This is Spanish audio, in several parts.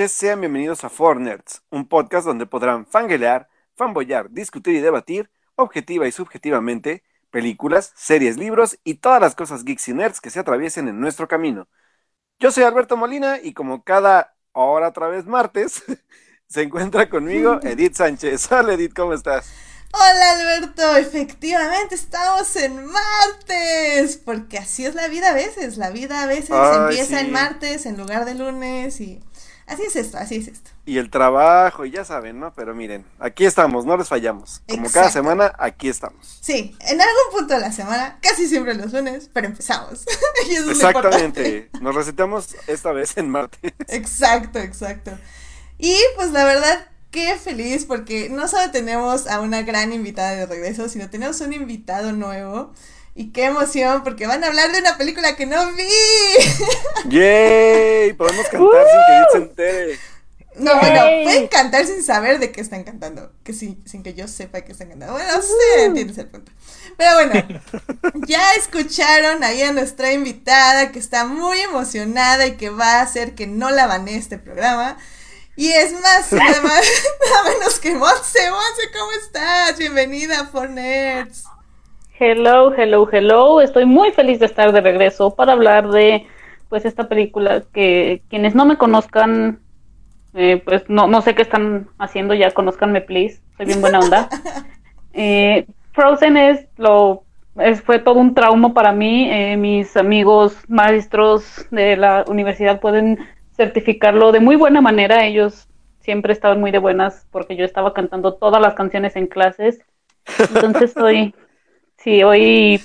noches, sean bienvenidos a Four Nerds, un podcast donde podrán fangelear, fanboyar, discutir y debatir, objetiva y subjetivamente, películas, series, libros y todas las cosas geeks y nerds que se atraviesen en nuestro camino. Yo soy Alberto Molina y como cada hora otra vez martes, se encuentra conmigo Edith Sánchez. Hola Edith, ¿cómo estás? Hola Alberto, efectivamente estamos en martes, porque así es la vida a veces, la vida a veces empieza en martes en lugar de lunes y así es esto, así es esto. Y el trabajo, y ya saben, ¿no? Pero miren, aquí estamos, no les fallamos. Como cada semana, aquí estamos. Sí, en algún punto de la semana, casi siempre los lunes, pero empezamos. Exactamente, nos recetamos esta vez en martes. Exacto, exacto. Y pues la verdad, qué feliz porque no solo tenemos a una gran invitada de regreso, sino tenemos un invitado nuevo. Y qué emoción, porque van a hablar de una película que no vi. ¡Yay! Podemos cantar sin que se entere. No, bueno, pueden cantar sin saber de qué están cantando. Que sin que yo sepa que están cantando. Bueno, sí, entiendes el punto. Pero bueno, ya escucharon ahí a nuestra invitada que está muy emocionada y que va a hacer que no la banee este programa. Y es más, nada más, nada menos que Monse. Monse, ¿cómo estás? Bienvenida a Nerds. Hello, hello, hello. Estoy muy feliz de estar de regreso para hablar de pues esta película que quienes no me conozcan, eh, pues no, no sé qué están haciendo, ya conozcanme, please. Soy bien buena onda. Eh, Frozen es lo es, fue todo un trauma para mí. Eh, mis amigos maestros de la universidad pueden certificarlo de muy buena manera. Ellos siempre estaban muy de buenas porque yo estaba cantando todas las canciones en clases. Entonces hoy, sí, hoy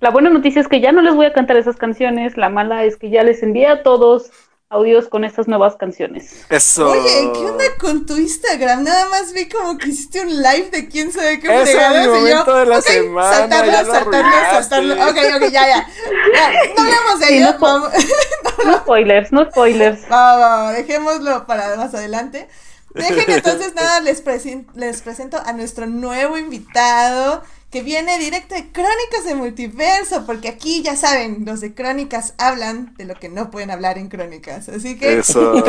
la buena noticia es que ya no les voy a cantar esas canciones. La mala es que ya les envié a todos audios con estas nuevas canciones. Eso. Oye, ¿qué onda con tu Instagram? Nada más vi como que hiciste un live de quién sabe qué es el momento de la semana. Saltarlo, saltarlo, saltarlo. Ok, ok, ya, ya. no hablamos de ello. No, spoilers, no spoilers. Va, va, dejémoslo para más adelante. Dejen entonces nada, les, les presento a nuestro nuevo invitado que viene directo de Crónicas de Multiverso, porque aquí ya saben, los de Crónicas hablan de lo que no pueden hablar en Crónicas. Así que, Christopher,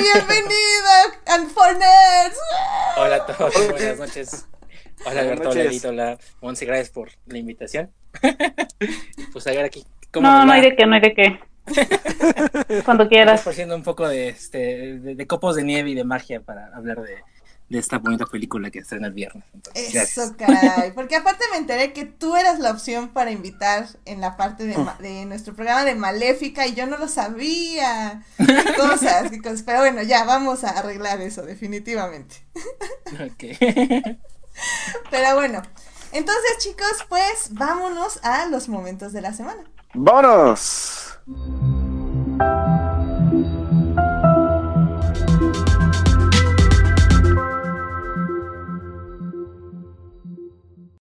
bienvenido a Nerds. Hola a todos, buenas noches. Hola Alberto, hola Monse, gracias por la invitación. pues a ver aquí. ¿cómo no, no hay de qué, no hay de qué. Cuando quieras. Por siendo un poco de, este, de, copos de nieve y de magia para hablar de, de esta bonita película que estrena el viernes. Eso, caray. Porque aparte me enteré que tú eras la opción para invitar en la parte de, de nuestro programa de Maléfica y yo no lo sabía. cosas, cosas. Pero bueno, ya vamos a arreglar eso, definitivamente. Ok. Pero bueno. Entonces, chicos, pues vámonos a los momentos de la semana. ¡Vámonos!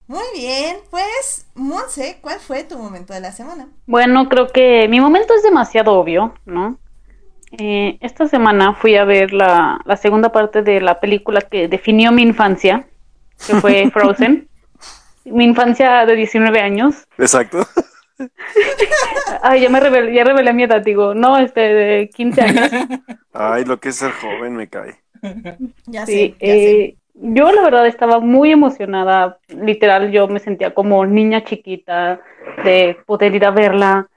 Muy bien, pues Monse, ¿cuál fue tu momento de la semana? Bueno, creo que mi momento es demasiado obvio, ¿no? Eh, esta semana fui a ver la, la, segunda parte de la película que definió mi infancia, que fue Frozen. mi infancia de 19 años. Exacto. Ay, ya me revelé, ya revelé mi edad, digo, no, este, de 15 años. Ay, lo que es ser joven me cae. Ya sí, sé, ya sé. Yo la verdad estaba muy emocionada, literal yo me sentía como niña chiquita de poder ir a verla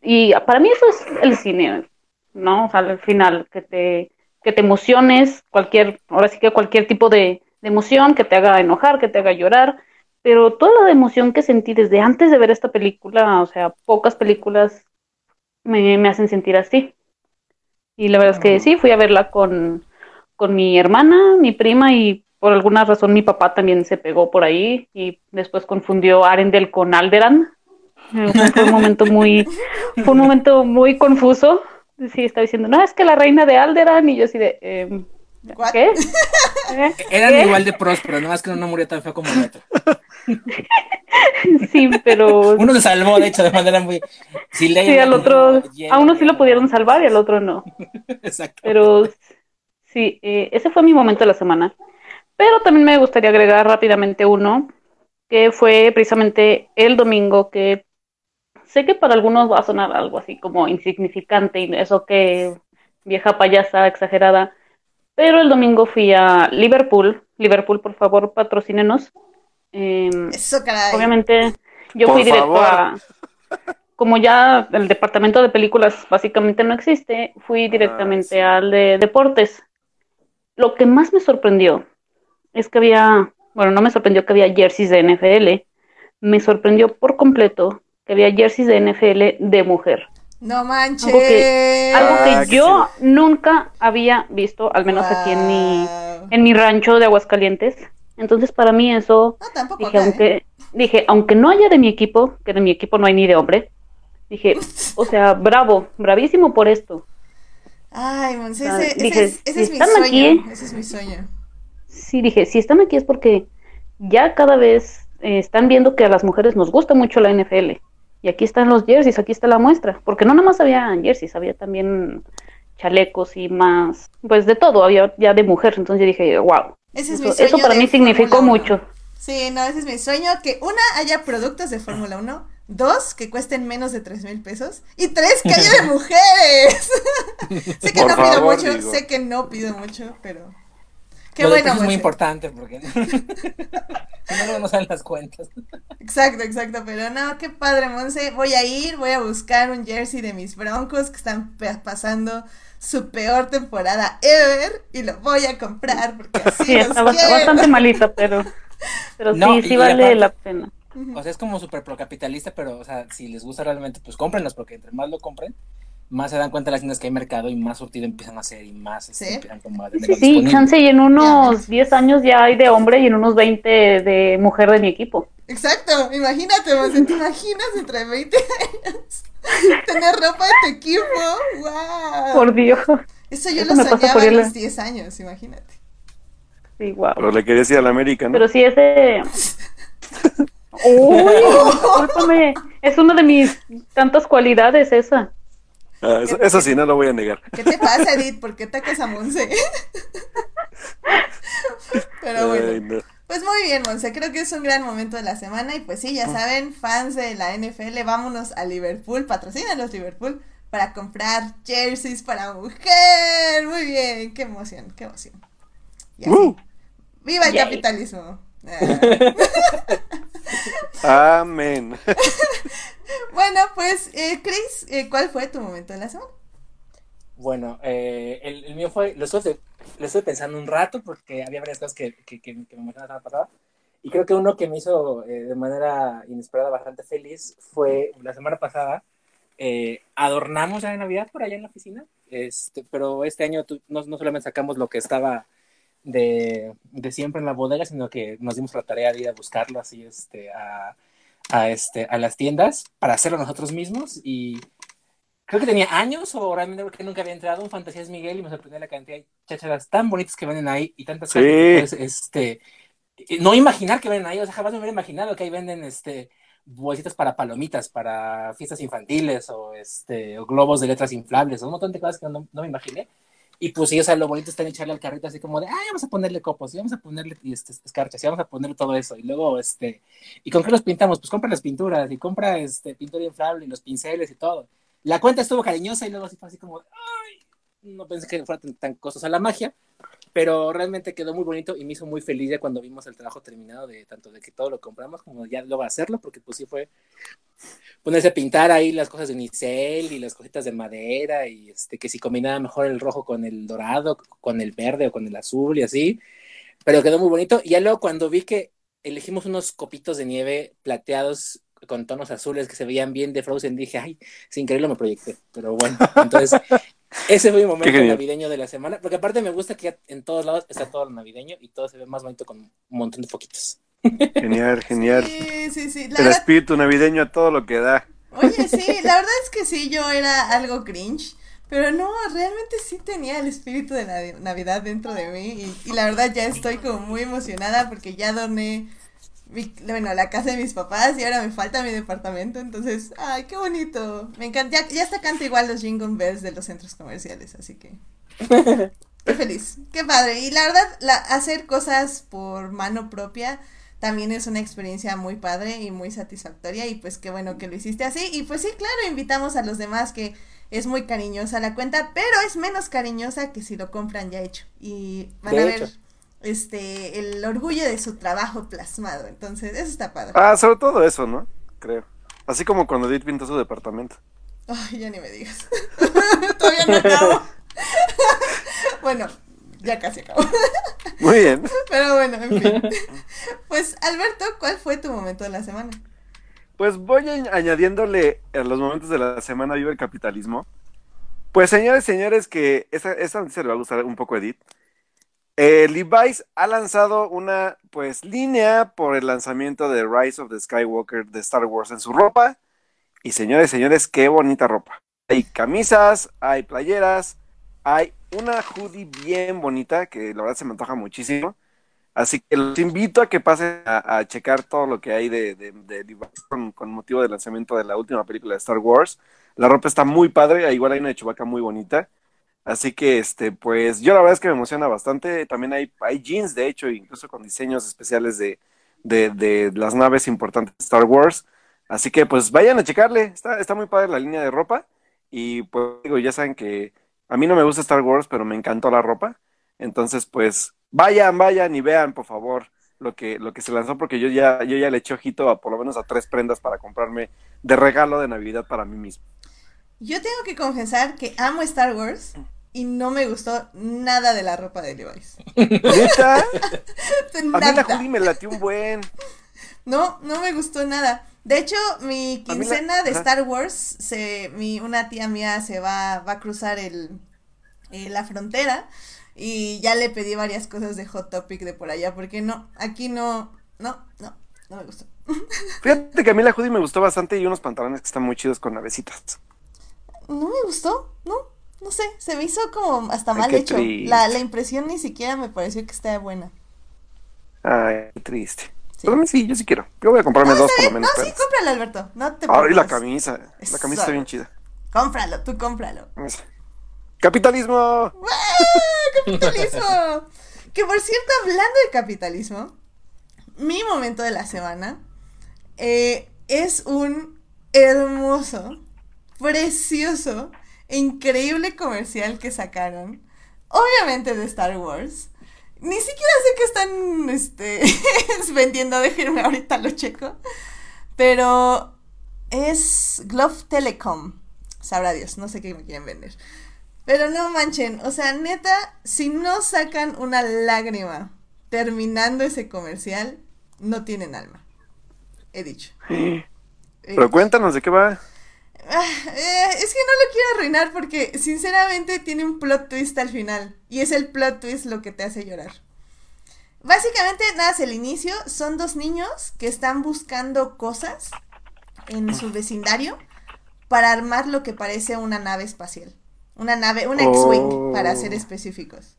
y para mí eso es el cine, ¿no? O sea, al final que te que te emociones, cualquier, ahora sí que cualquier tipo de, emoción que te haga enojar, que te haga llorar, pero toda la emoción que sentí desde antes de ver esta película, o sea, pocas películas me, me hacen sentir así. Y la verdad es que sí, fui a verla con, con mi hermana, mi prima y por alguna razón mi papá también se pegó por ahí y después confundió Arendel con Alderan. Fue un momento muy, fue un momento muy confuso. Sí, estaba diciendo, no, es que la reina de Alderan y yo así de, eh, ¿qué? ¿Eh? Eran igual de prósperos, no más que uno murió tan feo como el otro. sí, pero... Uno se salvó, de hecho, de manera muy... sí, al otro, a uno sí lo pudieron salvar y al otro no. Exacto. Pero sí, eh, ese fue mi momento de la semana. Pero también me gustaría agregar rápidamente uno, que fue precisamente el domingo, que sé que para algunos va a sonar algo así como insignificante y eso que vieja payasa exagerada. Pero el domingo fui a Liverpool. Liverpool, por favor, patrocínenos. Em, Eso, caray. obviamente, yo Por fui directo favor. a. Como ya el departamento de películas básicamente no existe, fui directamente sí. al de deportes. Lo que más me sorprendió es que había, bueno, no me sorprendió que había jerseys de NFL, me sorprendió por completo que había jerseys de NFL de mujer. No manches. Algo que- Algo Ah, que yo nunca había visto, al menos aquí en mi, en mi rancho de Aguascalientes. Entonces, para mí eso, No, tampoco dije, acá, ¿eh? aunque, dije, aunque no haya de mi equipo, que de mi equipo no hay ni de hombre, dije, o sea, bravo, bravísimo por esto. Ay, Monse, ese, es, ese si es mi sueño. aquí- Ese es mi sueño. Sí, dije, si están aquí es porque ya cada vez eh, están viendo que a las mujeres nos gusta mucho la NFL. Y aquí están los jerseys, aquí está la muestra. Porque no nada más había jerseys, había también chalecos y más, pues de todo, había ya de mujer. Entonces yo dije, wow. Ese es mi Eso, sueño eso para mí significó Fórmula 1. mucho. Sí, no, ese es mi sueño. Que una, haya productos de Fórmula 1. Dos, que cuesten menos de tres mil pesos. Y tres, que haya de mujeres. sé que Por no pido favor, mucho, digo. sé que no pido mucho, pero... Qué Lo del es muy importante porque si no, no salen las cuentas. Exacto, exacto, pero no, qué padre, Monse. Voy a ir, voy a buscar un jersey de mis broncos que están pasando su peor temporada ever y lo voy a comprar porque así Sí, los está quiero. bastante malita, pero, pero No, sí, sí vale aparte- la pena. O sea, es como súper procapitalista, pero, o sea, si les gusta realmente, pues cómprenlos, porque entre más lo compren, más se dan cuenta las tiendas que hay mercado y más surtido empiezan a hacer y más este, Sí. empiezan como a Sí, tenerlo sí, disponible. chance, y en unos Ya. 10 años ya hay de hombre y en unos 20 de mujer de mi equipo. Exacto, imagínate, ¿te imaginas entre 20 años tener ropa de tu equipo? ¡Wow! Por Dios. Eso yo eso lo me pasa soñaba por a irle. los 10 años, imagínate. Sí, wow. Pero le querías ir a la América, ¿no? Pero sí, ese. Uy. Es una de mis tantas cualidades esa. Ah, eso, eso sí, no lo voy a negar. ¿Qué te pasa, Edith? ¿Por qué atacas a Monse? Pero bueno. Ay, no. Pues muy bien, Monse, creo que es un gran momento de la semana y pues sí, ya saben, fans de la NFL, vámonos a Liverpool, patrocínanos Liverpool para comprar jerseys para mujer. Muy bien, qué emoción, qué emoción. Y así. Uh. ¡Viva el Yay. capitalismo! Ah. Amén. bueno, pues, eh, Chris, eh, ¿cuál fue tu momento de la semana? Bueno, eh, el, el mío fue, lo estuve, lo estuve pensando un rato porque había varias cosas que, que, que, que me emocionaron la semana pasada. Y creo que uno que me hizo eh, de manera inesperada bastante feliz fue la semana pasada. eh, adornamos ya de Navidad por allá en la oficina, este, pero este año no, no solamente sacamos lo que estaba de, de siempre en la bodega, sino que nos dimos la tarea de ir a buscarlo así este, a, a, este, a las tiendas para hacerlo nosotros mismos. Y creo que tenía años o realmente que nunca había entrado un Fantasías Miguel y me sorprendió la cantidad de chácharas tan bonitas que venden ahí y tantas Sí. cosas este, no imaginar que venden ahí, o sea, jamás me hubiera imaginado que ahí venden este bolsitas para palomitas, para fiestas infantiles o este o globos de letras inflables, o un montón de cosas que no, no me imaginé. Y pues sí, o sea, lo bonito está en echarle al carrito así como de, ay, vamos a ponerle copos, y vamos a ponerle este, escarchas, y vamos a ponerle todo eso. Y luego, este, ¿y con qué los pintamos? Pues compra las pinturas, y compra este pintura inflable, y los pinceles y todo. La cuenta estuvo cariñosa y luego así fue así como, ay, no pensé que fuera tan, tan costosa la magia, pero realmente quedó muy bonito y me hizo muy feliz ya cuando vimos el trabajo terminado de tanto de que todo lo compramos como ya luego hacerlo, porque pues sí fue ponerse a pintar ahí las cosas de unicel y las cositas de madera y este que si combinaba mejor el rojo con el dorado, con el verde o con el azul y así, pero quedó muy bonito. Y ya luego cuando vi que elegimos unos copitos de nieve plateados con tonos azules que se veían bien de Frozen, dije, ay, sin quererlo me proyecté, pero bueno, entonces ese fue mi momento navideño de la semana, porque aparte me gusta que ya en todos lados está todo lo navideño y todo se ve más bonito con un montón de foquitos. Genial, genial. Sí, sí, sí. La El verdad, espíritu navideño a todo lo que da. oye, sí, la verdad es que sí, yo era algo cringe. Pero no, realmente sí tenía el espíritu de la Navidad dentro de mí. Y, y la verdad ya estoy como muy emocionada porque ya doné mi- bueno, la casa de mis papás y ahora me falta mi departamento. Entonces, ay, qué bonito. Me encanta. Ya, ya hasta canta igual los jingle bells de los centros comerciales. Así que. Qué feliz, qué padre. Y la verdad, la, hacer cosas por mano propia también es una experiencia muy padre y muy satisfactoria. Y pues qué bueno que lo hiciste así. Y pues sí, claro, invitamos a los demás que, Es muy cariñosa la cuenta, pero es menos cariñosa que si lo compran ya hecho. Y van De a ver hecho. Este el orgullo de su trabajo plasmado. Entonces, eso está padre. Ah, sobre todo eso, ¿no? Creo. Así como cuando Edith pintó su departamento. Ay, ya ni me digas. Todavía no acabo. bueno, ya casi acabo. Muy bien. Pero bueno, en fin. Pues, Alberto, ¿cuál fue tu momento de la semana? Pues voy añadiéndole a los momentos de la semana viva el capitalismo. Pues señores, señores, que esta, esta noticia le va a gustar un poco a Edith. Eh, Levi's ha lanzado una pues línea por el lanzamiento de Rise of the Skywalker de Star Wars en su ropa. Y señores, señores, qué bonita ropa. Hay camisas, hay playeras, hay una hoodie bien bonita que la verdad se me antoja muchísimo. Así que los invito a que pasen a, checar todo lo que hay de, de, de Levi's con, con motivo del lanzamiento de la última película de Star Wars. La ropa está muy padre, igual hay una de Chewbacca muy bonita. Así que, este, pues, yo la verdad es que me emociona bastante. También hay, hay jeans, de hecho, incluso con diseños especiales de, de, las naves importantes de Star Wars. Así que, pues, vayan a checarle. Está, está muy padre la línea de ropa. Y, pues, digo, ya saben que a mí no me gusta Star Wars, pero me encantó la ropa. Entonces, pues, vayan, vayan y vean, por favor, lo que, lo que se lanzó, porque yo ya, yo ya le eché ojito a por lo menos a tres prendas para comprarme de regalo de Navidad para mí mismo. Yo tengo que confesar que amo Star Wars y no me gustó nada de la ropa de Levi's. ¿Neta? A mí la hoodie me latió un buen. No, no me gustó nada. De hecho, mi la- quincena de. Star Wars, se, mi, una tía mía se va, va a cruzar el, eh, la frontera y ya le pedí varias cosas de Hot Topic de por allá, porque no, aquí no, no, no, no me gustó. Fíjate que a mí la hoodie me gustó bastante y unos pantalones que están muy chidos con navecitas. No me gustó, no, no sé, se me hizo como hasta Ay, mal hecho. La, la impresión ni siquiera me pareció que estaba buena. Ay, qué triste. Sí. Pero sí, yo sí quiero. Yo voy a comprarme No, dos por lo menos. no, sí, cómpralo, Alberto, no te Ay, la camisa. La camisa está bien chida. Cómpralo, tú cómpralo. ¡Capitalismo! ¡Ah, capitalismo! que por cierto, hablando de capitalismo, mi momento de la semana eh, es un hermoso, precioso increíble comercial que sacaron. Obviamente de Star Wars. Ni siquiera sé que están este, vendiendo, déjenme ahorita lo checo. Pero es Glove Telecom. Sabrá Dios, no sé qué me quieren vender. Pero no manchen, o sea, neta, si no sacan una lágrima terminando ese comercial, no tienen alma. He dicho. He Pero dicho. cuéntanos de qué va. Eh, es que no lo quiero arruinar porque sinceramente tiene un plot twist al final. Y es el plot twist lo que te hace llorar. Básicamente, nada, es el inicio. Son dos niños que están buscando cosas en su vecindario para armar lo que parece una nave espacial. Una nave, una X-Wing, Oh. para ser específicos.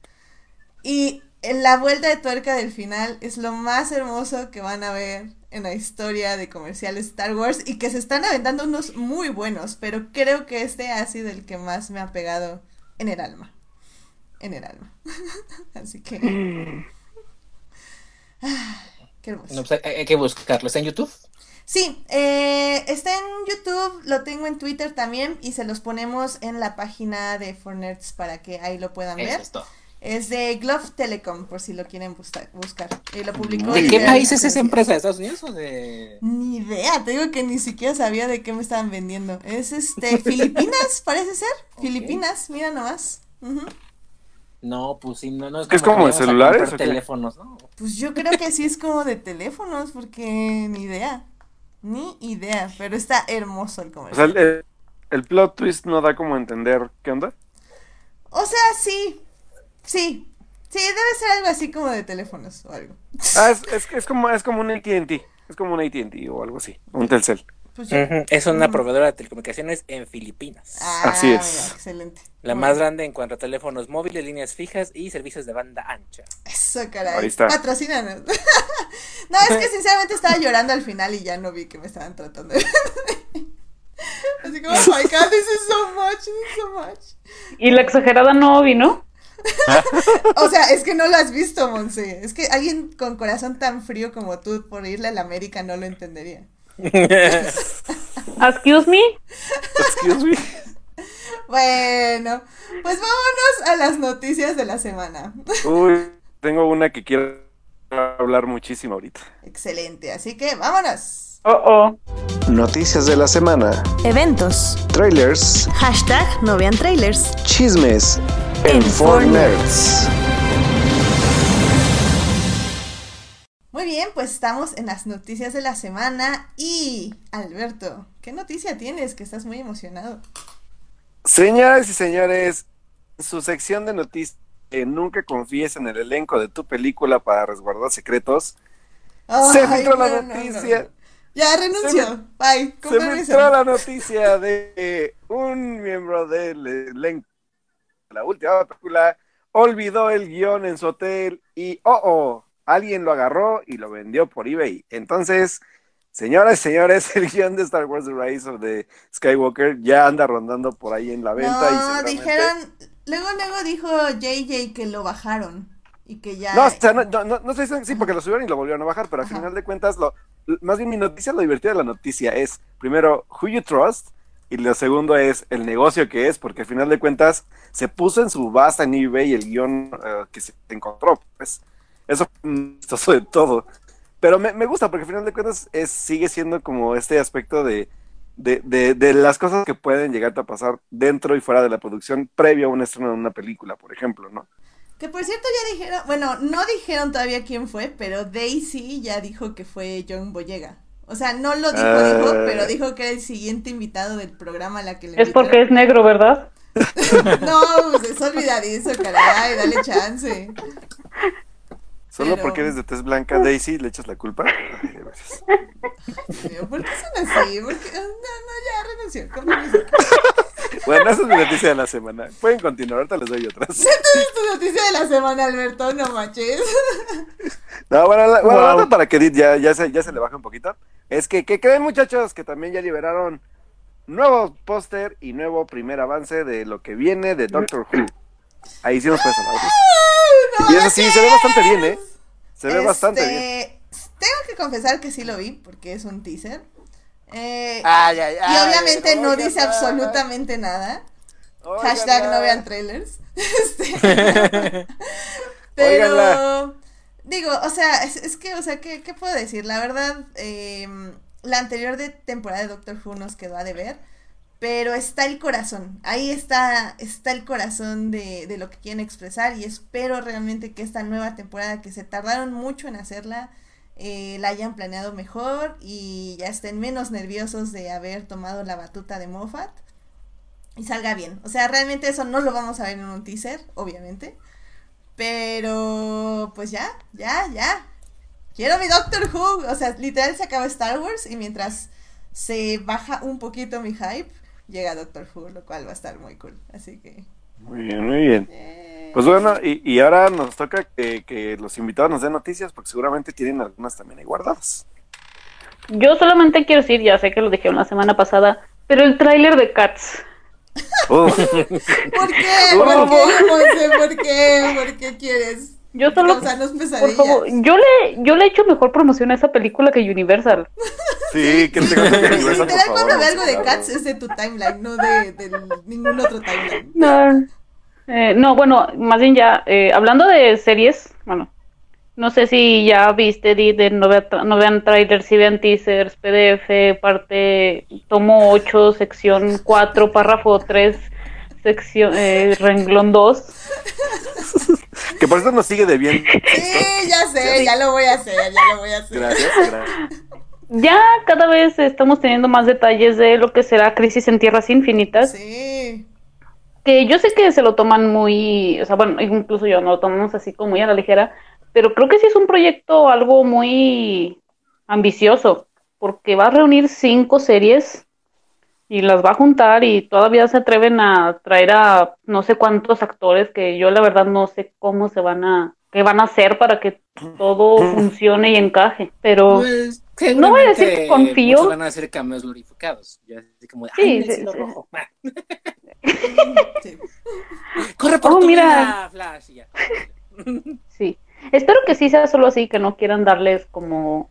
Y en la vuelta de tuerca del final es lo más hermoso que van a ver en la historia de comerciales Star Wars y que se están aventando unos muy buenos, pero creo que este ha sido el que más me ha pegado en el alma. En el alma. Así que... Ah, qué hermoso. No, pues hay, hay que buscarlo. ¿Está en YouTube? Sí, eh, está en YouTube, lo tengo en Twitter también y se los ponemos en la página de Fornerds para que ahí lo puedan Eso ver. es todo. Es de Glove Telecom, por si lo quieren busca- buscar. Y lo publicó. ¿De qué país es esa empresa? ¿De Estados Unidos o de.? Ni idea, te digo que ni siquiera sabía de qué me estaban vendiendo. Es este, Filipinas, parece ser. Filipinas, mira nomás. No, pues sí, no, no es ¿Qué es como de celulares o teléfonos, ¿no? Pues yo creo que sí es como de teléfonos, porque ni idea. Ni idea, pero está hermoso el O sea, comercial. el, el- el plot twist no da como a entender qué onda. O sea, sí. Sí. Sí, debe ser algo así como de teléfonos o algo. Ah, es, es, es como, es como un AT&T. Es como un AT&T o algo así. Un Telcel. Pues Es una Ujú. proveedora de telecomunicaciones en Filipinas. Ah, Así es. mira, excelente. La más grande en cuanto a teléfonos móviles, líneas fijas y servicios de banda ancha. Eso, caray. Ahí está. Patrocínanos. no, es que sinceramente estaba llorando al final y ya no vi que me estaban tratando de. Así como, oh my god, this is so much, this is so much. Y la exagerada no vino. O sea, es que no lo has visto, Monse. Es que alguien con corazón tan frío como tú por irle a la América no lo entendería. Excuse me. Excuse me. Bueno, pues vámonos a las noticias de la semana. Uy, tengo una que quiero hablar muchísimo ahorita. Excelente, así que vámonos. Oh, oh. Noticias de la semana. Eventos. Trailers. Hashtag no vean trailers. Chismes. En En For 4Nerds. Muy bien, pues estamos en las noticias de la semana y Alberto, ¿qué noticia tienes? Que estás muy emocionado. Señoras y señores, su sección de noticias que nunca confíes en el elenco de tu película para resguardar secretos. Se filtró la no, no, noticia. no. Ya renuncio. Se Bye. Se filtró la noticia de un miembro del elenco la última película olvidó el guion en su hotel y oh oh, alguien lo agarró y lo vendió por eBay. Entonces, señoras y señores, el guion de Star Wars The Rise of the Skywalker ya anda rondando por ahí en la venta y No, seguramente- dijeron, luego, luego dijo JJ que lo bajaron y que ya... No, o sea, no, no, no, diciendo- sí, porque lo subieron y lo volvieron a bajar, pero al Ajá. final de cuentas, lo, más bien mi noticia, lo divertido de la noticia es, primero, who you trust, y lo segundo es el negocio que es, porque al final de cuentas se puso en subasta en eBay el guion eh, que se encontró, pues, eso fue de todo. Pero me, me gusta, porque al final de cuentas es, sigue siendo como este aspecto de, de, de, las cosas que pueden llegarte a pasar dentro y fuera de la producción previo a un estreno de una película, por ejemplo, ¿no? Que por cierto ya dijeron, bueno, no dijeron todavía quién fue, pero Daisy ya dijo que fue John Boyega. O sea, no lo dijo, Ah. dijo, pero dijo que era el siguiente invitado del programa a la que le Es porque es negro, ¿verdad? No, pues es olvidadizo, caray, dale chance. Solo Pero- porque eres de tez blanca, Daisy, le echas la culpa. Ay, de veras. ¿Por qué son así? ¿Por qué? No, no, ya renunció. Bueno, esa es mi noticia de la semana. Pueden continuar, ahorita les doy otras. Esta es tu noticia de la semana, Alberto, no manches. No, bueno, la, bueno, Wow. para que Edith ya, ya, se, ya se le baje un poquito. Es que, ¿qué creen, muchachos? Que también ya liberaron nuevo póster y nuevo primer avance de lo que viene de Doctor Who. Ahí sí nos puede sonar. No Y eso sí, se ve bastante bien, ¿eh? Se ve Este, bastante bien. Tengo que confesar que sí lo vi, porque es un teaser. Eh, Ay, ay, y ay, obviamente no dice absolutamente nada. Hashtag no vean trailers. Este, pero. Digo, o sea, es, es que, o sea, ¿qué, qué puedo decir? La verdad, eh, la anterior de temporada de Doctor Who nos quedó a deber. Pero está el corazón, ahí está, está el corazón de, de lo que quieren expresar y espero realmente que esta nueva temporada que se tardaron mucho en hacerla, eh, la hayan planeado mejor y ya estén menos nerviosos de haber tomado la batuta de Moffat y salga bien. O sea, realmente eso no lo vamos a ver en un teaser, obviamente. Pero, pues ya, ya, ya. Quiero mi Doctor Who. O sea, literal se acaba Star Wars y mientras se baja un poquito mi hype, llega Doctor Who, lo cual va a estar muy cool. Así que... Muy bien, muy bien. eh, Pues bueno, y, y ahora nos toca que, que los invitados nos den noticias, porque seguramente tienen algunas también ahí guardadas. Yo solamente quiero decir, ya sé que lo dijeron la semana pasada, pero el tráiler de Cats. ¿Por qué? ¿Por qué, Monse? ¿Por qué? ¿Por qué quieres Yo solo, por favor, yo le, yo le he hecho mejor promoción a esa película que Universal. Sí, que te Universal, Literal, cuando ve algo de. Cats es de tu timeline, no de, de ningún otro timeline. No, eh, no bueno, más bien ya, eh, hablando de series, bueno, no sé si ya viste Di, de no, vea- no vean trailers, si vean teasers, PDF, parte, tomo 8, sección 4, párrafo 3, sección, eh, renglón 2. Que por eso nos sigue debiendo. Sí, ya sé, ya lo voy a hacer, ya lo voy a hacer. Gracias, gracias. Ya cada vez estamos teniendo más detalles de lo que será Crisis en Tierras Infinitas. Sí. que yo sé que se lo toman muy, o sea, bueno, incluso yo no lo tomamos así como muy a la ligera, pero creo que sí es un proyecto algo muy ambicioso, porque va a reunir cinco series y las va a juntar y todavía se atreven a traer a no sé cuántos actores que yo la verdad no sé cómo se van a, qué van a hacer para que todo funcione y encaje, pero Pues, No voy a decir que confío. van a hacer cameos glorificados. Ya así como de, Sí, "Ay, el sí, sí. rojo". Corre por Oh, tu mira. vida, Flash. y ya. Espero que sí sea solo así, que no quieran darles como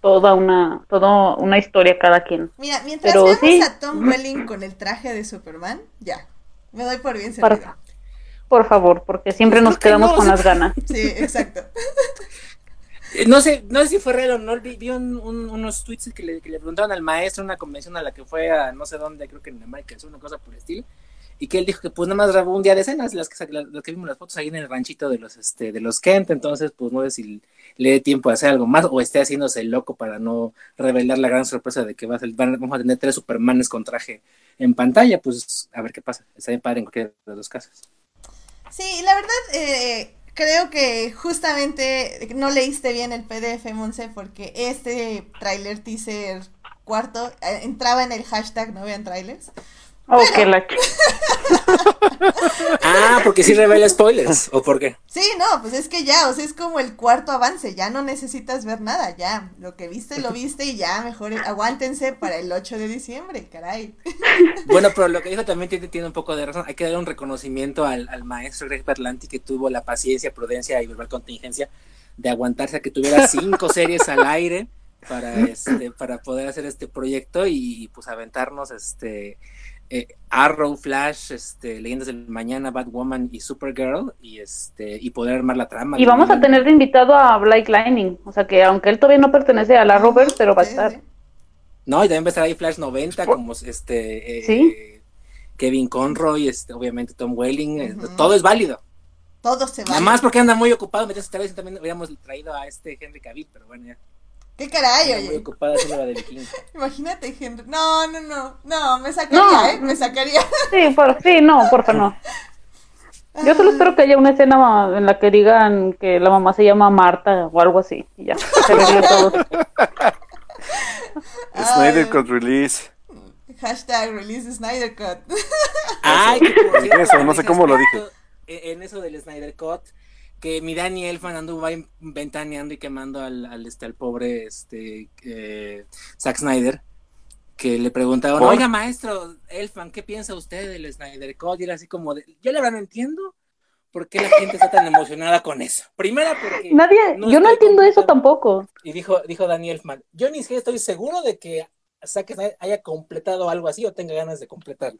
toda una, toda una historia a cada quien. Mira, mientras Pero veamos sí. a Tom Welling con el traje de Superman, ya. Me doy por bien Por, servida. por favor, porque siempre Pues nos que quedamos no, con las ganas. Sí, exacto. Eh, No sé, no sé si fue real o no, vi, vi un- un- unos tweets que le, que le preguntaban al maestro en una convención a la que fue a no sé dónde, creo que en América del Sur, una cosa por el estilo, y que él dijo que pues nada más grabó un día de escenas, las que, las, que vimos las fotos ahí en el ranchito de los este de los Kent, entonces pues no sé si le dé tiempo a hacer algo más o esté haciéndose loco para no revelar la gran sorpresa de que va a ser- vamos a tener tres Supermanes con traje en pantalla, pues a ver qué pasa, está bien padre en cualquiera de los casos. Sí, la verdad, eh, creo que justamente no leíste bien el PDF, Monse, porque este tráiler teaser cuarto eh, entraba en el hashtag no vean trailers. Oh, que la Ah, porque sí revela spoilers, ¿o por qué? Sí, no, pues es que ya, o sea, es como el cuarto avance, ya no necesitas ver nada, ya, lo que viste, lo viste y ya, mejor aguántense para el 8 de diciembre, caray. Bueno, pero lo que dijo también tiene, tiene un poco de razón. Hay que dar un reconocimiento al, al maestro Greg Berlanti que tuvo la paciencia, prudencia y verbal contingencia de aguantarse a que tuviera cinco series al aire para este para poder hacer este proyecto y pues aventarnos este eh, Arrow, Flash, este Leyendas del Mañana, Batwoman y Supergirl y este y poder armar la trama. Y vamos a tener de invitado a Blake Lightning, o sea que aunque él todavía no pertenece a la Robert, pero va a estar. No, y también va a estar ahí Flash 90 como este eh, Sí. Kevin Conroy, este obviamente Tom Welling, eh, todo es válido. Todo se va. Nada más porque anda muy ocupado metiéndose otra vez también hubiéramos traído a este Henry Cavill, pero bueno, ya. ¿Qué caray, Anda muy oye? ocupado haciendo la de vikingo. Imagínate, Henry. No, no, no, no, me sacaría, No. ¿eh? Me sacaría. Sí, por, sí, no, porfa, no. Yo solo espero que haya una escena en la que digan que la mamá se llama Marta o algo así, y ya, se todo. Snyder. Cut Release. Hashtag release Snyder Cut. Ay, cierto, Eso, no sé en cómo lo En en eso del Snyder Cut, que mi Danny Elfman anduvo ventaneando y quemando al, al, este, al pobre este, eh, Zack Snyder, que le preguntaban, ¿Por? oiga maestro Elfman, ¿qué piensa usted del Snyder Cut? Y era así como, de, yo la verdad no entiendo por qué la gente está tan emocionada con eso. Primera porque... Nadie, no yo no entiendo eso tampoco. Y dijo, dijo Daniel Elfman, yo ni siquiera estoy seguro de que Zack Snyder haya completado algo así o tenga ganas de completarlo.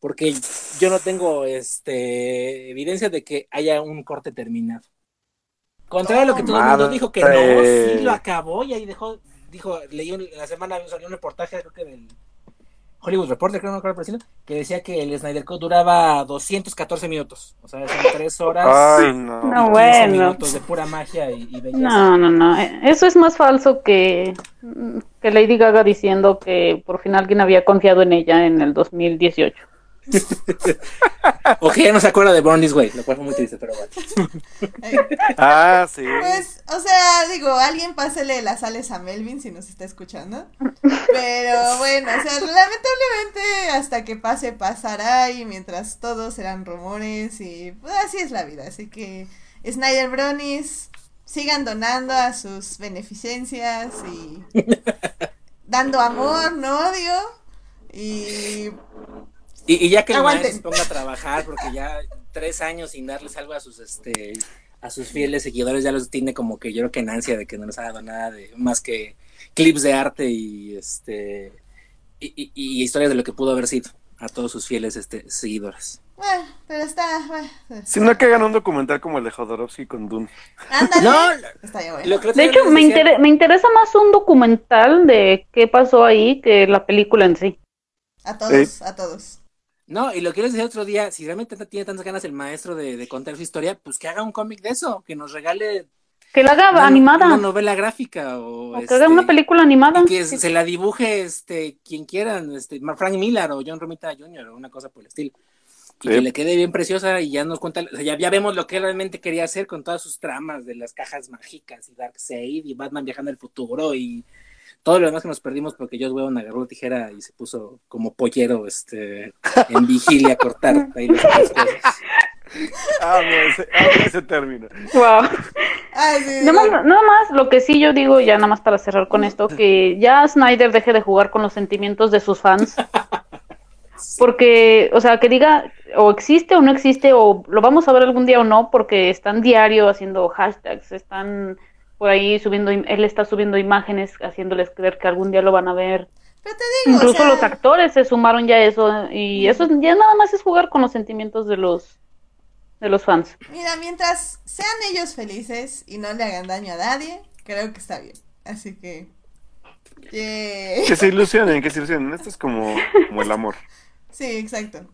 Porque yo no tengo este evidencia de que haya un corte terminado. Contrario a lo que todo el mundo dijo que no, sí lo acabó y ahí dejó, dijo, leí un- la semana salió un reportaje, creo que del Hollywood Reporter, creo no que decía que el Snyder Code duraba 214 minutos, o sea, son tres horas Ay, no. y No, 15 bueno. minutos de pura magia y, y belleza. No, no, no. eh, Eso es más falso que, que Lady Gaga diciendo que por fin alguien había confiado en ella en el 2018. O que ya no se acuerda de Born This Way, lo cual fue muy triste, pero bueno. Ah, sí. Pues, o sea, digo, alguien pásele las sales a Melvin si nos está escuchando. Pero bueno, o sea, lamentablemente hasta que pase pasará y mientras todos serán rumores y pues así es la vida. Así que Snyder Bronies sigan donando a sus beneficencias y dando amor, no odio. Y Y, y ya que el Aguanten. se ponga a trabajar, porque ya tres años sin darles algo a sus este a sus fieles seguidores ya los tiene como que yo creo que en ansia de que no les ha dado nada de más que clips de arte y este y, y- y historias de lo que pudo haber sido a todos sus fieles este seguidores. bueno, pero está, bueno, Si no que hagan un documental como el de Jodorowsky con Dune. ándale. No, Está bueno. De hecho, me, decía- intere- me interesa más un documental de qué pasó ahí que la película en sí. A todos, a todos. No, y lo que les decía otro día, si realmente tiene tantas ganas el maestro de, de contar su historia, pues que haga un cómic de eso, que nos regale Que la haga una, animada. una novela gráfica o, o que este, haga una película animada. que se la dibuje este quien quieran, este Frank Miller o John Romita Jr. o una cosa por el estilo. Y Sí. que le quede bien preciosa y ya nos cuenta, o sea, ya, ya vemos lo que él realmente quería hacer con todas sus tramas de las cajas mágicas y Darkseid y Batman viajando al futuro y todo lo demás que nos perdimos porque Joss Whedon agarró la tijera y se puso como pollero este en vigilia a cortar ahí las cosas. Amo ese, amo ese término. Wow. Ay, sí, Nada digo, más, nada más, lo que sí yo digo, ya nada más para cerrar con esto, que ya Snyder deje de jugar con los sentimientos de sus fans. Porque, o sea, que diga o existe o no existe, o lo vamos a ver algún día o no, porque están diario haciendo hashtags, están por ahí subiendo, él está subiendo imágenes, haciéndoles creer que algún día lo van a ver. Pero te digo, o Incluso sea, los actores se sumaron ya a eso y eso es- ya nada más es jugar con los sentimientos de los de los fans. Mira, mientras sean ellos felices y no le hagan daño a nadie, creo que está bien. Así que. yay. Que se ilusionen, que se ilusionen. Esto es como, como el amor. Sí, exacto.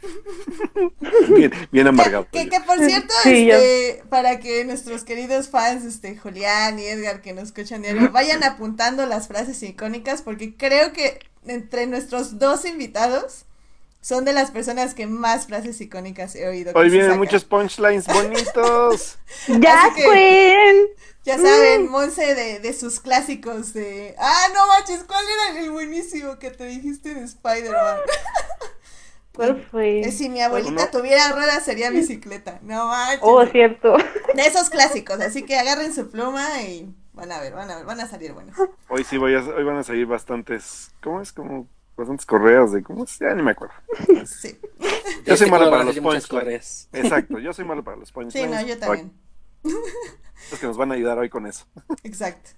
Bien, bien amargado. Que, que por cierto, Sí, este, para que nuestros queridos fans, este, Julián y Edgar, que nos escuchan diario, vayan apuntando las frases icónicas, porque creo que entre nuestros dos invitados son de las personas que más frases icónicas he oído. Hoy vienen muchos punchlines bonitos. ¡Ya, que- Queen! Ya saben, Monse de, de sus clásicos de... Ah, no manches, ¿cuál era el buenísimo que te dijiste de Spider-Man? ¿Cuál fue? Eh, Si mi abuelita no. tuviera ruedas sería bicicleta. No manches. Oh, cierto. De esos clásicos, así que agarren su pluma y van a ver, van a ver, van a salir buenos. Hoy sí voy a, hoy van a salir bastantes, ¿cómo es? Como bastantes correos de, ¿cómo es? Ya ni me acuerdo. Sí, Yo soy malo para los punchlines. correas. Exacto, yo soy malo para los punchlines. sí, no, yo también. Los que nos van a ayudar hoy con eso. Exacto.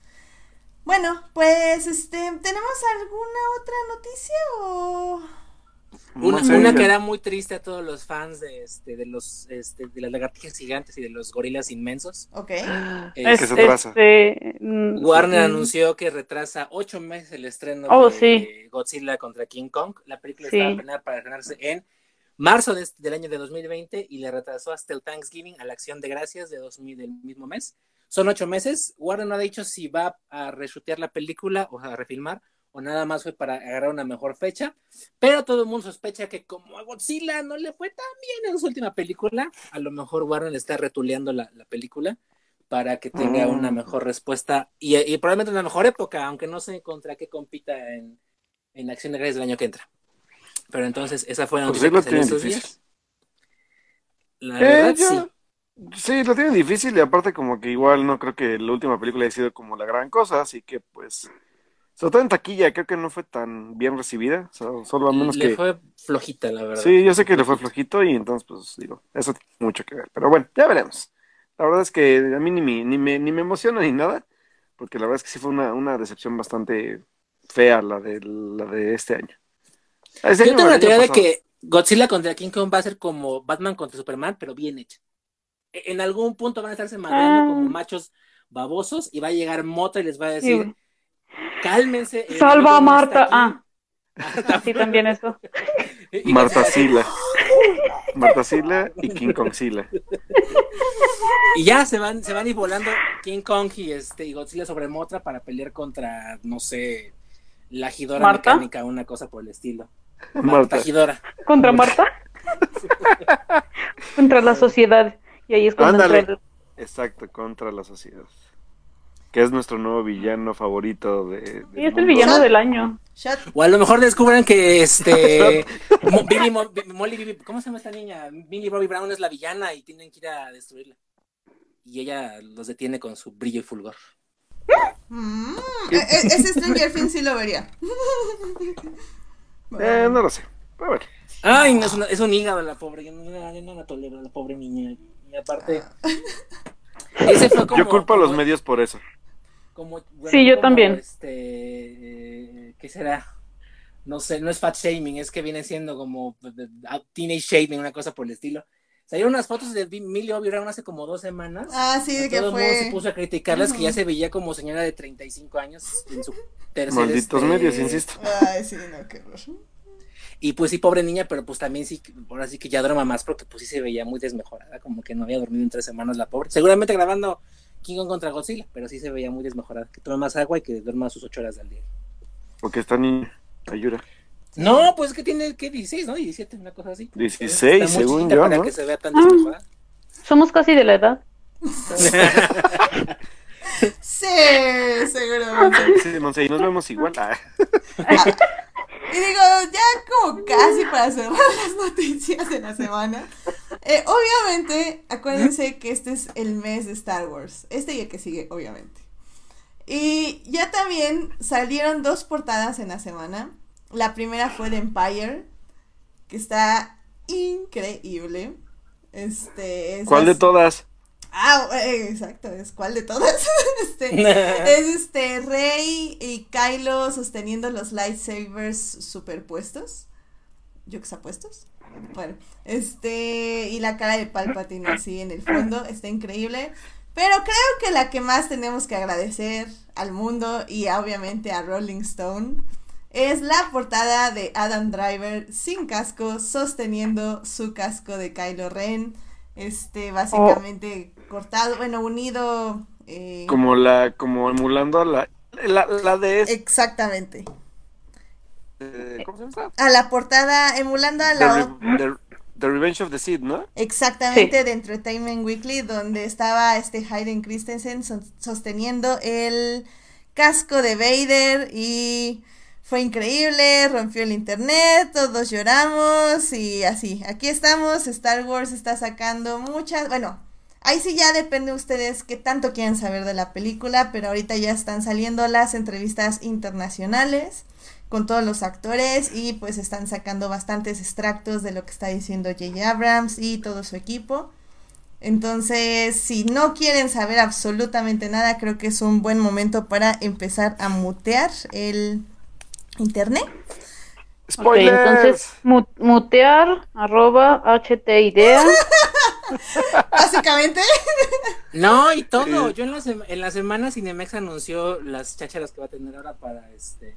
Bueno, pues, este, ¿tenemos alguna otra noticia o...? Una, No sé, una que era muy triste a todos los fans de este, de los este, de las lagartijas gigantes y de los gorilas inmensos. Ok. que se Este, atrasa. este, mm, Warner mm, anunció que retrasa ocho meses el estreno Oh, de sí. Godzilla contra King Kong. La película Sí. estaba planeada para estrenarse en marzo de este- del año de 2020 y le retrasó hasta el Thanksgiving a la acción de gracias de 2000 del mismo mes. Son ocho meses. Warner no ha dicho si va a reshutear la película o a refilmar o nada más fue para agarrar una mejor fecha. Pero todo el mundo sospecha que como a Godzilla no le fue tan bien en su última película, a lo mejor Warner está retuleando la, la película para que tenga Mm. una mejor respuesta y, y probablemente una mejor época, aunque no sé contra qué compita en, en Acción de Gracias del año que entra. Pero entonces, esa fue la Pues noticia sí lo que estos difícil. días. La Eh, verdad, yo- sí. Sí, lo tienen difícil y aparte como que igual no creo que la última película haya sido como la gran cosa, así que pues, sobre todo en taquilla creo que no fue tan bien recibida, so- solo a menos Le que... fue flojita, la verdad. Sí, yo sé que le fue flojito y entonces pues digo, eso tiene mucho que ver, pero bueno, ya veremos. La verdad es que a mí ni me, ni me, ni me emociona ni nada, porque la verdad es que sí fue una, una decepción bastante fea la de, la de este año. Este Yo año, tengo la teoría de que Godzilla contra King Kong va a ser como Batman contra Superman, pero bien hecha. E- En algún punto van a estarse madreando Ah. como machos babosos y va a llegar Mota y les va a decir, Sí. Cálmense. el Salva a Marta. está aquí". Ah, sí, también eso. Marta Sila. Marta Sila y King Kong Sila. Y ya se van, se van ir volando King Kong y este y Godzilla sobre Motra para pelear contra, no sé, la Gidora ¿Marta? mecánica, una cosa por el estilo. Marta. Marta Gidora. ¿Contra Marta? Contra la sociedad. Y ahí es cuando entra el- Exacto, contra la sociedad. Que es nuestro nuevo villano favorito de. Sí, es el villano del año. Shot. O a lo mejor descubran que este Mo- Billy Mo- Bi- Molly Bibi- ¿cómo se llama esta niña? Billy Bobby Brown es la villana y tienen que ir a destruirla. Y ella los detiene con su brillo y fulgor. Mm, e- e- ese Stranger Things sí lo vería. Eh, no lo sé. Pero bueno. Ay, no, es, una- es un hígado la pobre, yo no, yo no la tolero, la pobre niña. Y aparte, ese fue como, Yo culpo a los como- medios por eso. Como- Sí, yo como, también. Este, eh, ¿qué será? No sé, no es fat shaming, es que viene siendo como teenage shaming, una cosa por el estilo. Salieron unas fotos de Millie Bobby Brown hace como dos semanas. Ah, sí, de que todo el mundo se fue. puso a criticarlas, que ya se veía como señora de 35 años en su tercer Malditos este, medios, insisto. Ay, sí, no, qué horror. Y pues sí, pobre niña, pero pues también sí, ahora sí que ya duerma más porque pues sí se veía muy desmejorada, como que no había dormido en tres semanas la pobre. Seguramente grabando King Kong contra Godzilla, pero sí se veía muy desmejorada. Que tome más agua y que duerma sus ocho horas al día. Porque está niña. Ayuda. No, pues que tiene, ¿qué? 16, ¿no? 17, una cosa así. 16, Está muy según yo, para ¿no? que se vea tan Ah. desmejorada. Somos casi de la edad. Sí, seguramente. Sí, Monse, y nos vemos igual. Ah. Y digo, ya como casi para cerrar las noticias de la semana. Eh, obviamente, acuérdense que este es el mes de Star Wars. Este y el que sigue, obviamente. Y ya también salieron dos portadas en la semana. La primera fue de Empire, que está increíble. Este, es ¿Cuál de todas? Ah, eh, exacto, es cuál de todas. este, es este Rey y Kylo sosteniendo los lightsabers superpuestos. Yuxapuestos. Bueno, este, y la cara de Palpatine así en el fondo, está increíble. Pero creo que la que más tenemos que agradecer al mundo y obviamente a Rolling Stone es la portada de Adam Driver sin casco sosteniendo su casco de Kylo Ren. Este, básicamente cortado, bueno, unido. eh, Como la, como emulando a la, la, la de este, Exactamente. ¿cómo se llama? A la portada, emulando a The, la. Re- The- The Revenge of the Sith, ¿no? Exactamente, de Entertainment Weekly, donde estaba este Hayden Christensen so- sosteniendo el casco de Vader y fue increíble, rompió el internet, todos lloramos y así. Aquí estamos, Star Wars está sacando muchas, bueno, ahí sí ya depende de ustedes qué tanto quieren saber de la película, pero ahorita ya están saliendo las entrevistas internacionales con todos los actores y pues están sacando bastantes extractos de lo que está diciendo J.J. Abrams y todo su equipo. Entonces, si no quieren saber absolutamente nada, creo que es un buen momento para empezar a mutear el internet. Ok, Spoilers. entonces mu- mutear arroba htidea. Básicamente, No, y todo. Yo en la, sema- en la semana Cinemex anunció las chácharas que va a tener ahora para este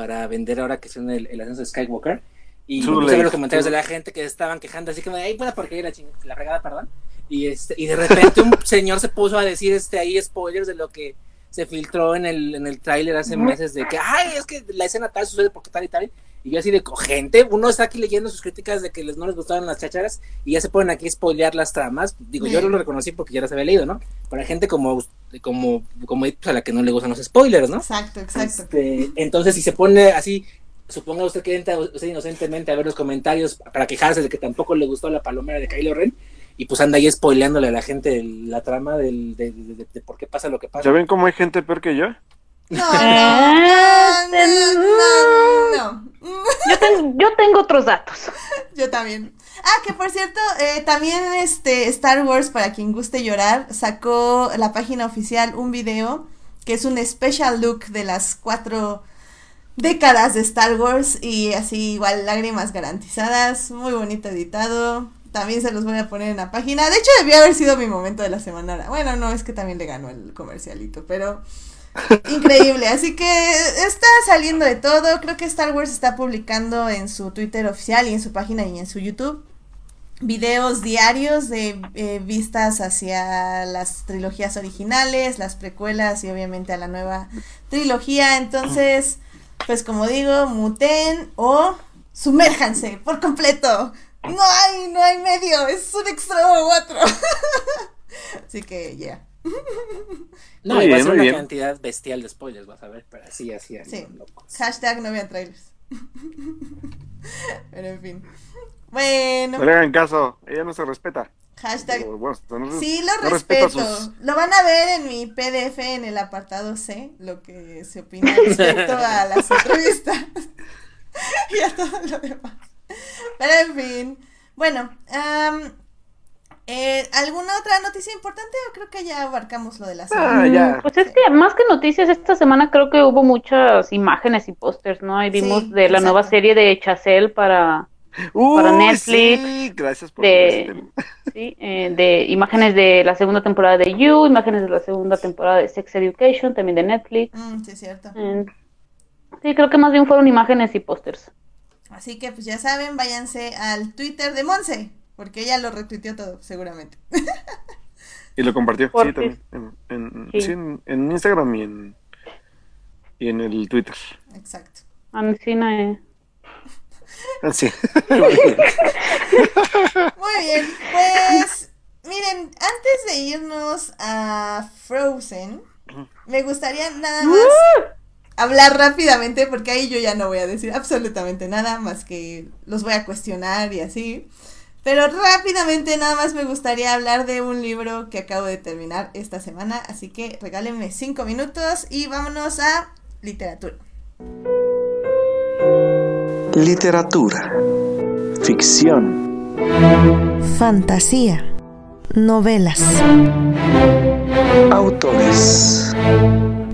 para vender ahora que son el, el ascenso de Skywalker. Y me puse a ver los comentarios de la gente que estaban quejando, así que me ay, pueda porque la, la fregada, perdón. Y este, y de repente un señor se puso a decir este ahí spoilers de lo que se filtró en el, en el tráiler hace meses de que ay, es que la escena tal sucede porque tal y tal. Y yo así de gente, uno está aquí leyendo sus críticas de que les no les gustaron las chácharas y ya se ponen aquí a spoilear las tramas. Digo, yo no lo reconocí porque ya las había leído, ¿no? Hay gente como, como, como pues, a la que no le gustan los spoilers, ¿no? exacto, exacto. Este, entonces, si se pone así, suponga usted que entra usted inocentemente a ver los comentarios para quejarse de que tampoco le gustó la palomera de Kylo Ren, y pues anda ahí spoileándole a la gente el- la trama del, de, de- de- de por qué pasa lo que pasa. ¿Ya ven cómo hay gente peor que yo? No, no, no, no. Yo, ten- yo tengo otros datos. Yo también. Ah, que por cierto, eh, también este Star Wars, para quien guste llorar, sacó la página oficial un video que es un special look de las cuatro décadas de Star Wars y así igual lágrimas garantizadas, muy bonito editado. También se los voy a poner en la página. De hecho, debió haber sido mi momento de la semana. Bueno, no, es que también le ganó el comercialito, pero increíble. Así que está saliendo de todo. Creo que Star Wars está publicando en su Twitter oficial y en su página y en su YouTube videos diarios de eh, vistas hacia las trilogías originales, las precuelas y obviamente a la nueva trilogía. Entonces, pues como digo, muten o sumérjanse por completo. No hay, no hay medio, es un extremo u otro. Así que, ya. No, Muy y va a ser una bien. cantidad bestial de spoilers, vas a ver, pero así, así, así, Sí. locos. Hashtag no vean trailers. Pero en fin. Bueno, No le hagan caso, ella no se respeta. hashtag Pero, bueno, no- Sí, lo no respeto. sus- Lo van a ver en mi PDF en el apartado C, lo que se opina respecto a las entrevistas y a todo lo demás. Pero en fin, bueno, am, eh, ¿alguna otra noticia importante o creo que ya abarcamos lo de la semana? Ah, ya. Pues es que más que noticias, esta semana creo que hubo muchas imágenes y pósters, ¿no? Y vimos Sí, de la nueva serie de Chazelle para, para Netflix, sí, gracias por de- este- sí, eh, de imágenes de la segunda temporada de You, imágenes de la segunda temporada de Sex Education, también de Netflix. Mm, sí, es cierto. Eh, sí, creo que más bien fueron imágenes y pósters. Así que pues ya saben, váyanse al Twitter de Monse, porque ella lo retuiteó todo, seguramente. Y lo compartió, sí, también. En, en- Sí. sí, en- en Instagram y en, y en el Twitter. Exacto. Ancina, eh, Ah, Sí. Muy bien, pues miren, antes de irnos a Frozen, me gustaría nada más hablar rápidamente, porque ahí yo ya no voy a decir absolutamente nada, más que los voy a cuestionar y así. Pero rápidamente nada más me gustaría hablar de un libro que acabo de terminar esta semana, así que regálenme cinco minutos y vámonos a literatura. Literatura. Ficción. Fantasía. Novelas. Autores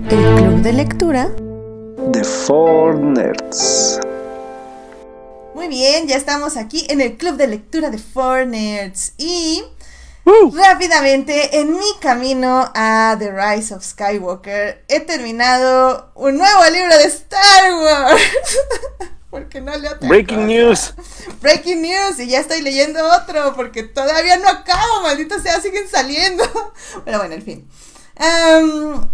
El club de lectura de Four Nerds. Muy bien, ya estamos aquí en el club de lectura de Four Nerds y Uh. rápidamente en mi camino a The Rise of Skywalker he terminado un nuevo libro de Star Wars. porque no leo otra Breaking news. Breaking news y ya estoy leyendo otro porque todavía no acabo, maldito sea, siguen saliendo. Pero bueno, en fin. Am,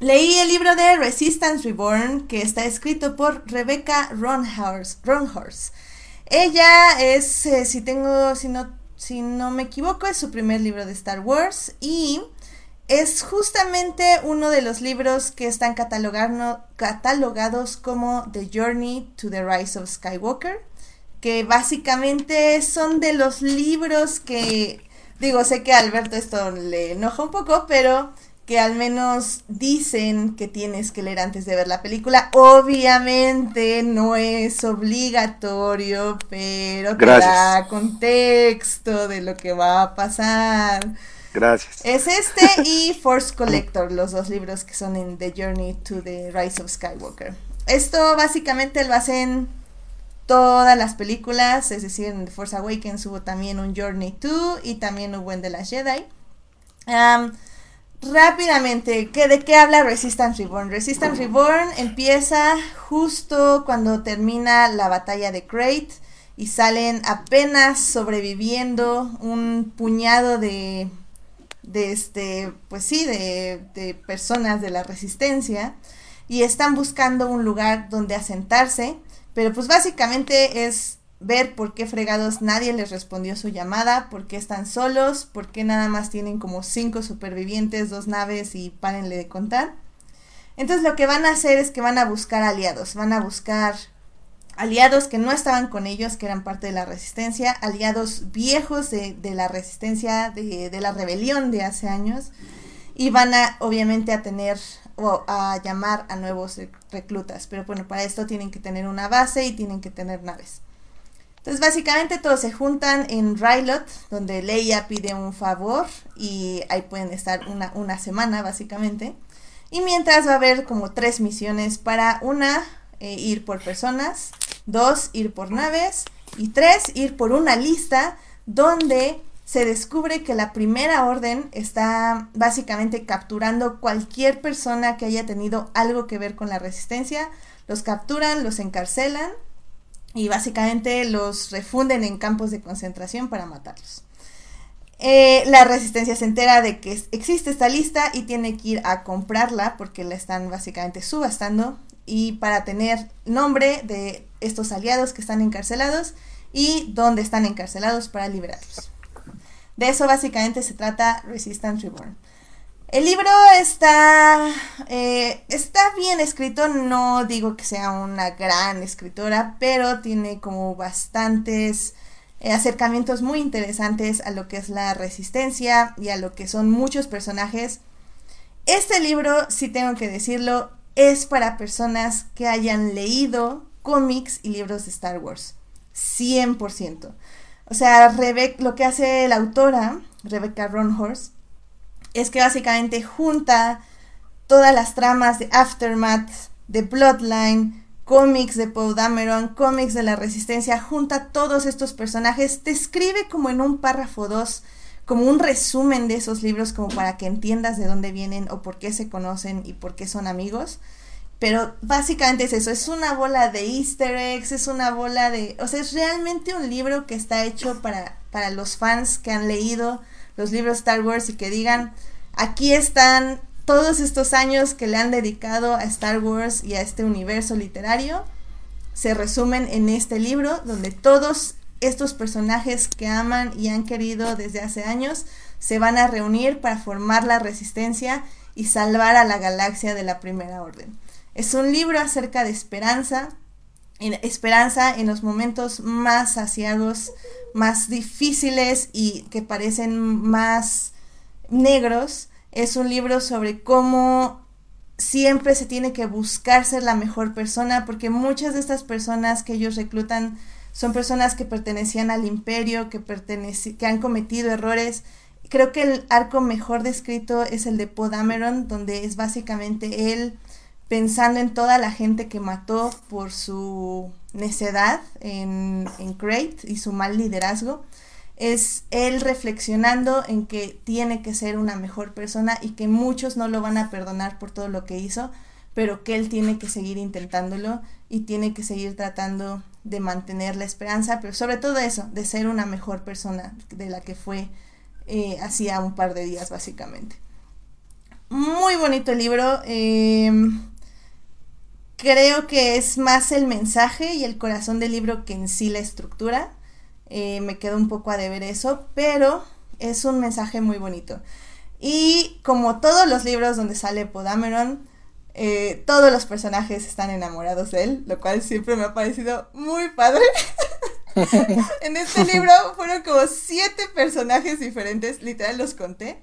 leí el libro de Resistance Reborn que está escrito por Rebecca Ronhorst. Ella es, eh, si tengo, si no, si no me equivoco, es su primer libro de Star Wars y es justamente uno de los libros que están catalogados como The Journey to the Rise of Skywalker, que básicamente son de los libros que, digo, sé que a Alberto esto le enoja un poco, pero que al menos dicen que tienes que leer antes de ver la película. Obviamente no es obligatorio, pero te Gracias. da contexto de lo que va a pasar. Gracias. Es este y Force Collector, los dos libros que son en The Journey to the Rise of Skywalker. Esto básicamente lo hacen todas las películas, es decir, en The Force Awakens hubo también un Journey to y también hubo en The Last Jedi. Rápidamente, ¿qué, ¿de qué habla Resistance Reborn? Resistance Reborn empieza justo cuando termina la batalla de Crate y salen apenas sobreviviendo un puñado de de este, pues sí, de, de personas de la resistencia y están buscando un lugar donde asentarse, pero pues básicamente es ver por qué fregados nadie les respondió su llamada, por qué están solos, por qué nada más tienen como cinco supervivientes, dos naves y párenle de contar. Entonces lo que van a hacer es que van a buscar aliados, van a buscar aliados que no estaban con ellos, que eran parte de la resistencia, aliados viejos de, de la resistencia, de, de la rebelión de hace años, y van a obviamente a tener o a llamar a nuevos rec- reclutas, pero bueno, para esto tienen que tener una base y tienen que tener naves. Entonces básicamente todos se juntan en Rylot, donde Leia pide un favor y ahí pueden estar una, una semana básicamente. Y mientras va a haber como tres misiones para una, eh, ir por personas, dos, ir por naves y tres, ir por una lista donde se descubre que la primera orden está básicamente capturando cualquier persona que haya tenido algo que ver con la resistencia. Los capturan, los encarcelan y básicamente los refunden en campos de concentración para matarlos. Eh, la resistencia se entera de que existe esta lista y tiene que ir a comprarla porque la están básicamente subastando y para tener nombre de estos aliados que están encarcelados y dónde están encarcelados para liberarlos. De eso básicamente se trata Resistance Reborn. El libro está, eh, está bien escrito, no digo que sea una gran escritora, pero tiene como bastantes eh, acercamientos muy interesantes a lo que es la resistencia y a lo que son muchos personajes. Este libro, si tengo que decirlo, es para personas que hayan leído cómics y libros de Star Wars. 100%. O sea, lo que hace la autora, Rebecca Ronhorst, es que básicamente junta todas las tramas de Aftermath, de Bloodline, cómics de Poe Dameron, cómics de la Resistencia, junta todos estos personajes, te escribe como en un párrafo 2, como un resumen de esos libros, como para que entiendas de dónde vienen o por qué se conocen y por qué son amigos. Pero básicamente es eso, es una bola de easter eggs, es una bola de... O sea, es realmente un libro que está hecho para, para los fans que han leído los libros Star Wars y que digan, aquí están todos estos años que le han dedicado a Star Wars y a este universo literario, se resumen en este libro donde todos estos personajes que aman y han querido desde hace años se van a reunir para formar la resistencia y salvar a la galaxia de la Primera Orden. Es un libro acerca de esperanza, en esperanza en los momentos más saciados, más difíciles y que parecen más negros. Es un libro sobre cómo siempre se tiene que buscar ser la mejor persona, porque muchas de estas personas que ellos reclutan son personas que pertenecían al imperio, que, han cometido errores, Creo que el arco mejor descrito es el de Poe Dameron, donde es básicamente él pensando en toda la gente que mató por su necedad en, en y su mal liderazgo. Es él reflexionando en que tiene que ser una mejor persona y que muchos no lo van a perdonar por todo lo que hizo, pero que él tiene que seguir intentándolo y tiene que seguir tratando de mantener la esperanza, pero sobre todo eso, de ser una mejor persona de la que fue eh, hacía un par de días básicamente. Muy bonito el libro. Em, creo que es más el mensaje y el corazón del libro que en sí la estructura. Eh, me quedó un poco a deber eso, pero es un mensaje muy bonito. Y como todos los libros donde sale Podameron, eh, todos los personajes están enamorados de él, lo cual siempre me ha parecido muy padre. en este libro fueron como siete personajes diferentes, literal los conté,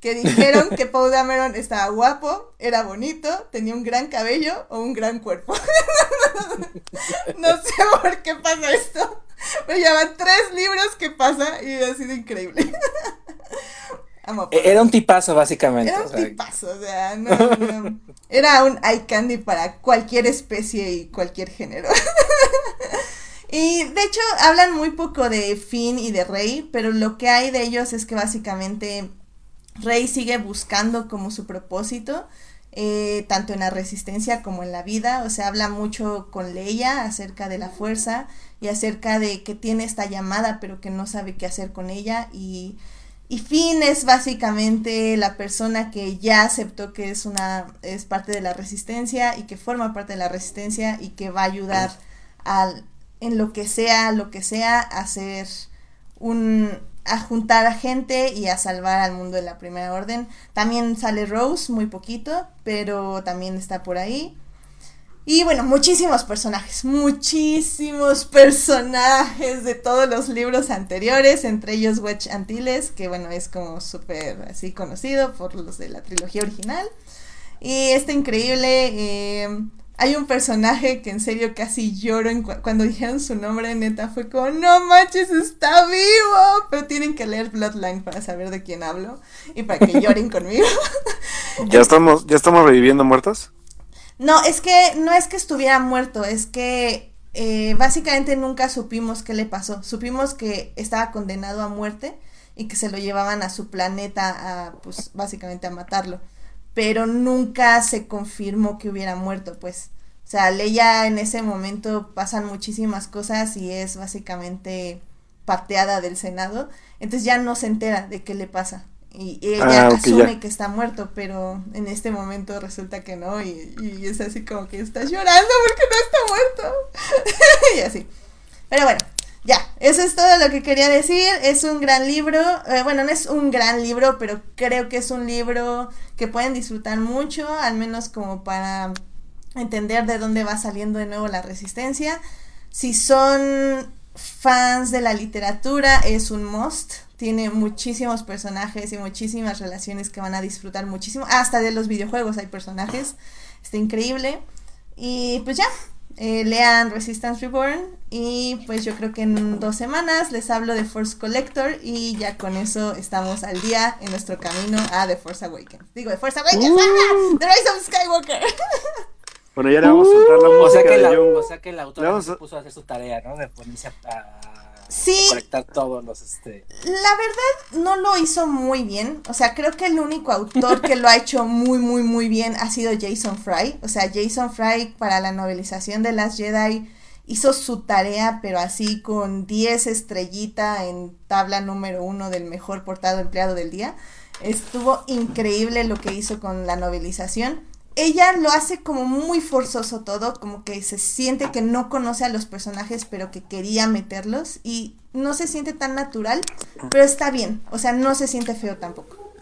que dijeron que Paul Dameron estaba guapo, era bonito, tenía un gran cabello o un gran cuerpo. no sé por qué pasa esto. Me llaman tres libros que pasa y ha sido increíble. Era un tipazo, básicamente. Era un tipazo, o sea, no, no. Era un eye candy para cualquier especie y cualquier género. Y de hecho hablan muy poco de Finn y de Rey, pero lo que hay de ellos es que básicamente Rey sigue buscando como su propósito, eh, tanto en la resistencia como en la vida. O sea, habla mucho con Leia acerca de la fuerza y acerca de que tiene esta llamada, pero que no sabe qué hacer con ella. Y, y Finn es básicamente la persona que ya aceptó que es una es parte de la resistencia y que forma parte de la resistencia y que va a ayudar al en lo que sea, lo que sea, hacer un a juntar a gente y a salvar al mundo de la primera orden. También sale Rose, muy poquito, pero también está por ahí. Y bueno, muchísimos personajes, muchísimos personajes de todos los libros anteriores, entre ellos Wedge Antilles, que bueno, es como súper así conocido por los de la trilogía original. Y está increíble. Eh, hay un personaje que en serio casi lloro cuando dijeron su nombre, neta, fue como, no manches, está vivo. Pero tienen que leer Bloodline para saber de quién hablo y para que lloren conmigo. ¿Ya estamos, ¿Ya estamos reviviendo muertos? No, es que no es que estuviera muerto, es que eh, básicamente nunca supimos qué le pasó. Supimos que estaba condenado a muerte y que se lo llevaban a su planeta a, pues, básicamente a matarlo pero nunca se confirmó que hubiera muerto, pues. O sea, Leia en ese momento pasan muchísimas cosas y es básicamente pateada del Senado, entonces ya no se entera de qué le pasa. Y ella ah, asume que está muerto, pero en este momento resulta que no, y, y es así como que está llorando porque no está muerto. y así. Pero bueno, ya, eso es todo lo que quería decir. Es un gran libro. Eh, bueno, no es un gran libro, pero creo que es un libro que pueden disfrutar mucho, al menos como para entender de dónde va saliendo de nuevo la resistencia. Si son fans de la literatura, es un must. Tiene muchísimos personajes y muchísimas relaciones que van a disfrutar muchísimo. Hasta de los videojuegos hay personajes. Está increíble. Y pues ya, eh, lean Resistance Reborn y pues yo creo que en dos semanas les hablo de Force Collector y ya con eso estamos al día en nuestro camino a The Force Awakens. Digo, The Force Awakens, uh. ¡Ah! The Rise of Skywalker. Bueno, ya le vamos a soltar la música. O sea que la, o sea que la autora se puso a hacer su tarea, ¿no? De ponerse a Sí. Conectar todos los, este... La verdad, no lo hizo muy bien. O sea, creo que el único autor que lo ha hecho muy, muy, muy bien ha sido Jason Fry. O sea, Jason Fry para la novelización de Las Jedi hizo su tarea, pero así con 10 estrellita en tabla número uno del mejor portado empleado del día. Estuvo increíble lo que hizo con la novelización ella lo hace como muy forzoso todo, como que se siente que no conoce a los personajes, pero que quería meterlos y no se siente tan natural, pero está bien, o sea, no se siente feo tampoco.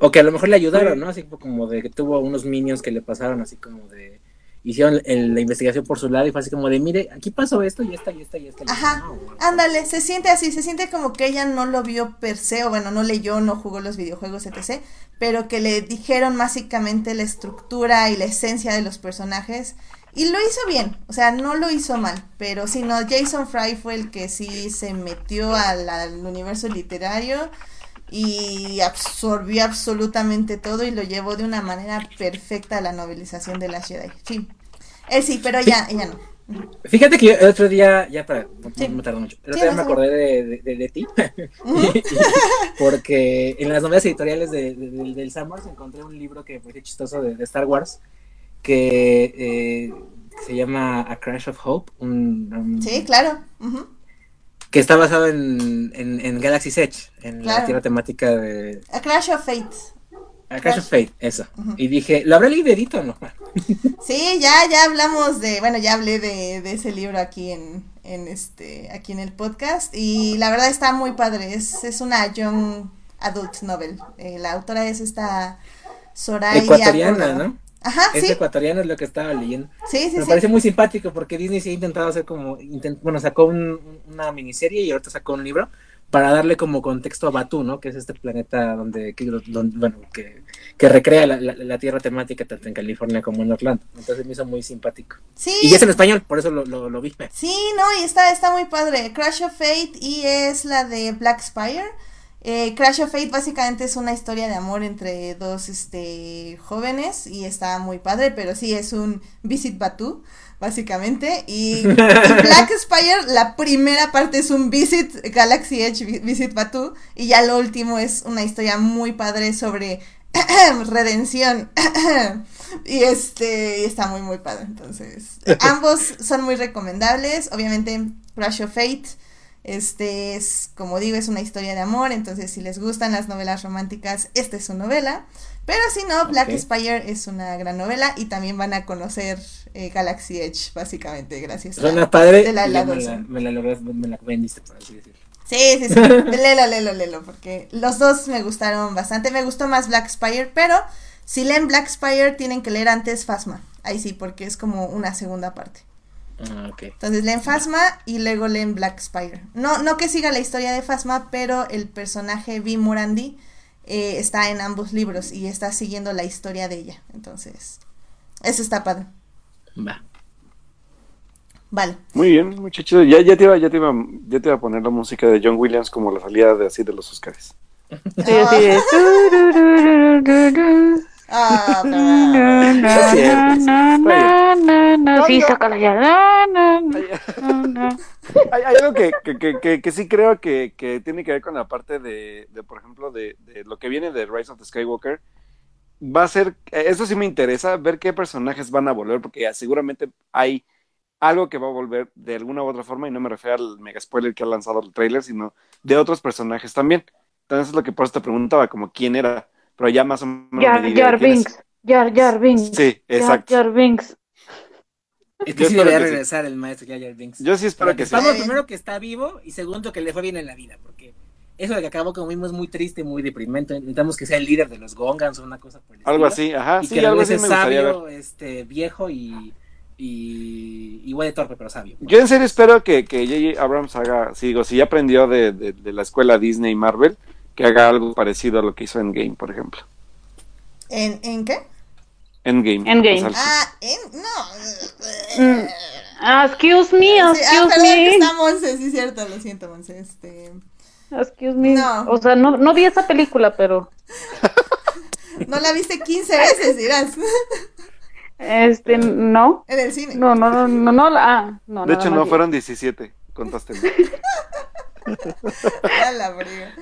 O que a lo mejor le ayudaron, ¿no? Así como de que tuvo unos minions que le pasaron así como de hicieron la investigación por su lado y fue así como de, mire, aquí pasó esto y esta y esta y esta. Ajá, ándale, se siente así, se siente como que ella no lo vio per se, o bueno, no leyó, no jugó los videojuegos, etc., pero que le dijeron básicamente la estructura y la esencia de los personajes y lo hizo bien, o sea, no lo hizo mal, pero si no, Jason Fry fue el que sí se metió al, al universo literario y absorbió absolutamente todo y lo llevó de una manera perfecta a la novelización de las Jedi. Sí, él sí, pero ya, ella no. Fíjate que yo el otro día, ya para, Sí. no me tardó mucho, el Sí, otro día me acordé de, de, de- de ti, porque en las novelas editoriales de, de- del- Summers encontré un libro que pareció chistoso de, Star Wars, que eh, se llama A Crash of Hope, un, un- Sí, claro. ujú. Que está basado en, en, en Galaxy's Edge, en la tierra temática de A Crash of Fate. A Crash of Fate, eso. Y dije, ¿lo habrá leído o no? Sí, ya, ya hablamos de, bueno, ya hablé de, de ese libro aquí en, en este, aquí en el podcast y la verdad está muy padre, es, es una young adult novel, Eh, la autora es esta Soraya Ecuatoriana. ¿no? Ajá, Es sí, ecuatoriano, es lo que estaba leyendo. sí, sí, Me parece muy simpático porque Disney se ha intentado hacer como, intent- bueno, sacó un- una miniserie y ahorita sacó un libro para darle como contexto a Batu, ¿no? Que es este planeta donde, que, donde- bueno, que, que recrea la, la- la tierra temática tanto en California como en Orlando. Entonces me hizo muy simpático. Sí, Y es en español, por eso lo, lo, lo vi. Sí, no, y está, está muy padre. Crash of Fate y es la de Black Spire. Eh, Crash of Fate básicamente es una historia de amor entre dos este, jóvenes y está muy padre, pero sí es un Visit Batu, básicamente. Y, y Black Spire, la primera parte es un Visit Galaxy Edge Vi- Visit Batu y ya lo último es una historia muy padre sobre redención. y este y está muy muy padre. Entonces, ambos son muy recomendables. Obviamente, Crash of Fate. Este es, como digo, es una historia de amor. Entonces, si les gustan las novelas románticas, esta es su novela. Pero si no, Black Ok. Spire es una gran novela. Y también van a conocer eh, Galaxy Edge, básicamente, gracias a. Suena padre. de la me, la, me la logras- me la vendiste, por así decirlo. Sí, sí, sí. Lelo, lelo, lelo. Porque los dos me gustaron bastante. Me gustó más Black Spire, pero si leen Black Spire, tienen que leer antes Fasma. Ahí sí, porque es como una segunda parte. Ah. Entonces leen Fasma y luego leen Black Spire. No, no que siga la historia de Fasma, pero el personaje V. Morandi eh, está en ambos libros y está siguiendo la historia de ella. Entonces, eso está padre. Va. Vale. Muy bien, muchachos. Ya, ya, te iba, ya, te iba, ya te iba a poner la música de John Williams como la salida de así de los Oscars. Sí, así. Ah, Sí, es cierto, sí, está bien. Sí, sácala ya. Na, na, na, Hay, hay- algo que, que, que, que- que sí creo que, que tiene que ver con la parte de, de, por ejemplo, de, de lo que viene de Rise of the Skywalker. Va a ser, eh, eso sí me interesa, ver qué personajes van a volver, porque ya seguramente hay algo que va a volver de alguna u otra forma, y no me refiero al mega spoiler que ha lanzado el trailer, sino de otros personajes también. Entonces es lo que por eso te preguntaba, como quién era, pero ya más o menos me Jar diga Jar. Binks. Jar Jar Binks. Sí, Jar exacto. Jar Binks. Es Yo que sí espero debería que sí. regresar el maestro Jar Jar Binks. Yo sí espero que sí. Vamos, sí. primero que está vivo y segundo que le fue bien en la vida, porque eso de que acabó como mismo es muy triste, muy deprimente. Necesitamos que sea el líder de los Gongans o una cosa por el Algo estilo. así, ajá, Y sí, que algo así me ver. sabio, este, viejo y, y igual de torpe, pero sabio. Yo en serio espero que que J.J. Abrams haga, si digo, si ya aprendió de, de, de la escuela Disney y Marvel, que haga algo parecido a lo que hizo en Game, por ejemplo. ¿En, ¿En qué? Endgame. Endgame. Sea, Ah, en. No. Mm. Ah, excuse me, Sí, ah, excuse perdón, que me. está Monse, sí, cierto, lo siento, Monse. Este. Excuse me. No. O sea, no, no vi esa película, pero. No la viste 15 veces, dirás. Este, no. en el cine. No, no, no, no, no, la- ah, no. de hecho, no fueron 17, contaste. A la briga.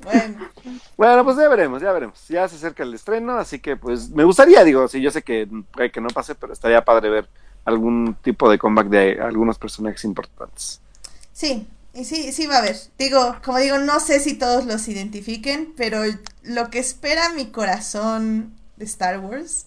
Bueno, bueno, pues ya veremos, ya veremos. Ya se acerca el estreno, así que pues me gustaría, digo, sí, yo sé que que no pase, pero estaría padre ver algún tipo de comeback de algunos personajes importantes. sí, y sí, sí va a haber. Digo, como digo, no sé si todos los identifiquen, pero lo que espera mi corazón de Star Wars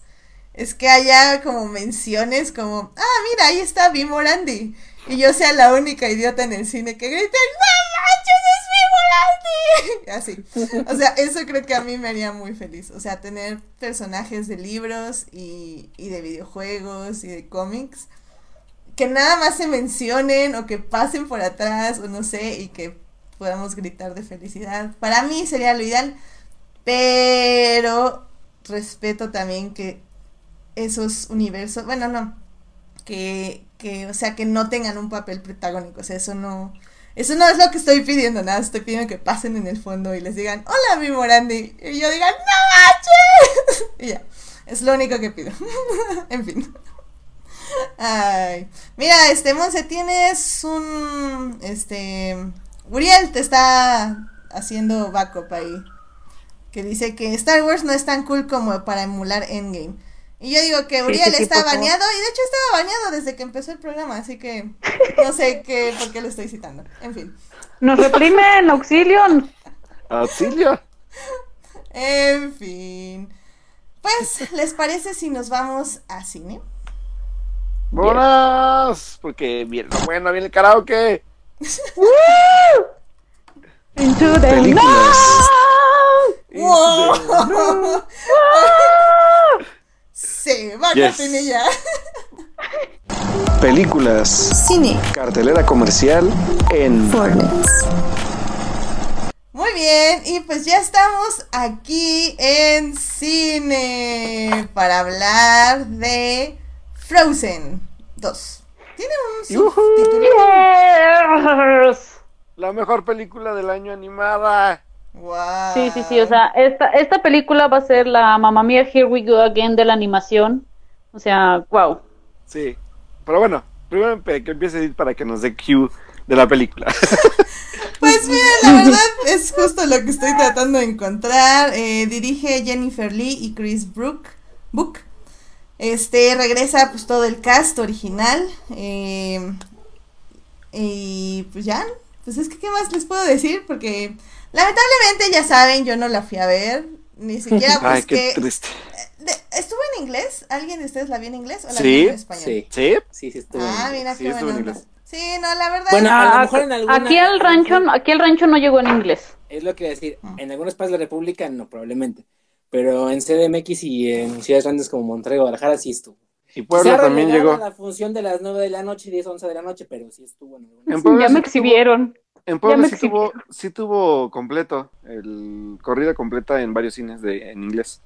es que haya como menciones como, ah, mira, ahí está Bimorandi. Y yo sea la única idiota en el cine que grite, ¡No manches, es Bimorandi! Así. O sea, eso creo que a mí me haría muy feliz. O sea, tener personajes de libros y, y de videojuegos y de cómics que nada más se mencionen o que pasen por atrás o no sé y que podamos gritar de felicidad. Para mí sería lo ideal, pero respeto también que esos universos, bueno, no, que, que, o sea, que no tengan un papel protagónico, o sea, eso no, Eso no es lo que estoy pidiendo, nada, estoy pidiendo que pasen en el fondo y les digan, hola, mi Morandi. Y yo diga, no manches. Y ya, es lo único que pido. en fin. Mira, este, Monse, tienes un, este, Uriel te está haciendo backup ahí. Que dice que Star Wars no es tan cool como para emular Endgame. Y yo digo que Uriel sí, sí, está baneado, y de hecho estaba baneado desde que empezó el programa, así que no sé qué, por qué lo estoy citando. En fin. Nos reprimen, auxilio. Auxilio. En fin. Pues, ¿les parece si nos vamos a cine? ¡Vámonos! Porque viene lo bueno, viene el karaoke. Into the Películas. night. ¡Wow! Sí, va Yes. cortinilla. Películas. Cine. Cartelera comercial en Fornex. Muy bien, y pues ya estamos aquí en cine para hablar de Frozen 2. Tiene un subtítulo. Yes. la mejor película del año animada. Wow. Sí, sí, sí, o sea, esta, esta película va a ser la Mamma Mía Here We Go Again de la animación. O sea, wow. Sí. Pero bueno, primero que empiece Edith para que nos dé cue de la película. Pues mira, la verdad es justo lo que estoy tratando de encontrar. Eh, dirige Jennifer Lee y Chris Brook. Book. Este regresa pues todo el cast original. eh, y pues ya, pues es que qué más les puedo decir porque lamentablemente ya saben, yo no la fui a ver, ni siquiera Ay, qué busqué. triste. de- ¿Estuvo en inglés? ¿Alguien de ustedes la vio en inglés o la Sí, vio en español? Sí, ¿Sí? sí, sí estuvo. Ah, en- mira Sí, qué estuvo en bueno. inglés. Sí, no, la verdad. Bueno, a lo Ah, mejor en alguna- aquí el rancho, aquí el rancho no llegó en inglés. Es lo que iba a decir. Ah. En algunos países de la República, no, probablemente. Pero en CDMX y en ciudades grandes como Monterrey, Guadalajara, sí estuvo. Y Puebla también llegó. la función de las 9 de la noche, 10, 11 de la noche, pero sí estuvo en algunos. En Puebla Ya sí me exhibieron. En Puebla sí tuvo, sí tuvo completo, el corrida completa en varios cines de, en inglés.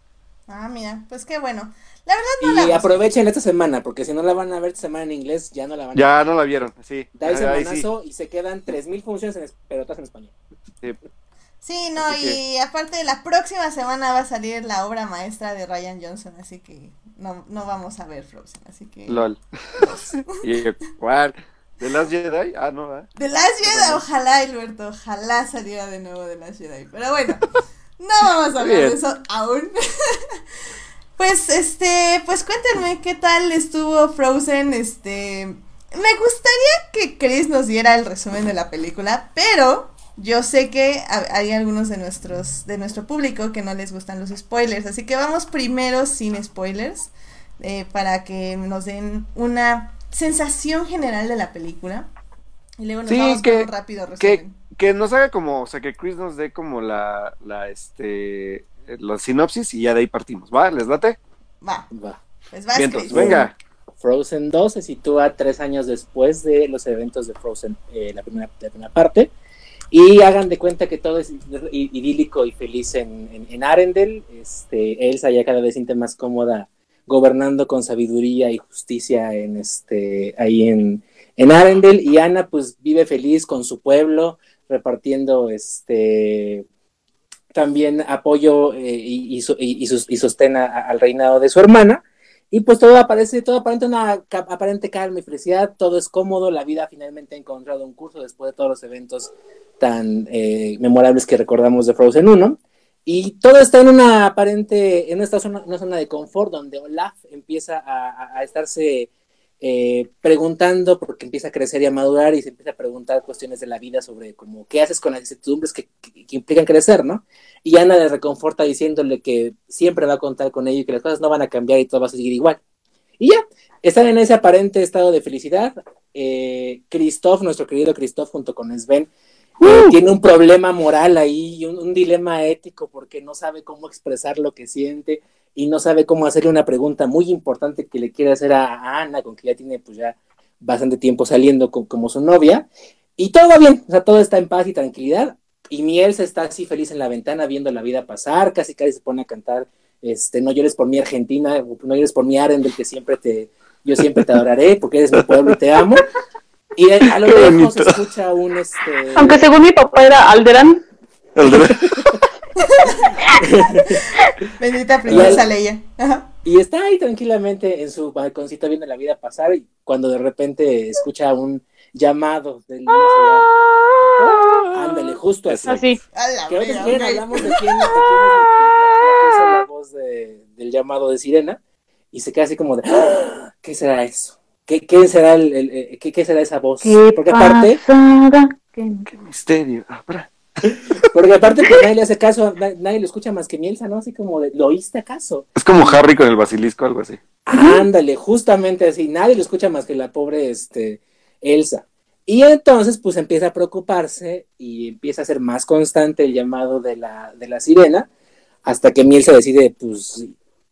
Ah, mira, pues qué bueno. La verdad no la Y busqué. aprovechen esta semana, porque si no la van a ver esta semana en inglés, ya no la van a ver. Ya no la vieron, sí. Da el sí. semanazo y se quedan 3.000 funciones, en, es- pero todas en español. Sí. Sí, no, Así y aparte la próxima semana va a salir la obra maestra de Ryan Johnson, así que no, no vamos a ver Frozen, así que... LOL. y yo, ¿The Last Jedi? Ah, no, ¿verdad? The Last Jedi, ojalá, Alberto, ojalá saliera de nuevo The Last Jedi, pero bueno, no vamos a hablar Bien. de eso aún. pues, este, pues cuéntenme qué tal estuvo Frozen, este... Me gustaría que Chris nos diera el resumen de la película, pero yo sé que ha- hay algunos de nuestros de nuestro público que no les gustan los spoilers, así que vamos primero sin spoilers eh, para que nos den una sensación general de la película y luego nos Sí, vamos que- con un rápido Que, resumen. que nos haga como, o sea, que Chris nos dé como la, la, este, la sinopsis y ya de ahí partimos, ¿va? ¿Les late? Va, Va. pues vas Vientos, Chris. venga. Frozen 2 se sitúa tres años después de los eventos de Frozen, eh, la, primera, la primera parte. Y hagan de cuenta que todo es idílico y feliz en, en, en Arendelle. Este, Elsa ya cada vez siente más cómoda gobernando con sabiduría y justicia en este, ahí en, en Arendelle. Y Anna pues vive feliz con su pueblo, repartiendo este, también apoyo eh, y, y, y- y sostén a- al reinado de su hermana. Y pues todo aparece, todo aparenta una aparente calma y felicidad, todo es cómodo, la vida finalmente ha encontrado un curso después de todos los eventos tan eh, memorables que recordamos de Frozen 1. Y todo está en una aparente, en esta zona, una zona de confort donde Olaf empieza a, a- estarse eh, preguntando porque empieza a crecer y a madurar y se empieza a preguntar cuestiones de la vida sobre como qué haces con las incertidumbres que, que- que implican crecer, ¿no? Y Ana le reconforta diciéndole que siempre va a contar con ello y que las cosas no van a cambiar y todo va a seguir igual. Y ya, están en ese aparente estado de felicidad. Eh, Christoph, nuestro querido Christoph, junto con Sven, eh, tiene un problema moral ahí, y un, un dilema ético, porque no sabe cómo expresar lo que siente y no sabe cómo hacerle una pregunta muy importante que le quiere hacer a, Ana, con que ya tiene pues ya bastante tiempo saliendo con- como su novia. Y todo va bien, o sea, todo está en paz y tranquilidad. Y Miel se está así feliz en la ventana viendo la vida pasar, casi casi se pone a cantar, este, no llores por mi Argentina, no llores por mi Arendel, que siempre te, yo siempre te adoraré, porque eres mi pueblo y te amo. Y a, lo Qué lejos bonito. se escucha un este. Aunque según mi papá era Alderan. De- Bendita princesa Leia. Ajá. Y está ahí tranquilamente en su balconcito viendo la vida pasar y cuando de repente escucha un llamado del allá. Ándale, justo así. Así. A Que ahorita verga, si quieren ok. hablamos de quién, de quién es la voz de- del llamado de Sirena y se queda así como de "Ah, ¿qué será eso? ¿Qué, qué será el, el- el- qué, qué será esa voz? ¿Qué Porque aparte? ¿Qué- Qué misterio. Habrá. porque aparte pues nadie le hace caso, na- nadie lo escucha más que Mielsa, ¿no? Así como de, ¿lo oíste acaso? Es como Harry con el basilisco, algo así. Ándale, justamente así, nadie lo escucha más que la pobre este, Elsa. Y entonces, pues empieza a preocuparse y empieza a ser más constante el llamado de la, de la sirena, hasta que Miel se decide, pues,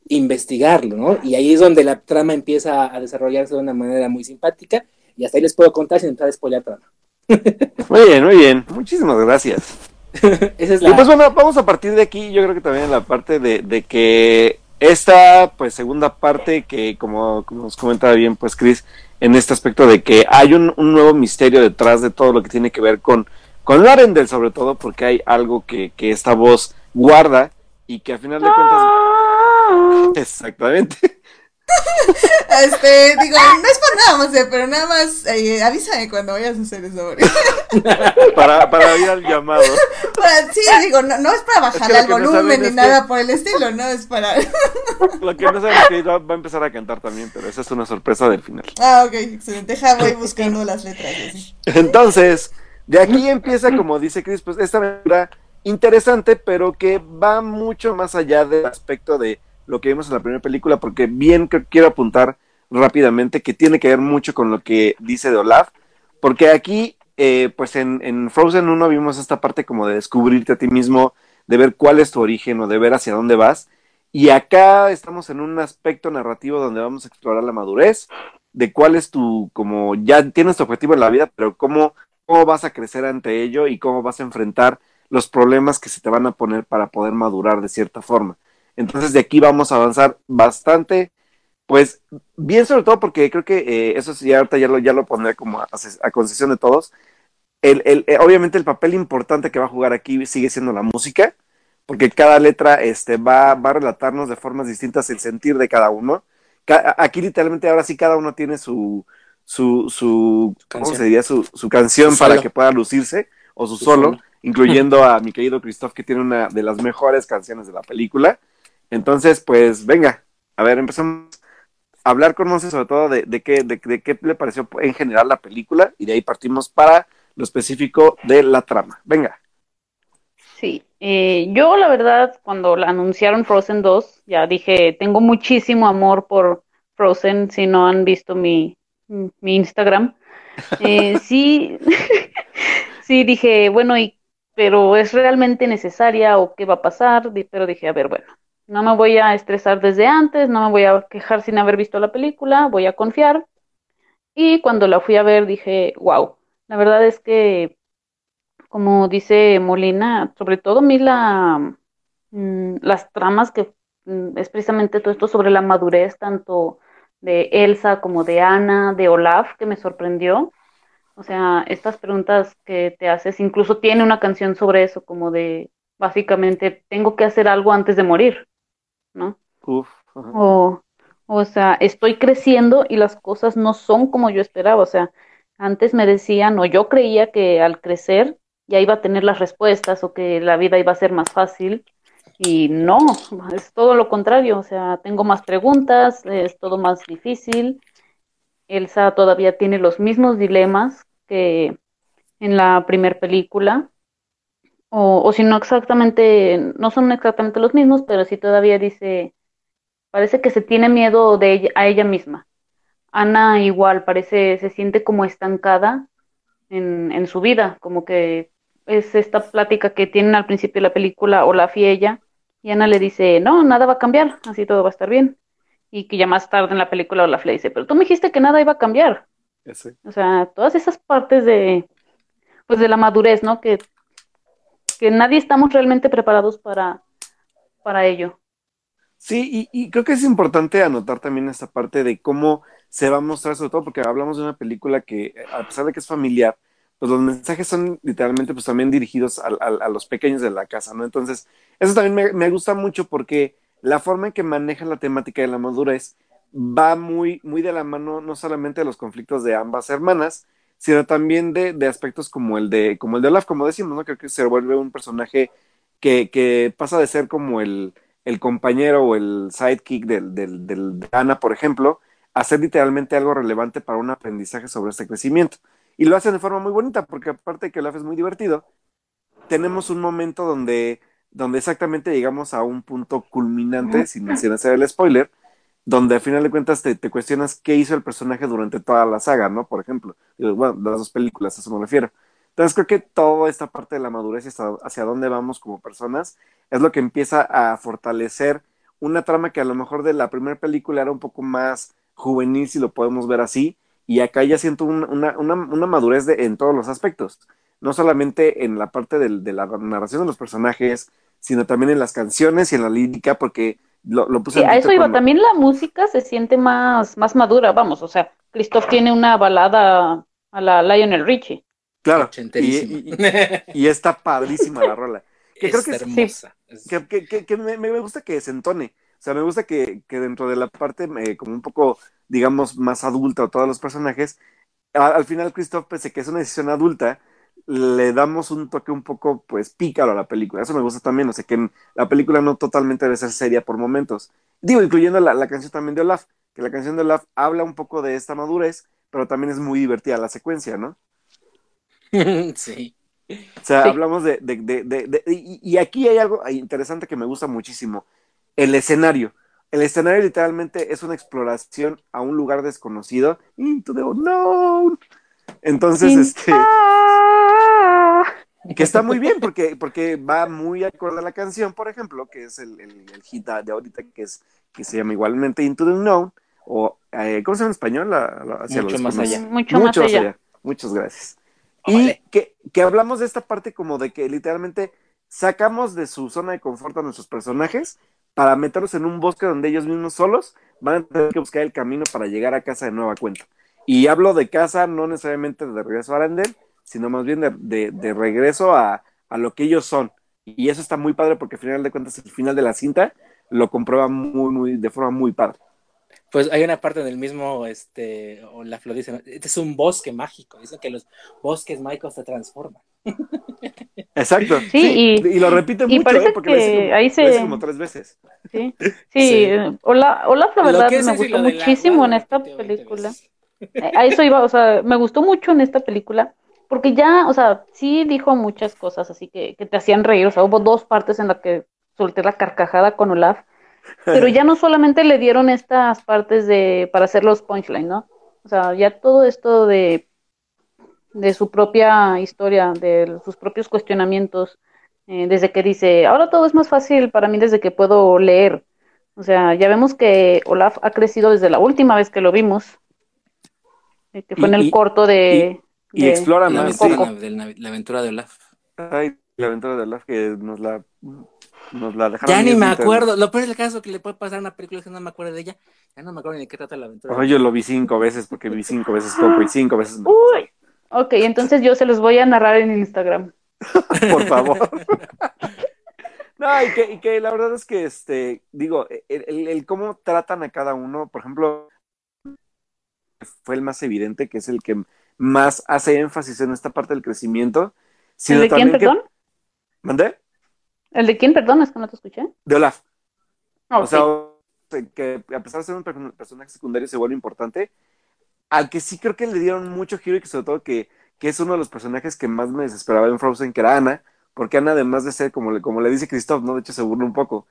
investigarlo, ¿no? Y ahí es donde la trama empieza a desarrollarse de una manera muy simpática, y hasta ahí les puedo contar sin entrar a spoiler trama. Muy bien, muy bien. Muchísimas gracias. Esa es Y la... pues bueno, vamos a partir de aquí, yo creo que también en la parte de, de que esta, pues segunda parte que como, como nos comentaba bien, pues Chris, en este aspecto de que hay un, un nuevo misterio detrás de todo lo que tiene que ver con, con Larendel, sobre todo porque hay algo que, que esta voz guarda y que a final de cuentas... Exactamente. Este, digo, no es por nada, Monse, pero nada más eh, avísame cuando vayas a hacer eso. Para, para ir al llamado. Para- sí, digo, no, no es para al que no volumen saben ni es que- nada por el estilo, no es para. Lo que no sabemos es que va va a empezar a cantar también, pero esa es una sorpresa del final. Ah, ok, excelente. Deja, voy buscando las letras. Entonces, de aquí empieza, como dice Chris, pues esta aventura interesante, pero que va mucho más allá del aspecto de lo que vimos en la primera película, porque bien quiero apuntar rápidamente que tiene que ver mucho con lo que dice de Olaf, porque aquí, eh, pues en, en Frozen 1 vimos esta parte como de descubrirte a ti mismo, de ver cuál es tu origen o de ver hacia dónde vas, y acá estamos en un aspecto narrativo donde vamos a explorar la madurez, de cuál es tu, como ya tienes tu objetivo en la vida, pero cómo, cómo vas a crecer ante ello y cómo vas a enfrentar los problemas que se te van a poner para poder madurar de cierta forma. Entonces de aquí vamos a avanzar bastante, pues bien sobre todo porque creo que eh, eso sí, ahorita ya lo, ya lo pondré como a, a concesión de todos. El, el, eh, obviamente el papel importante que va a jugar aquí sigue siendo la música, porque cada letra este, va, va a relatarnos de formas distintas el sentir de cada uno. Ca- aquí literalmente ahora sí cada uno tiene su, su, su ¿cómo Canción. se diría? Su, su canción Su para que pueda lucirse, o su, Su solo, solo. Incluyendo a mi querido Christoph, que tiene una de las mejores canciones de la película. Entonces, pues venga, a ver, empezamos a hablar con Monse sobre todo de, de, qué, de, de qué le pareció en general la película y de ahí partimos para lo específico de la trama. Venga. Sí, eh, yo la verdad cuando la anunciaron Frozen 2, ya dije, tengo muchísimo amor por Frozen, si no han visto mi, mi Instagram. Eh, sí, sí dije, bueno, y, pero ¿es realmente necesaria o qué va a pasar? Pero dije, a ver, bueno, no me voy a estresar desde antes, no me voy a quejar sin haber visto la película, voy a confiar. Y cuando la fui a ver dije, wow, la verdad es que como dice Molina, sobre todo a mí la, mm, las tramas que mm, es precisamente todo esto sobre la madurez tanto de Elsa como de Anna, de Olaf, que me sorprendió. O sea, estas preguntas que te haces, incluso tiene una canción sobre eso, como de, básicamente, tengo que hacer algo antes de morir, ¿no? Uf. ajá. O, o sea, estoy creciendo y las cosas no son como yo esperaba. O sea, antes me decían, o yo creía que al crecer ya iba a tener las respuestas o que la vida iba a ser más fácil. Y no, es todo lo contrario. O sea, tengo más preguntas, es todo más difícil. Elsa todavía tiene los mismos dilemas que en la primer película. O, o si no exactamente, no son exactamente los mismos, pero sí todavía dice, parece que se tiene miedo de ella, a ella misma. Ana igual, parece, se siente como estancada en, en su vida, como que es esta plática que tienen al principio de la película Olaf y ella, y Ana le dice, no, nada va a cambiar, así todo va a estar bien. Y que ya más tarde en la película Olaf le dice, pero tú me dijiste que nada iba a cambiar. O sea, todas esas partes de, pues de la madurez, ¿no? Que, que nadie estamos realmente preparados para, para ello. Sí, y, y creo que es importante anotar también esta parte de cómo se va a mostrar sobre todo porque hablamos de una película que, a pesar de que es familiar, pues los mensajes son literalmente pues también dirigidos a, a, a los pequeños de la casa, ¿no? Entonces, eso también me, me, gusta mucho porque la forma en que maneja la temática de la madurez va muy, muy de la mano no solamente de los conflictos de ambas hermanas, sino también de, de aspectos como el de, como el de Olaf, como decimos, ¿no? Creo que se vuelve un personaje que, que pasa de ser como el, el compañero o el sidekick del, del, de Ana, por ejemplo, a ser literalmente algo relevante para un aprendizaje sobre este crecimiento. Y lo hacen de forma muy bonita, porque aparte de que Olaf es muy divertido, tenemos un momento donde, donde exactamente llegamos a un punto culminante, sin, sin hacer el spoiler, donde al final de cuentas te, te, cuestionas qué hizo el personaje durante toda la saga, ¿no? Por ejemplo, bueno, las dos películas, a eso me refiero. Entonces creo que toda esta parte de la madurez hacia, hacia dónde vamos como personas es lo que empieza a fortalecer una trama que a lo mejor de la primera película era un poco más juvenil, si lo podemos ver así, y acá ya siento un, una, una, una, madurez de, en todos los aspectos, no solamente en la parte del, de la narración de los personajes, sino también en las canciones y en la lírica, porque lo, lo puse sí, a eso iba, cuando... también la música se siente más, más madura, vamos, o sea, Christoph tiene una balada a la Lionel Richie. Claro, y, y, y, está padrísima la rola. Que es creo que hermosa. Es, que, que, que, que me, me, gusta que se entone. O sea, me gusta que, que dentro de la parte eh, como un poco, digamos, más adulta o todos los personajes, a, al final Christoph, pese que es una decisión adulta, le damos un toque un poco, pues, pícaro a la película. Eso me gusta también, o sea, que la película no totalmente debe ser seria por momentos. Digo, incluyendo la, la canción también de Olaf, que la canción de Olaf habla un poco de esta madurez, pero también es muy divertida la secuencia, ¿no? sí. O sea, Sí. hablamos de, de, de, y, y aquí hay algo interesante que me gusta muchísimo. El escenario. El escenario literalmente es una exploración a un lugar desconocido. Into the unknown. Entonces, Sin- este, Ah. que está muy bien porque, porque va muy acorde a la canción, por ejemplo, que es el, el, el hit de ahorita, que es que se llama igualmente Into the Unknown, o eh, ¿cómo se llama en español? La- la- hacia Mucho más desconocido. allá. Mucho, más allá. Muchas gracias. Y que, que hablamos de esta parte como de que literalmente sacamos de su zona de confort a nuestros personajes para meterlos en un bosque donde ellos mismos solos van a tener que buscar el camino para llegar a casa de nueva cuenta. Y hablo de casa no necesariamente de regreso a Arendelle, sino más bien de, de, de regreso a, a, lo que ellos son. Y eso está muy padre porque al final de cuentas el final de la cinta lo comprueba muy, muy, de forma muy padre. Pues hay una parte del mismo, este, o la flor dice, este es un bosque mágico, dicen que los bosques mágicos se transforman. Exacto. Sí, y- y lo repite y mucho, parece ¿eh? porque lo como, ahí lo dice se- como tres veces. Sí, sí. Sí. Hola, hola, la Lo verdad me gustó lo muchísimo agua, en lo esta repitió 20 película. veces. A eso iba, o sea, me gustó mucho en esta película, porque ya, o sea, sí dijo muchas cosas así que, que te hacían reír, o sea, hubo dos partes en las que solté la carcajada con Olaf, pero ya no solamente le dieron estas partes de, para hacer los punchline, ¿no? O sea, ya todo esto de, de su propia historia, de sus propios cuestionamientos, eh, desde que dice, ahora todo es más fácil para mí desde que puedo leer. O sea, ya vemos que Olaf ha crecido desde la última vez que lo vimos, que fue Y- en el y- corto de... Y de- explora La más. aventura, de la, la aventura de Olaf. Ay, la aventura de Olaf que nos la, nos la dejaron. Ya ni me acuerdo. Lo peor del caso que le puede pasar a una película es que no me acuerdo de ella. Ya no me acuerdo ni de qué trata la aventura. Ay, yo lo vi cinco veces porque vi cinco veces Coco y cinco veces. Uy, ok, entonces yo se los voy a narrar en Instagram. por favor. No, y que, y que la verdad es que, este, digo, el, el- el cómo tratan a cada uno, por ejemplo, fue el más evidente, que es el que más hace énfasis en esta parte del crecimiento. ¿El de quién, que- perdón? ¿Mandé? ¿El de quién, perdón? Es que no te escuché. De Olaf. Ah, O sea, que a pesar de ser un per- personaje secundario se vuelve importante, al que sí creo que le dieron mucho giro y que sobre todo que, que es uno de los personajes que más me desesperaba en Frozen, que era Ana, porque Ana además de ser, como le, como le dice Christoph, ¿no? De hecho se burla un poco.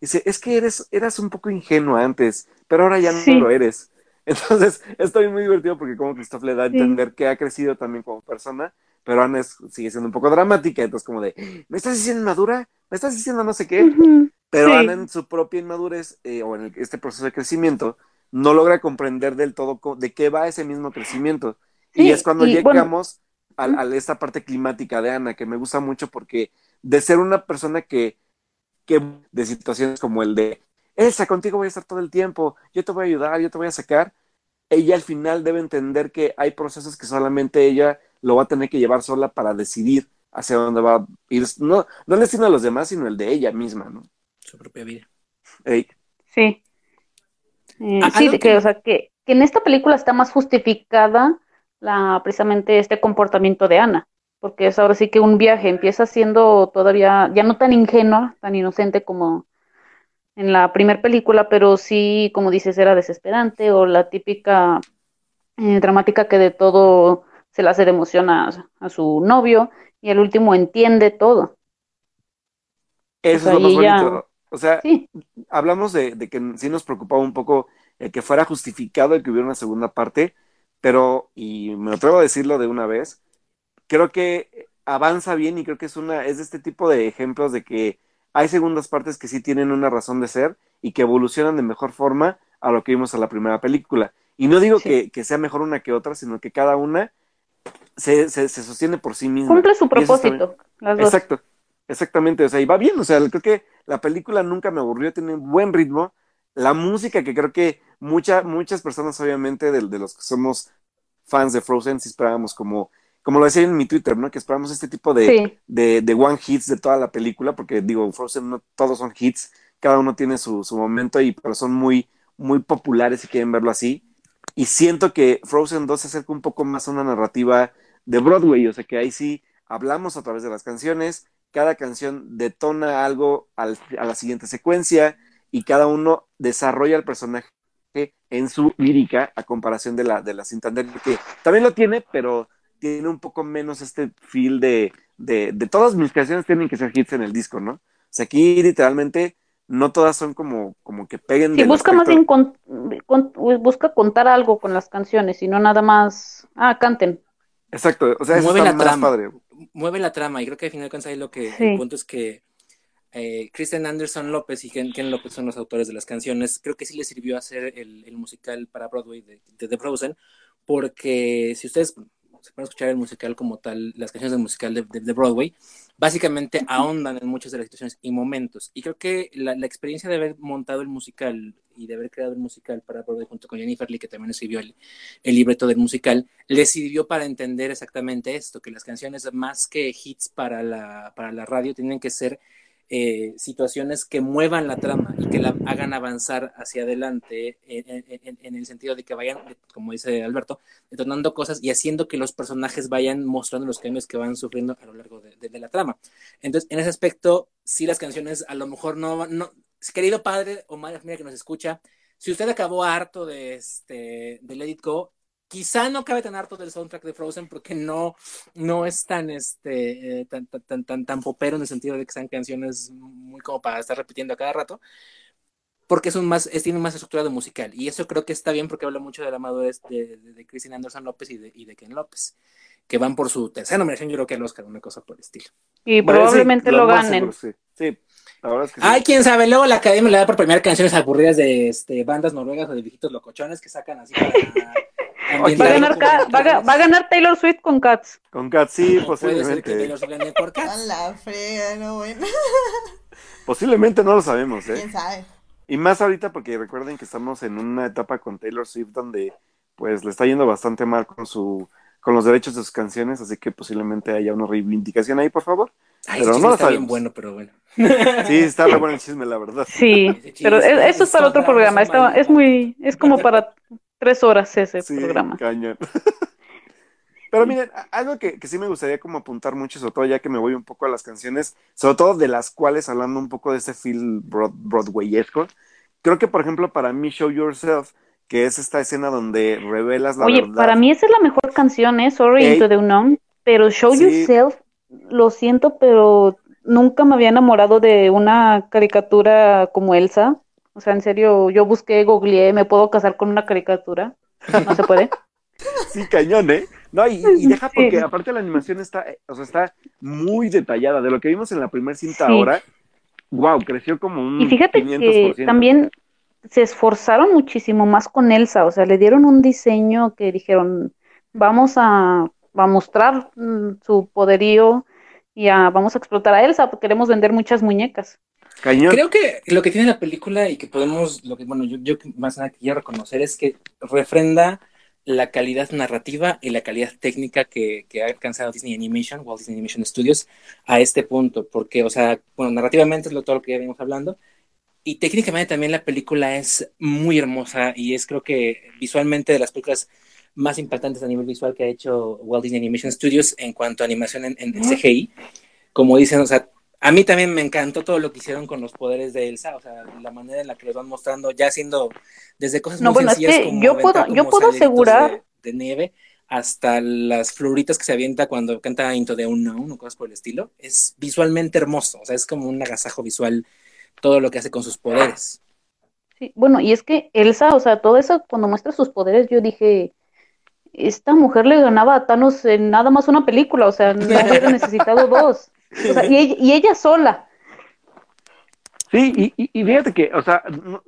Dice, es que eres, eras un poco ingenua antes, pero ahora ya no Sí. lo eres. Entonces, estoy muy divertido porque como Christoph le da a Sí. entender que ha crecido también como persona, pero Ana es- sigue siendo un poco dramática, entonces como de, ¿me estás diciendo inmadura? ¿Me estás diciendo no sé qué? Pero Sí. Ana en su propia inmadurez eh, o en el- este proceso de crecimiento no logra comprender del todo de qué va ese mismo crecimiento. y es cuando y bueno. llegamos a, a esta parte climática de Ana, que me gusta mucho porque de ser una persona que, que de situaciones como el de, Elsa, contigo voy a estar todo el tiempo, yo te voy a ayudar, yo te voy a sacar, ella al final debe entender que hay procesos que solamente ella lo va a tener que llevar sola para decidir hacia dónde va a ir. No, no el destino de los demás, sino el de ella misma, ¿no? Su propia vida. Ey, Sí. Eh, Ah, sí, que, o sea, que, que en esta película está más justificada la, precisamente este comportamiento de Ana, porque es ahora sí que un viaje empieza siendo todavía, ya no tan ingenua, tan inocente como en la primera película, pero sí, como dices, era desesperante o la típica eh, dramática que de todo se la hace de emoción a, a su novio y al último entiende todo. eso sea, es lo más bonito. O sea, Sí, hablamos de, de que sí nos preocupaba un poco el que fuera justificado el que hubiera una segunda parte, pero, y me atrevo a decirlo de una vez, creo que avanza bien y creo que es una, es de este tipo de ejemplos de que hay segundas partes que sí tienen una razón de ser y que evolucionan de mejor forma a lo que vimos en la primera película. Y no digo Sí. que, que sea mejor una que otra, sino que cada una se, se, se sostiene por sí misma. cumple su propósito, las dos. Exacto, exactamente, o sea, y va bien, o sea, creo que la película nunca me aburrió, tiene un buen ritmo, la música que creo que mucha, muchas personas obviamente de, de los que somos fans de Frozen sí esperábamos como, como lo decía en mi Twitter, ¿no? Que esperábamos este tipo de, Sí. de, de one hits de toda la película, porque digo, Frozen no todos son hits, cada uno tiene su, su momento, y, pero son muy, muy populares si quieren verlo así. Y siento que Frozen 2 se acerca un poco más a una narrativa de Broadway, o sea que ahí sí hablamos a través de las canciones, cada canción detona algo al- a la siguiente secuencia y cada uno desarrolla el personaje en su lírica a comparación de la, de la cinta anterior, que también lo tiene, pero tiene un poco menos este feel de, de, de todas mis canciones tienen que ser hits en el disco, ¿no? O sea, aquí literalmente no todas son como, como que peguen Sí, busca más bien con- con- busca contar algo con las canciones y no nada más, ah, canten. Exacto, o sea, eso Mueve está la más trama. padre. mueve la trama y creo que al final de cuentas ahí lo que Sí. el punto es que eh, Kristen Anderson López y Ken, Ken López son los autores de las canciones. Creo que sí les sirvió hacer el, el musical para Broadway de, de, de Frozen, porque si ustedes se pueden escuchar el musical como tal, las canciones del musical de, de- de Broadway, básicamente ahondan en muchas de las situaciones y momentos. Y creo que la, la experiencia de haber montado el musical y de haber creado el musical para Broadway junto con Jennifer Lee, que también escribió el, el libreto del musical, les sirvió para entender exactamente esto, que las canciones más que hits para la, para la radio tienen que ser eh, situaciones que muevan la trama y que la hagan avanzar hacia adelante en, el sentido de que vayan, como dice Alberto, detonando cosas y haciendo que los personajes vayan mostrando los cambios que van sufriendo a lo largo de, la trama. Entonces, en ese aspecto, sí las canciones a lo mejor no, no querido padre o madre que nos escucha, si usted acabó harto de este de Let Go, quizá no cabe tan harto del soundtrack de Frozen porque no, no es tan este eh, tan, tan, tan, tan, tan popero en el sentido de que sean canciones muy como para estar repitiendo a cada rato. Porque es un más, es, tiene más estructura de musical. Y eso creo que está bien porque habla mucho de la madurez de, de, de Christine Anderson López y de, y de Ken López, que van por su tercera nominación, yo creo que al Oscar, una cosa por el estilo. Y Bueno, probablemente sí, lo ganen. seguro, sí. Sí, la verdad es que sí. Ay, quién sabe, luego la academia le da por premiar canciones aburridas de este, bandas noruegas o de viejitos locochones que sacan así para. Va a, ganar, va, a, va a ganar Taylor Swift con Cats. Con Cats, sí, Puede ser que posiblemente. Taylor Swift gane por A Cats. la frega, no bueno. Posiblemente no lo sabemos, ¿eh? ¿Quién sabe? Y más ahorita porque recuerden que estamos en una etapa con Taylor Swift donde pues le está yendo bastante mal con su con los derechos de sus canciones, así que posiblemente haya una reivindicación ahí, por favor. Ay, Pero ese no lo está bien bueno, pero bueno. Sí, está re bueno el chisme, la verdad. Sí, pero eso es para otro programa. Está, es muy, es como para tres horas ese Sí, programa. cañón. Pero miren, algo que, que sí me gustaría como apuntar mucho, sobre todo ya que me voy un poco a las canciones, sobre todo de las cuales hablando un poco de ese feel broad, Broadwayesco, creo que por ejemplo para mí Show Yourself, que es esta escena donde revelas la Oye, verdad. para mí esa es la mejor canción, ¿eh? Sorry. Into the Unknown. Pero Show Sí. Yourself, lo siento, pero nunca me había enamorado de una caricatura como Elsa. O sea, en serio, yo busqué, googleé, ¿me puedo casar con una caricatura? No se puede. Sí, cañón, ¿eh? No, y, y deja Sí. porque aparte la animación está, eh, o sea, está muy detallada. De lo que vimos en la primera cinta Sí. ahora, wow, creció como un Y fíjate 500%. que también se esforzaron muchísimo más con Elsa, o sea, le dieron un diseño que dijeron, vamos a, a mostrar mm, su poderío y a- vamos a explotar a Elsa, porque queremos vender muchas muñecas. Cañón. Creo que lo que tiene la película y que podemos, lo que, bueno, yo, yo más nada quiero reconocer es que refrenda la calidad narrativa y la calidad técnica que, que, ha alcanzado Disney Animation, Walt Disney Animation Studios, a este punto, porque, o sea, bueno, narrativamente es lo, todo lo que ya venimos hablando, y técnicamente también la película es muy hermosa y es creo que visualmente de las películas más impactantes a nivel visual que ha hecho Walt Disney Animation Studios en cuanto a animación en, en CGI. Como dicen, o sea, a mí también me encantó todo lo que hicieron con los poderes de Elsa, o sea, la manera en la que los van mostrando, ya siendo desde cosas no, muy bueno, sencillas es que como yo puedo, yo puedo asegurar, de, de nieve hasta las floritas que se avienta cuando canta Into the Unknown o cosas por el estilo. Es visualmente hermoso, o sea, es como un agasajo visual todo lo que hace con sus poderes. sí, bueno, y es que Elsa, o sea, todo eso, cuando muestra sus poderes, yo dije, esta mujer le ganaba a Thanos en nada más una película, o sea, no hubiera necesitado dos. O sea, y, ella, y ella sola. Sí, y, y, fíjate que, o sea, no-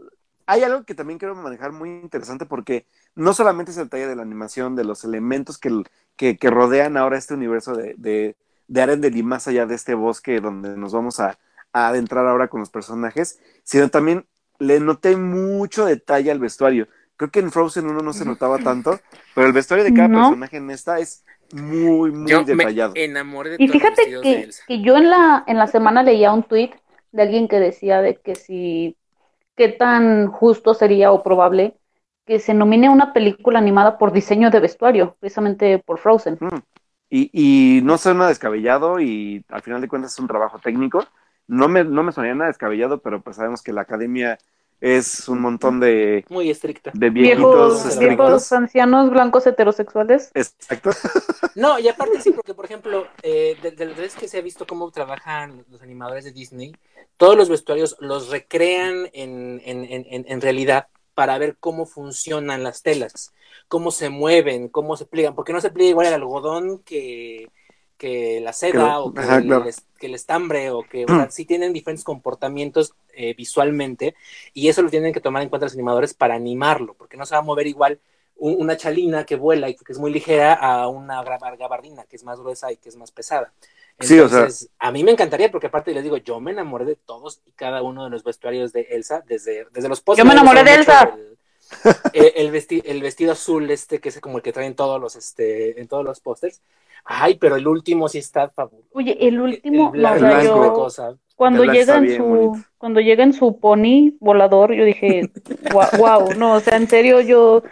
hay algo que también quiero manejar muy interesante porque no solamente es el detalle de la animación, de los elementos que, que, que rodean ahora este universo de, de, de Arendelle y más allá de este bosque donde nos vamos a, a adentrar ahora con los personajes, sino también le noté mucho detalle al vestuario. Creo que en Frozen 1 no se notaba tanto, pero el vestuario de cada No. personaje en esta es muy, muy Yo detallado. me enamoré de Y fíjate que, Elsa. que yo en la, en la semana leía un tweet de alguien que decía de que si, qué tan justo sería o probable que se nomine una película animada por diseño de vestuario, precisamente por Frozen. Y, y no suena descabellado y al final de cuentas es un trabajo técnico. No me, no me sonaría nada descabellado, pero pues sabemos que la academia es un montón de, Muy estricta. de viejitos Viejos, viejos ancianos blancos heterosexuales. Exacto. No, y aparte sí, porque por ejemplo, eh, de, de las veces que se ha visto cómo trabajan los animadores de Disney, todos los vestuarios los recrean en, en, en, en realidad para ver cómo funcionan las telas, cómo se mueven, cómo se pliegan, porque no se pliega igual el algodón que, que la seda Claro. o que, Ajá, el, claro. que el estambre o que, o sea, sí tienen diferentes comportamientos eh, visualmente y eso lo tienen que tomar en cuenta los animadores para animarlo, porque no se va a mover igual un- una chalina que vuela y que es muy ligera a una gabardina que es más gruesa y que es más pesada. Sí, o sea- Entonces, a mí me encantaría, porque aparte les digo, yo me enamoré de todos y cada uno de los vestuarios de Elsa, desde, desde los Yo me enamoré de Elsa. El, el, el vesti- el vestido azul este, que es como el que traen todos los, este, en todos los pósters. Ay, pero el último sí está fabuloso. Oye, el último, El blanco, el yo- blanco. cosa. cuando El llega en su, bonito. cuando llega en su pony volador, yo dije, wow, no, o sea, en serio, yo,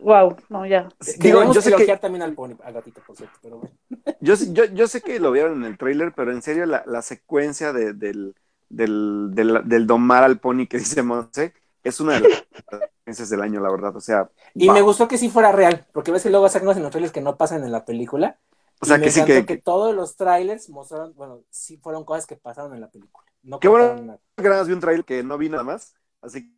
wow, no, ya. Digo, yo sé que- también al pony, al gatito, por cierto, pero bueno. Yo, yo, yo sé que lo vieron en el tráiler, pero en serio la, la secuencia de- del, del, del, del domar al pony que dice Monse es una de las secuencias del año, la verdad. O sea, Y wow. me gustó que sí fuera real, porque ves que luego sacan unos en los trailers que no pasan en la película. o sea Y me que sí que, que todos los trailers mostraron, bueno, sí fueron cosas que pasaron en la película. No Qué bueno. que nada más vi un trailer que no vi nada más, así que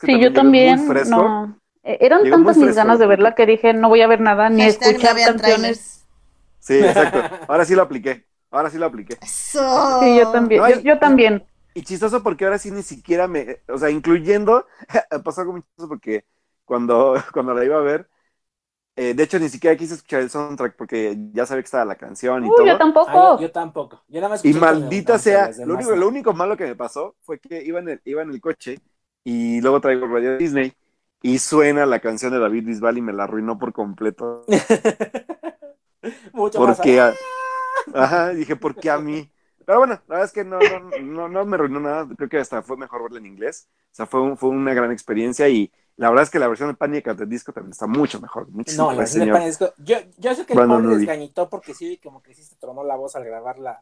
Sí, yo también, Muy fresco. no. Eh, Eran Llegó tantas mis ganas de verla que dije, no voy a ver nada, ni Hashtag no escuchar canciones. trailers. Sí, exacto. Ahora sí lo apliqué. Ahora sí lo apliqué. Eso. Sí, yo también, No, yo, yo también. Y chistoso porque ahora sí ni siquiera me, o sea, incluyendo, pasó algo muy chistoso porque cuando, cuando la iba a ver, eh, de hecho ni siquiera quise escuchar el soundtrack porque ya sabía que estaba la canción y Uy, todo. yo tampoco. Ah, yo, tampoco. Yo nada más Y maldita sea, lo único, lo único malo que me pasó fue que iba en el, iba en el coche y luego traigo el radio Disney y suena la canción de David Bisbal y me la arruinó por completo. Mucho más. Porque, a- ajá, dije, ¿por qué a mí? Pero bueno, la verdad es que no, no, no, no me arruinó nada, creo que hasta fue mejor verla en inglés, o sea, fue, un- fue una gran experiencia y la verdad es que la versión de Panic at the Disco también está mucho mejor, muchísimo No, la versión de señor. Pan Disco- Yo, yo sé que el pobre desgañitó porque sí, como que sí se tronó la voz al grabar la,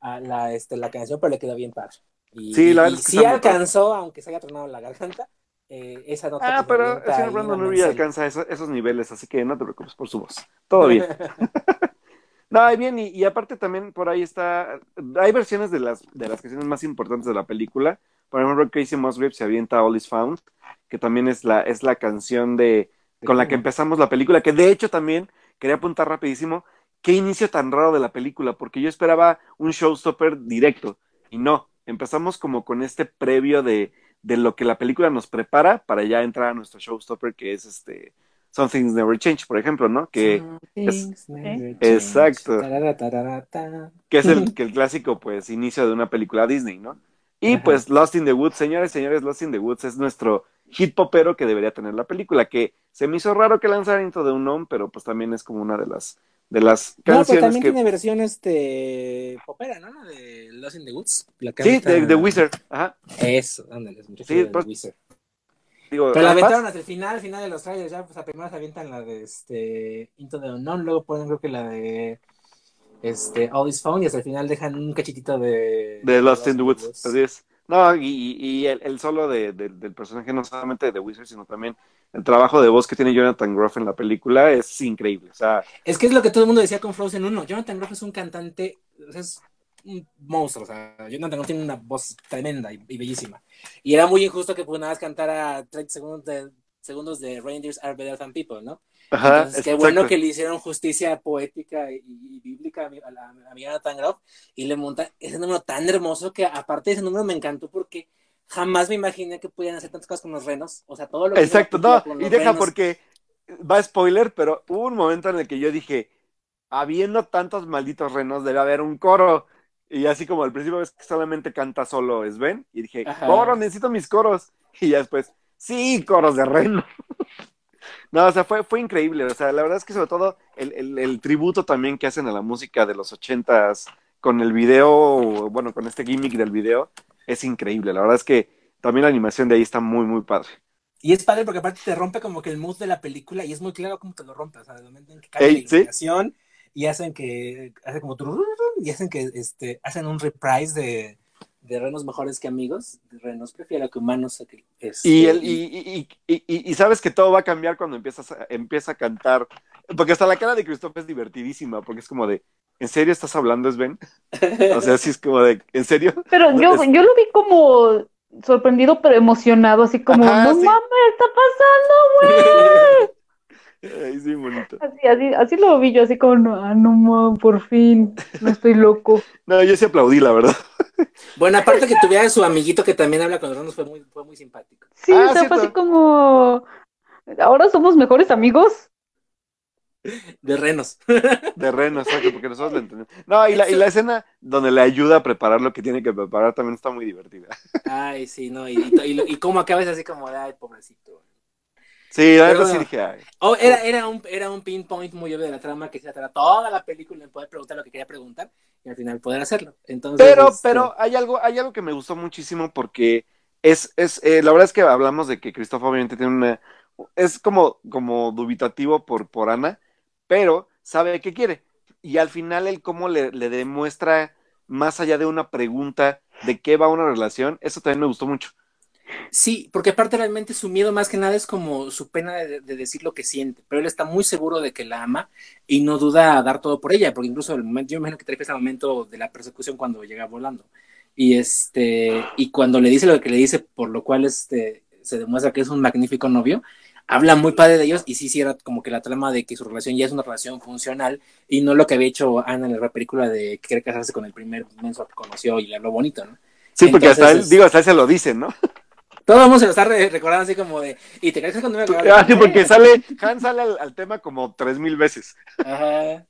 a la, este, la canción, pero le quedó bien padre. Y, Sí, la verdad y es que sí padre. alcanzó, aunque se haya tronado la garganta, eh, esa nota. Ah, pero el señor Brandon el alcanza eso- esos niveles, así que no te preocupes por su voz. Todo bien. No, y bien, y, y aparte también por ahí está, hay versiones de las, de las canciones más importantes de la película. Por ejemplo, Casey Musgrave se avienta All Is Found, que también es la, es la canción de, con la que empezamos la película, que de hecho también, quería apuntar rapidísimo, qué inicio tan raro de la película, porque yo esperaba un showstopper directo, y no, empezamos como con este previo de, de lo que la película nos prepara para ya entrar a nuestro showstopper, que es este Some Things Never Change, por ejemplo, ¿no? Que, never change. Exacto. Tarara, tarara, ta. que es el, que el clásico, pues, inicio de una película Disney, ¿no? Y Ajá. pues Lost in the Woods, señores, señores, Lost in the Woods es nuestro hit popero que debería tener la película, que se me hizo raro que lanzaran Into the Unknown, pero pues también es como una de las de las No, pero canciones también que tiene versión este popera, ¿no? De Lost in the Woods. La Sí, de, de Wizard, ajá. Eso, ándale, refiero Sí, The pues, Wizard. Digo, Pero la aventaron hasta el final, al final de los trailers, ya, pues a primero se avientan la de este Into the Unknown, luego ponen creo que la de este All is Found y hasta el final dejan un cachitito de de Lost in the Woods, así es. No, y, y el, el solo de, de- del personaje, no solamente de Wizard, sino también el trabajo de voz que tiene Jonathan Groff en la película es increíble. O sea, Es que es lo que todo el mundo decía con Frozen 1. Jonathan Groff es un cantante, es un monstruo. O sea, Jonathan tiene una voz tremenda y, y bellísima. Y era muy injusto que pues, nada más cantara 30 segundos de, segundos de Reindeers Are Better Than People, ¿no? ajá, Entonces, qué bueno que le hicieron justicia poética y, y bíblica a, mi- a, la- a mi Jonathan Groff y le monta ese número tan hermoso que aparte de ese número me encantó porque jamás me imaginé que pudieran hacer tantas cosas con los renos. O sea, todo lo que Exacto, no, con y deja renos. porque va spoiler, pero hubo un momento en el que yo dije, habiendo tantos malditos renos, debe haber un coro. Y así como al principio ves que solamente canta solo Sven, y dije, Ajá. coro, necesito mis coros. Y ya después, sí, coros de reno. No, o sea, fue, fue increíble. O sea, la verdad es que sobre todo el, el- el tributo también que hacen a la música de los ochentas con el video, bueno, con este gimmick del video, es increíble. La verdad es que también la animación de ahí está muy, muy padre. Y es padre porque aparte te rompe como que el mood de la película y es muy claro cómo te lo rompe. O sea, de momento en que Ey, la ¿sí? iluminación y hacen que, hacen como y hacen que este, hacen un reprise de, de renos mejores que amigos. De renos prefiero que humanos. que, este, Y, el, y, y, y, y- y sabes que todo va a cambiar cuando empiezas a, empieza a cantar. Porque hasta la cara de Christoph es divertidísima, porque es como de, ¿en serio estás hablando, Sven? O sea, sí es como de, ¿en serio? Pero yo, es- yo lo vi como sorprendido, pero emocionado, así como, Ajá, no sí. mames, está pasando, güey. Ay, sí, bonito. Así, así, así lo vi yo, así como, no, ah, no mames, por fin, no estoy loco. No, yo sí aplaudí, la verdad. Bueno, aparte que tuviera su amiguito que también habla con los renos fue muy, fue muy simpático. Sí, Ah, o sea, fue así como, ahora somos mejores amigos. De renos. De Reno, exacto, porque nosotros la entendemos. No, y la, y la escena donde le ayuda a preparar lo que tiene que preparar también está muy divertida. Ay, sí, no. Y, y, y, y cómo acabas así como de, ay, pobrecito. Sí, la verdad sí dije. Oh, era, era, un, era un pinpoint muy obvio de la trama que se atrás toda la película en poder preguntar lo que quería preguntar y al final poder hacerlo. Entonces, Pero, este, pero hay algo, hay algo que me gustó muchísimo porque es, es, eh, la verdad es que hablamos de que Christoph obviamente tiene una, es como, como dubitativo por, por Ana, pero sabe qué quiere. Y al final él cómo le, le demuestra más allá de una pregunta de qué va una relación, eso también me gustó mucho. Sí, porque aparte realmente su miedo más que nada es como su pena de, de decir lo que siente, pero él está muy seguro de que la ama y no duda a dar todo por ella, porque incluso el momento, yo me imagino que trae ese momento de la persecución cuando llega volando. Y este, y cuando le dice lo que le dice, por lo cual este se demuestra que es un magnífico novio, habla muy padre de ellos y sí, sí era como que la trama de que su relación ya es una relación funcional y no lo que había hecho Ana en la película de querer casarse con el primer menso que conoció y le habló bonito, ¿no? Sí, porque hasta él, digo, hasta él se lo dice, ¿no? Todo el mundo se lo está re- recordando así como de, y te crees cuando me Ah, sí, porque sale, Han sale al, al tema como tres mil veces. Ajá.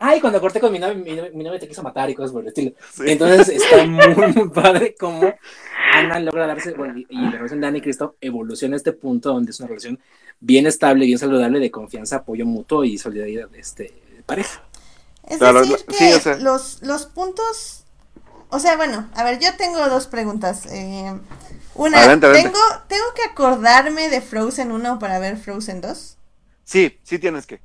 Ay, cuando corté con mi novia, mi novia, mi novia te quiso matar y cosas por el estilo. Sí. Entonces está muy, muy padre cómo Ana logra darse, bueno, y, y la relación de Ana y Cristo evoluciona a este punto donde es una relación bien estable, bien saludable de confianza, apoyo mutuo y solidaridad este, de pareja. Es Claro, decir, que sí, o sea- los, los puntos. O sea, bueno, a ver, yo tengo dos preguntas. Eh, una, Adelante, adelante. ¿tengo, ¿tengo que acordarme de Frozen 1 para ver Frozen 2? Sí, sí tienes que.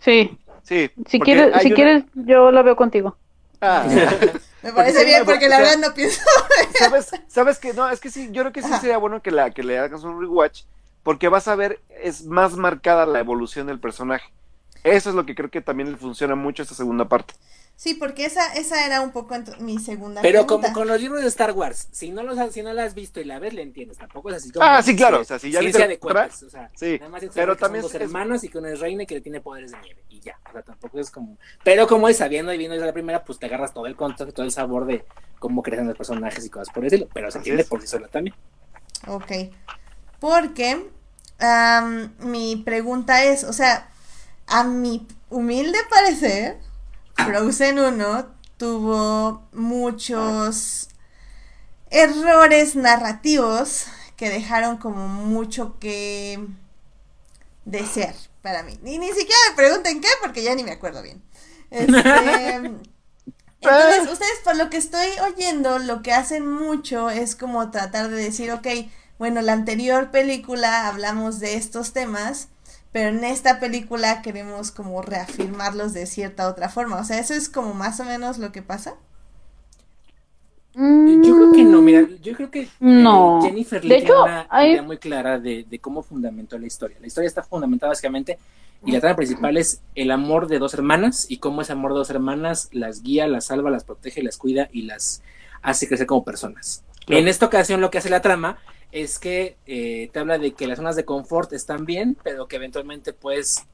Sí, Sí. si quieres, si una- quieres, yo la veo contigo. Ah. Me parece bien, porque la o sea- verdad no pienso. ¿Sabes? ¿Sabes que No, es que sí, yo creo que sí Ajá. sería bueno que, la, que le hagas un rewatch, porque vas a ver, es más marcada la evolución del personaje. Eso es lo que creo que también le funciona mucho a esta segunda parte. Sí, porque esa, esa era un poco mi segunda Pero pregunta. como con los libros de Star Wars, si no los si no la has visto y la ves, le entiendes. Tampoco es así como. Ah, sí, claro, o sea, si ya ciencia de cuentas, o sea, Sí, nada más es pero que también son dos es- hermanas y que una es reina y que tiene poderes de nieve y ya, o sea, tampoco es como, pero como es sabiendo y viendo desde la primera, pues te agarras todo el contexto, todo el sabor de cómo crecen los personajes y cosas por decirlo, pero se entiende por sí sola también. Ok. Porque am, mi pregunta es, o sea, a mi humilde parecer, Frozen 1 tuvo muchos errores narrativos que dejaron como mucho que desear para mí. Ni, ni siquiera me pregunten qué, porque ya ni me acuerdo bien. Este, entonces, ustedes por lo que estoy oyendo, lo que hacen mucho es como tratar de decir, ok, bueno, la anterior película hablamos de estos temas, pero en esta película queremos como reafirmarlos de cierta otra forma. O sea, eso es como más o menos lo que pasa. Yo creo que no, mira, yo creo que eh, No. Jennifer hecho, tiene una hay- idea muy clara de, de cómo fundamentó la historia. La historia está fundamentada básicamente y la trama principal es el amor de dos hermanas y cómo ese amor de dos hermanas las guía, las salva, las protege, las cuida y las hace crecer como personas. Claro. En esta ocasión lo que hace la trama es que eh, te habla de que las zonas de confort están bien, pero que eventualmente puedes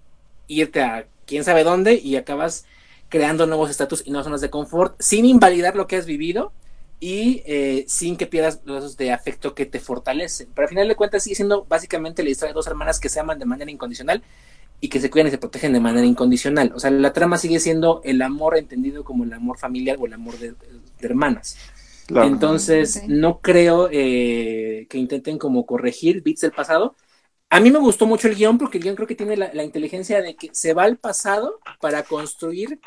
irte a quién sabe dónde y acabas creando nuevos estatus y nuevas zonas de confort sin invalidar lo que has vivido y eh, sin que pierdas los de afecto que te fortalecen. Pero al final de cuentas sigue siendo básicamente la historia de dos hermanas que se aman de manera incondicional y que se cuidan y se protegen de manera incondicional. O sea, la trama sigue siendo el amor entendido como el amor familiar o el amor de hermanas. Claro. Entonces, no creo eh, que intenten como corregir bits del pasado. A mí me gustó mucho el guion porque el guion creo que tiene la, la inteligencia de que se va al pasado para construir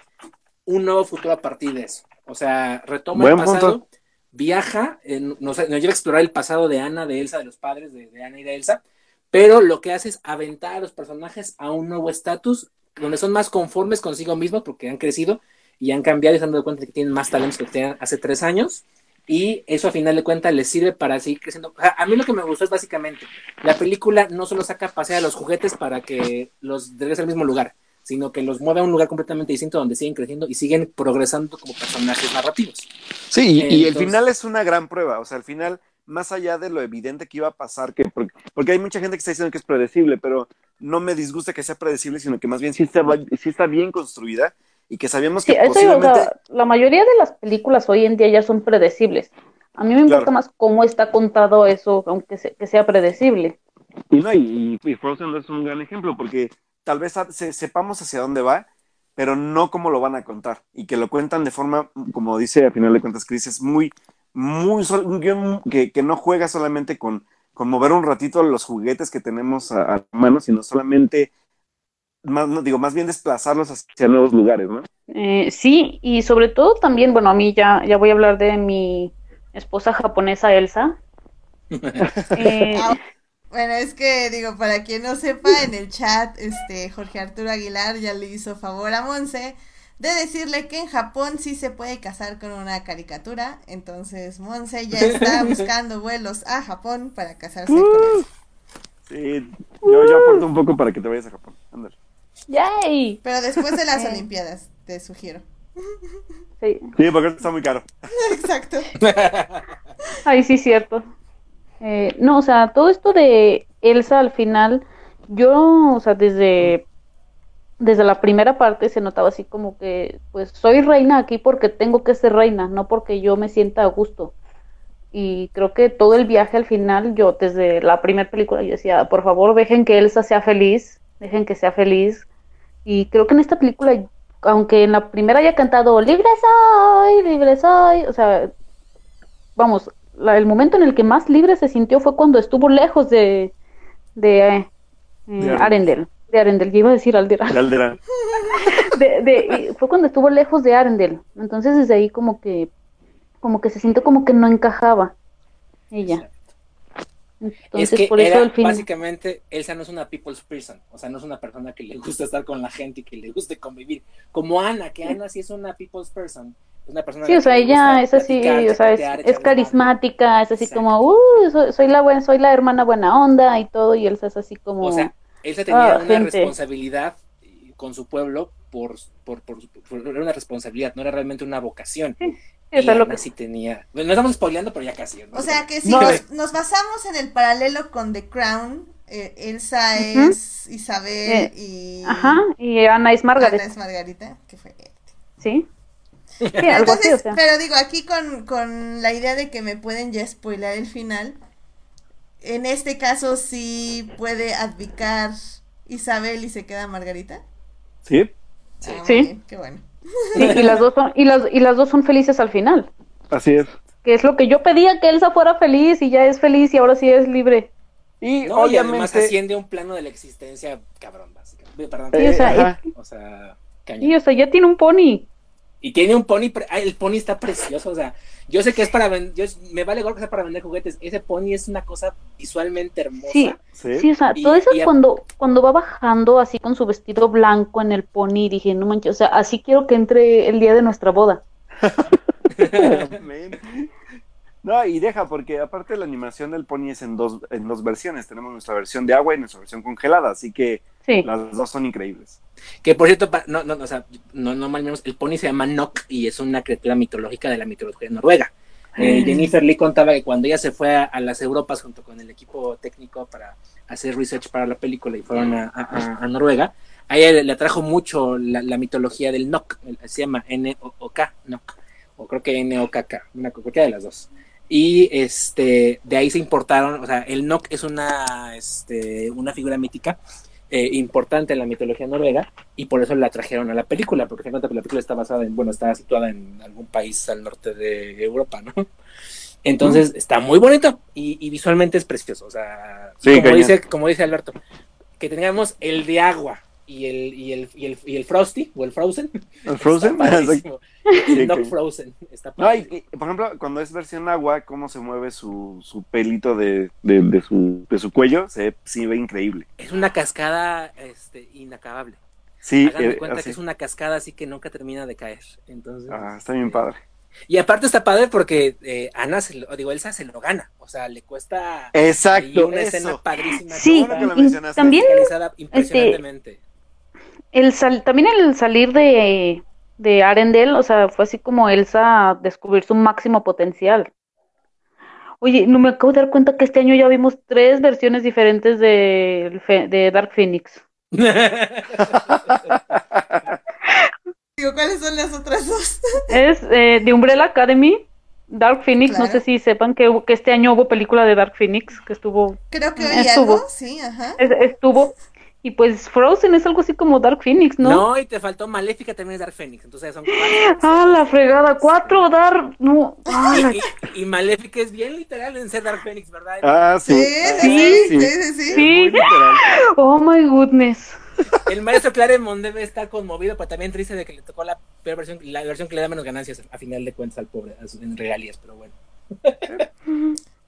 un nuevo futuro a partir de eso. O sea, retoma Buen el pasado, punto. viaja, eh, nos, nos lleva a explorar el pasado de Ana, de Elsa, de los padres de, de Ana y de Elsa, pero lo que hace es aventar a los personajes a un nuevo estatus donde son más conformes consigo mismos porque han crecido y han cambiado y se han dado cuenta de que tienen más talentos que tenían hace tres años y eso a final de cuentas les sirve para seguir creciendo. O sea, a mí lo que me gustó es básicamente, la película no solo saca a pasear a los juguetes para que los regrese al mismo lugar, sino que los mueve a un lugar completamente distinto donde siguen creciendo y siguen progresando como personajes narrativos. Sí, y, y el final es una gran prueba. O sea, al final, más allá de lo evidente que iba a pasar, que porque, porque hay mucha gente que está diciendo que es predecible, pero no me disgusta que sea predecible, sino que más bien sí está, sí está bien construida y que sabíamos Sí, que eso digo, o posiblemente. sea, la mayoría de las películas hoy en día ya son predecibles. A mí me importa Claro. más cómo está contado eso, aunque se- que sea predecible. Y no, y, y Frozen es un gran ejemplo, porque tal vez se- sepamos hacia dónde va, pero no cómo lo van a contar. Y que lo cuentan de forma, como dice a final de cuentas Chris, es muy, muy, sol- un guion que, que no juega solamente con, con mover un ratito los juguetes que tenemos a, a mano, sino solamente, más, no, digo, más bien desplazarlos hacia nuevos lugares, ¿no? Eh, sí, y sobre todo también, bueno, a mí ya, ya voy a hablar de mi esposa japonesa Elsa. Eh, Ah, Bueno, es que digo, para quien no sepa, en el chat, este Jorge Arturo Aguilar ya le hizo favor a Monse de decirle que en Japón sí se puede casar con una caricatura. Entonces Monse ya está buscando vuelos a Japón para casarse con él. Sí, yo, yo aporto un poco para que te vayas a Japón. Ándale. ¡Yay! Pero después de las Eh. Olimpiadas, te sugiero. Sí. Sí, porque está muy caro. Exacto. Ay, sí, cierto. Eh, no, o sea, todo esto de Elsa al final, yo, o sea, desde, desde la primera parte se notaba así como que, pues, soy reina aquí porque tengo que ser reina, no porque yo me sienta a gusto. Y creo que todo el viaje al final, yo desde la primera película, yo decía, por favor, dejen que Elsa sea feliz, dejen que sea feliz. Y creo que en esta película, aunque en la primera haya cantado, libre soy, libre soy, o sea, vamos, la- el momento en el que más libre se sintió fue cuando estuvo lejos de, de, eh, De. Arendelle. De Arendelle, yo iba a decir Aldera. De Aldera. De, de- fue cuando estuvo lejos de Arendelle. Entonces desde ahí como que, como que se sintió como que no encajaba ella. Entonces es que por eso era, al fin. básicamente, Elsa no es una people's person, o sea, no es una persona que le gusta estar con la gente y que le guste convivir. Como Ana, que Ana sí es una people's person. Es una persona Sí, o sea, que ella es así, platicar, o sea, es, carismática, es así Exacto. como, uh, soy, soy la buena, soy la hermana buena onda y todo, y Elsa es así como, O sea, Elsa tenía Ah, una gente. responsabilidad eh, con su pueblo por, por, por, por- era una responsabilidad, no era realmente una vocación. Sí, y o sea, lo que- sí tenía. Bueno, no estamos spoileando, pero ya casi. ¿no? O sea que si No. nos, nos basamos en el paralelo con The Crown, eh, Elsa es Isabel y ajá, y Ana es Margaret, Ana es Margarita, que fue ¿sí? Sí, algo así, o Entonces, sea. pero digo, aquí con, con la idea de que me pueden ya spoiler el final, en este caso sí puede abdicar Isabel y se queda Margarita. Sí, Ah, Sí. bien, qué bueno. Sí, y las dos son, y las, y las dos son felices al final. así es. que es lo que yo pedía, que Elsa fuera feliz y ya es feliz y ahora sí es libre. Y No, y además obviamente. asciende a un plano de la existencia cabrón, básicamente. Perdón. Sí, o sea, ajá. O sea, Y o sea, ya tiene un pony. Y tiene un pony, pre- ay, el pony está precioso, o sea, yo sé que es para vender, me vale gorro que sea para vender juguetes, ese pony es una cosa visualmente hermosa. Sí. Sí. Sí, o sea, Y- todo eso y cuando, cuando va bajando así con su vestido blanco en el pony, dije, no manches, o sea, así quiero que entre el día de nuestra boda. No, y deja, porque aparte la animación del pony es en dos, en dos versiones. Tenemos nuestra versión de agua y nuestra versión congelada, así que Sí. las dos son increíbles. Que por cierto, no, no, o sea, no, no mal menos, el pony se llama Nock y es una criatura mitológica de la mitología noruega. Eh, Jennifer Lee contaba que cuando ella se fue a, a las Europas junto con el equipo técnico para hacer research para la película y fueron a, a- a Noruega, a ella le, le atrajo mucho la, la mitología del Nock, el- se llama N-O-K, Nock, o creo que N-O-K-K, una cualquiera de las dos. Y este, de ahí se importaron, o sea, el Nock es una, este, una figura mítica eh, importante en la mitología noruega y por eso la trajeron a la película, porque se cuenta que la película está basada en, bueno, está situada en algún país al norte de Europa, ¿no? Entonces está muy bonito y, y visualmente es precioso, o sea, Sí, como, dice, como dice Alberto, que tengamos el de agua y el, y el, y el, y el Frosty o el Frozen. ¿El Frozen? El Nock que- Frozen. Está No, y, padre. y, por ejemplo, cuando es versión agua, cómo se mueve su, su pelito de, de, de su, de su cuello, se sí ve increíble. Es una cascada este, inacabable. Sí, Hagan de eh, cuenta así. que es una cascada así que nunca termina de caer. Entonces, Ah, está bien padre. Y aparte está padre porque eh, Ana, se lo, digo, Elsa se lo gana. O sea, le cuesta Exacto, una escena padrísima. Sí, bueno que lo y mencionaste. también musicalizada impresionantemente. El sal, también el salir de, de Arendelle, o sea, fue así como Elsa descubrir su máximo potencial. Oye, no me acabo de dar cuenta que este año ya vimos tres versiones diferentes de, de Dark Phoenix. Digo, ¿cuáles son las otras dos? Es eh, de Umbrella Academy, Dark Phoenix, no sé si sepan que, que este año hubo película de Dark Phoenix, que estuvo, Creo que Eh, oí estuvo. algo, sí, ajá. es- estuvo, y pues Frozen es algo así como Dark Phoenix, ¿no? ¿No? y te faltó Maléfica también es Dark Phoenix. Entonces son cuatro. Ah, la fregada, cuatro Dark, no, ah, y, y- y Maléfica es bien literal en ser Dark Phoenix, ¿verdad? Ah, sí. Sí, sí, sí, sí, sí. Oh my goodness. El maestro Claremont debe estar conmovido, pero también triste de que le tocó la peor versión, la versión que le da menos ganancias a final de cuentas al pobre, en regalías, pero bueno.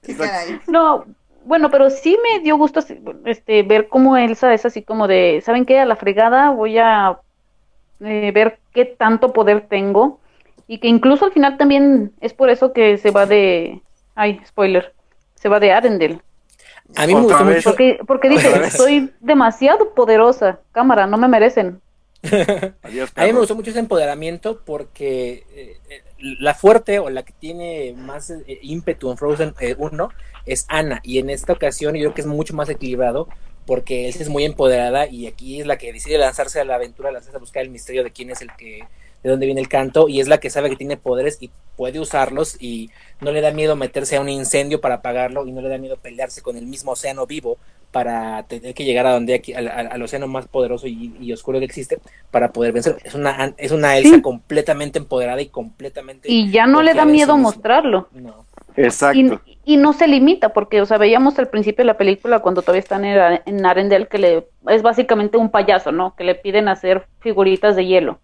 Qué caray. No, bueno, pero sí me dio gusto este ver cómo Elsa es así como de, ¿saben qué? A la fregada voy a eh, ver qué tanto poder tengo y que incluso al final también es por eso que se va de, ay, spoiler, se va de Arendelle. A mí me gustó mucho. Porque, porque dice, soy demasiado poderosa, cámara, no me merecen. Adiós, A mí me gustó mucho ese empoderamiento porque eh, eh, la fuerte o la que tiene más eh, ímpetu en Frozen 1 es Anna y en esta ocasión yo creo que es mucho más equilibrado porque él es muy empoderada y aquí es la que decide lanzarse a la aventura, lanzarse a buscar el misterio de quién es el que, de dónde viene el canto y es la que sabe que tiene poderes y puede usarlos y no le da miedo meterse a un incendio para apagarlo y no le da miedo pelearse con el mismo océano vivo para tener que llegar a donde aquí, al, al- al océano más poderoso y, y oscuro que existe para poder vencer. Es una, es una Elsa Sí. completamente empoderada y completamente Y ya no le da miedo mostrarlo. No. Exacto. Y, y no se limita, porque, o sea, veíamos al principio de la película cuando todavía están en, en Arendelle que le es básicamente un payaso, ¿no? Que le piden hacer figuritas de hielo.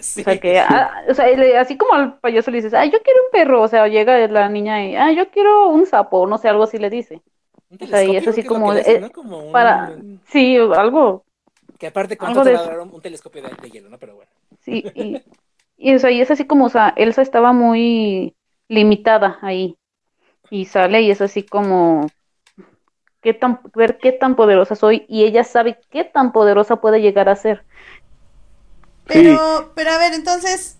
Sí. O sea, que, ah, o sea, le- así como al payaso le dices, ay, yo quiero un perro, o sea, llega la niña y, ah, yo quiero un sapo, no sé, algo así le dice. Un o sea, y es así como. Como un- Para, sí, algo, Que aparte, algo ¿cuánto te de un, telescopio de, de hielo, no? Pero bueno. sí, y, y, o sea, y es así como, o sea, Elsa estaba muy limitada ahí, y sale y es así como, qué tan, ver qué tan poderosa soy, y ella sabe qué tan poderosa puede llegar a ser. Pero, pero a ver, entonces,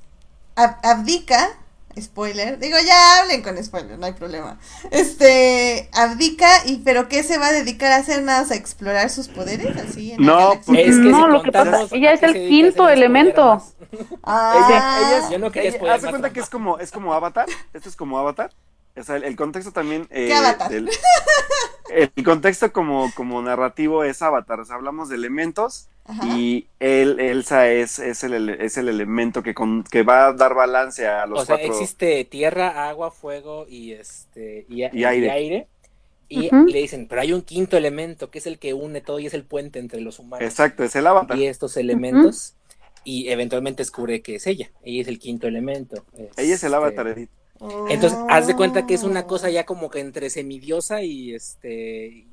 ab- abdica, spoiler, digo, ya hablen con spoiler, no hay problema. Este, abdica, y pero ¿qué se va a dedicar a hacer? Nada, a explorar sus poderes, así. En No, porque- Es que No, si lo que pasa, ella es el quinto elemento. Ah, Ella, ella es- Yo no quería ella- spoilear haz de más cuenta que es como, es como Avatar. Esto es como Avatar. O sea, el, el contexto también. eh, ¿Qué Avatar? del- el contexto como, como narrativo es Avatar. O sea, hablamos de elementos Ajá. Y él, Elsa es, es, el, es el elemento que, con- que va a dar balance a los o sea, existe tierra, agua, fuego y este y, Y aire. Y le dicen, pero hay un quinto elemento que es el que une todo y es el puente entre los humanos Exacto, es el avatar. y estos elementos. Y eventualmente descubre que es ella. Ella es el quinto elemento. Ella es el Este, avatar, Edith. Entonces, haz de cuenta que es una cosa ya como que entre semidiosa y este y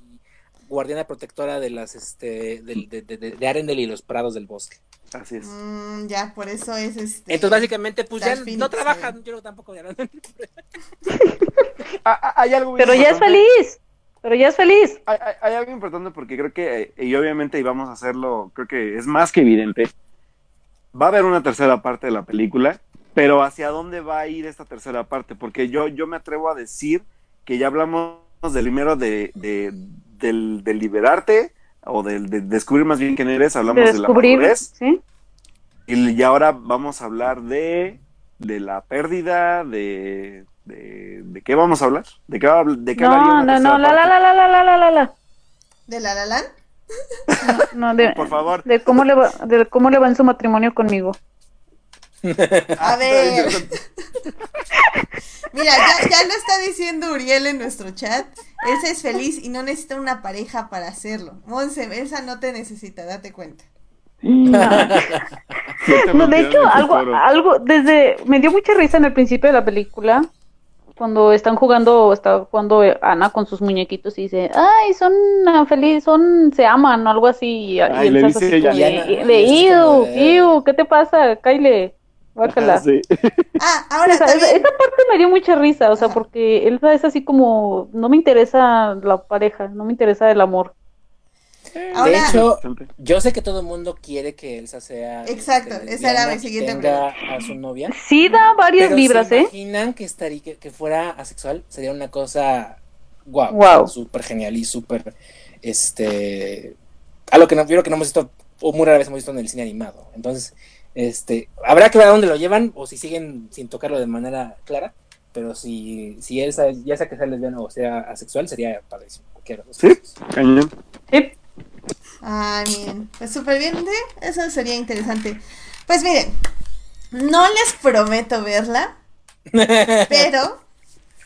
guardiana protectora de las este de, de, de- de Arendelle y los prados del bosque. Así es. Mm, ya, por eso es este. Entonces, básicamente, pues ya Phoenix, no trabaja, eh. yo tampoco. Ah, ah, hay algo bien Pero ya es feliz. Pero ya es feliz. Hay, hay- hay algo importante porque creo que, eh, y obviamente, y vamos a hacerlo, creo que es más que evidente, va a haber una tercera parte de la película, pero ¿hacia dónde va a ir esta tercera parte? Porque yo, yo me atrevo a decir que ya hablamos del primero de, de- del, liberarte, o del de descubrir más bien quién eres, hablamos De de, la madurez, ¿sí? y, y ahora vamos a hablar de, de la pérdida, de, de, ¿de qué vamos a hablar? ¿De qué, va- de qué hablaría No, no, no, la, la, la, la, la, la, la, la, la. ¿De la la Land? No, de, Por favor. de cómo le va, de cómo le va en su matrimonio conmigo. A ver. Mira, ya, ya lo está diciendo Uriel en nuestro chat. Elsa es feliz y no necesita una pareja para hacerlo. Monse, Elsa no te necesita, date cuenta. No, de hecho, algo, algo, desde, me dio mucha risa en el principio de la película, cuando están jugando, está jugando Ana con sus muñequitos y dice, ay, son ah, felices, son, se aman o algo así, y, y Ay, le dice ella. como de, Y Ana- de, y es "Iu, como de- iu, ¿qué te pasa? Kyle, guácala. Ah, sí. Ah, ahora Esa, esa- también. esa parte me dio mucha risa, o sea, porque Elsa es así como, no me interesa la pareja, no me interesa el amor. Ahora, de hecho, yo sé que todo el mundo quiere que Elsa sea Exacto, este, esa era mi siguiente a su novia. Sí da varias ¿se ¿eh? imaginan que estaría que, que fuera asexual? Sería una cosa guau, Guau. súper genial y súper este algo que no, yo creo que no hemos visto o muy rara vez hemos visto en el cine animado. Entonces, este, habrá que ver a dónde lo llevan o si siguen sin tocarlo de manera clara, pero si si Elsa ya sea que sea lesbiana o sea asexual sería padrísimo. cualquiera de los Sí, cañón. Sí. Ay, miren, pues súper bien, ¿sí? Eso sería interesante. Pues miren, no les prometo verla, pero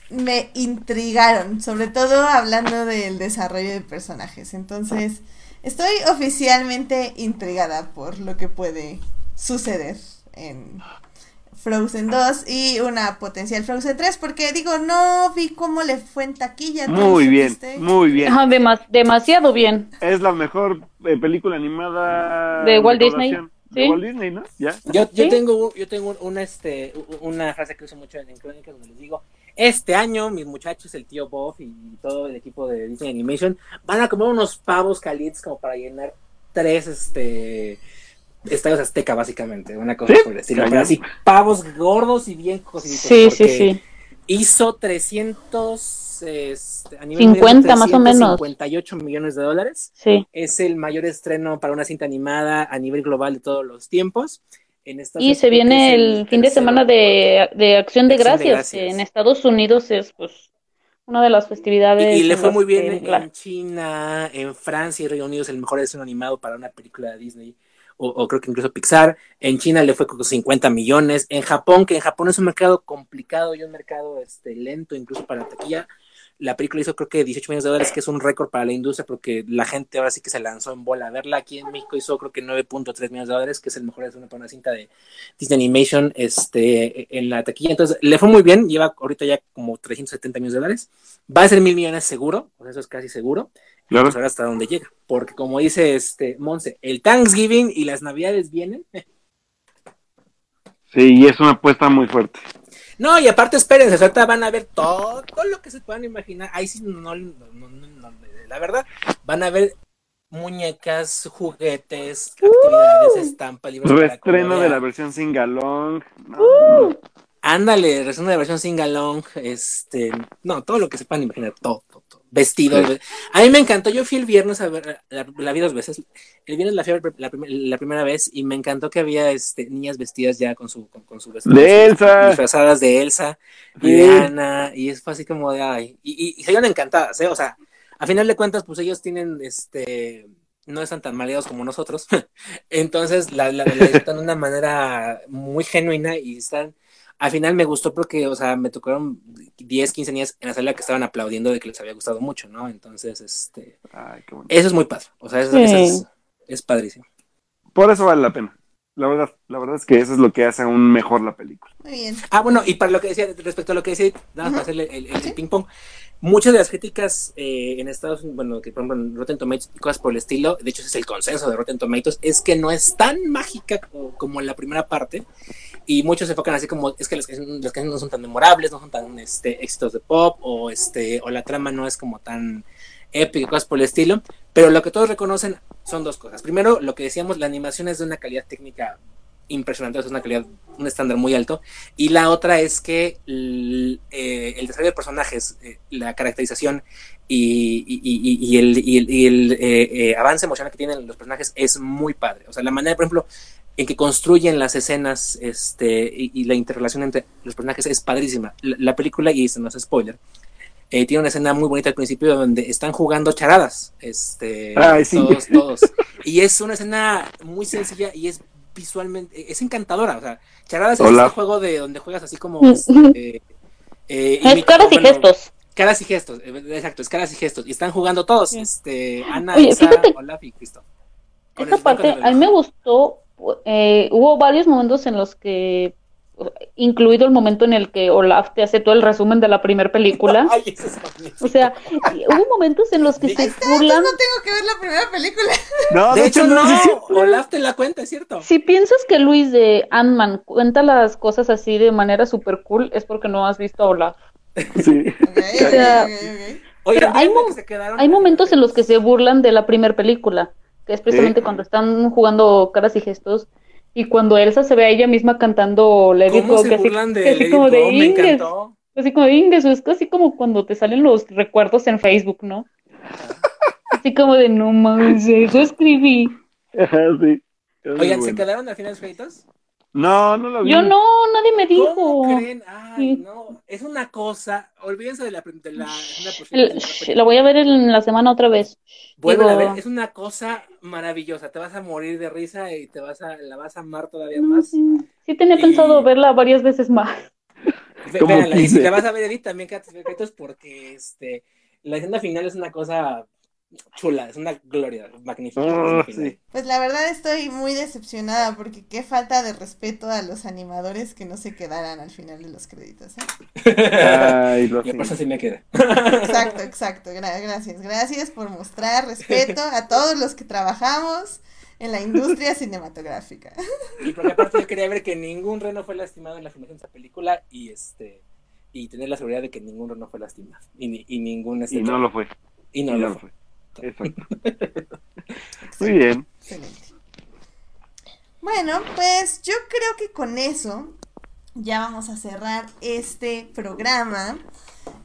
me intrigaron, sobre todo hablando del desarrollo de personajes. Entonces, estoy oficialmente intrigada por lo que puede suceder en Frozen 2 y una potencial Frozen 3, porque digo, no vi cómo le fue en taquilla. ¿tú Muy bien, supiste? muy bien. Ajá, demas- demasiado bien. Es la mejor eh, película animada De Walt Disney. De ¿sí? Walt Disney, ¿no? Ya. Yo, yo ¿Sí? tengo, un- yo tengo un- una, este, una frase que uso mucho en, en crónicas donde les digo, este año mis muchachos, el tío Bob y todo el equipo de Disney Animation van a comer unos pavos calientes como para llenar tres, este, estadios azteca básicamente, una cosa ¿Sí? por el estilo, Cañón. pero así, pavos gordos y bien cociditos. Sí, sí, porque sí. Hizo 300, este, a nivel 50 mundial, más o menos. 58 millones de dólares Sí. es el mayor estreno para una cinta animada a nivel global de todos los tiempos. En Estados Y se viene el fin de semana de, de Acción de De Acción de Gracias, Gracias. que en Estados Unidos es pues una de las festividades. y le fue muy bien en, en China, en Francia y Reino Unido es el mejor estreno animado para una película de Disney. O, creo que incluso Pixar. En China le fue con 50 millones. En Japón, que en Japón es un mercado complicado y un mercado este, lento incluso para la taquilla. La película hizo creo que 18 millones de dólares, que es un récord para la industria porque la gente ahora sí que se lanzó en bola a verla. Aquí en México hizo creo que 9.3 millones de dólares, que es el mejor estreno para una cinta de Disney Animation este, en la taquilla. Entonces le fue muy bien, lleva ahorita ya como 370 millones de dólares. Va a ser mil millones seguro, sea, eso es casi seguro. Claro. Vamos a ver hasta dónde llega. Porque como dice este Monse, el Thanksgiving y las Navidades vienen. Sí, y es una apuesta muy fuerte. No, y aparte espérense, ahorita van a ver todo, todo lo que se puedan imaginar. Ahí sí, no, no, no, no, no, la verdad, van a ver muñecas, juguetes, actividades, estampas, libros Reestreno de la versión singalong. No, Uh. Ándale, resumen de la versión singalong, este, no, todo lo que se puedan imaginar, todo. Vestidos. Sí. A mí me encantó, yo fui el viernes a ver, la, la vi dos veces, el viernes la fui la, prim- la primera vez y me encantó que había este, niñas vestidas ya con su, con, con su vestido. De Elsa. Disfrazadas de Elsa y de Ana, y es así como de, ay, y, y, y se iban encantadas, ¿eh? O sea, a final de cuentas, pues ellos tienen, este, no están tan maleados como nosotros. Entonces la, la, la disfrutan de una manera muy genuina y están. Al final me gustó porque, o sea, me tocaron 10, 15 niñas en la sala que estaban aplaudiendo de que les había gustado mucho, ¿no? Entonces, este. Ay, qué. Eso es muy padre. O sea, eso, Sí. eso es, es padrísimo. Por eso vale la pena. La verdad, la verdad es que eso es lo que hace aún mejor la película. Muy bien. Ah, bueno, y para lo que decía, respecto a lo que decía, nada más para hacerle el, el- el ping-pong, muchas de las críticas eh, en Estados Unidos, bueno, que por ejemplo en Rotten Tomatoes y cosas por el estilo, de hecho ese es el consenso de Rotten Tomatoes, es que no es tan mágica como, como en la primera parte, y muchos se enfocan así como, es que las canciones, las canciones no son tan memorables, no son tan este, éxitos de pop, o, este, o la trama no es como tan épica, cosas por el estilo, pero lo que todos reconocen son dos cosas. Primero, lo que decíamos, la animación es de una calidad técnica impresionante, es una calidad, un estándar muy alto. Y la otra es que eh, el desarrollo de personajes, eh, la caracterización y, y- y- el, eh, avance emocional que tienen los personajes es muy padre. O sea, la manera, por ejemplo, en que construyen las escenas este, y, y la interrelación entre los personajes es padrísima. La, la película, y esto no es spoiler, eh, tiene una escena muy bonita al principio donde están jugando charadas. Este, Ay, sí. todos, todos. Y es una escena muy sencilla y es visualmente, es encantadora. O sea, charadas es este juego de donde juegas así como. Este, eh, Es caras y bueno, gestos. Caras y gestos, eh, exacto, es caras y gestos. Y están jugando todos, Sí. este, Ana, Oye, Isa, Olaf y Cristo. Esa parte a mí me gustó. Eh, hubo varios momentos en los que, incluido el momento en el que Olaf te hace todo el resumen de la primera película. Ay, eso es. O sea, hubo momentos en los que se burlan. No tengo que ver la primera película. No, de hecho, no. Olaf te la cuenta, es cierto. Si piensas que Luis de Ant-Man cuenta las cosas así de manera super cool, es porque no has visto a Olaf. Sí. Ok, sea. Oye, Pero hay. Hay momentos en los que se burlan de la primera película, que es precisamente cuando están jugando caras y gestos, y cuando Elsa se ve a ella misma cantando It ¿Cómo se que así, de que así Lady como de Go? Inges, así como de Inges, es casi como cuando te salen los recuerdos en Facebook, ¿no? Así como de no mames, eso escribí. Sí. Oigan, ¿se quedaron al final los créditos? No, no lo vi. Yo no, nadie me dijo. ¿Cómo creen? Ay, Sí. no, es una cosa, olvídense de la, de la, de voy a ver en la semana otra vez. Vuelven a digo- ver, es una cosa maravillosa, te vas a morir de risa y te vas a, la vas a amar todavía No, más. sí, sí tenía Y- pensado verla varias veces más. Véanla, y si la vas a ver Edith también quédate secretos porque este la escena final es una cosa chula, es una gloria, magnífica. Oh, sí. Pues la verdad estoy muy decepcionada porque qué falta de respeto a los animadores que no se quedaran al final de los créditos. ¿eh? Ay, lo Y por eso sí me queda. Exacto, exacto. Gra- gracias, gracias por mostrar respeto a todos los que trabajamos en la industria cinematográfica. Y porque aparte yo quería ver que ningún reno fue lastimado en la filmación de esta película y este y tener la seguridad de que ningún reno fue lastimado y, ni- y ningún este, Y no lo fue. y no Y lo fue. Exacto. Muy bien. Excelente. Bueno, pues yo creo que con eso ya vamos a cerrar este programa.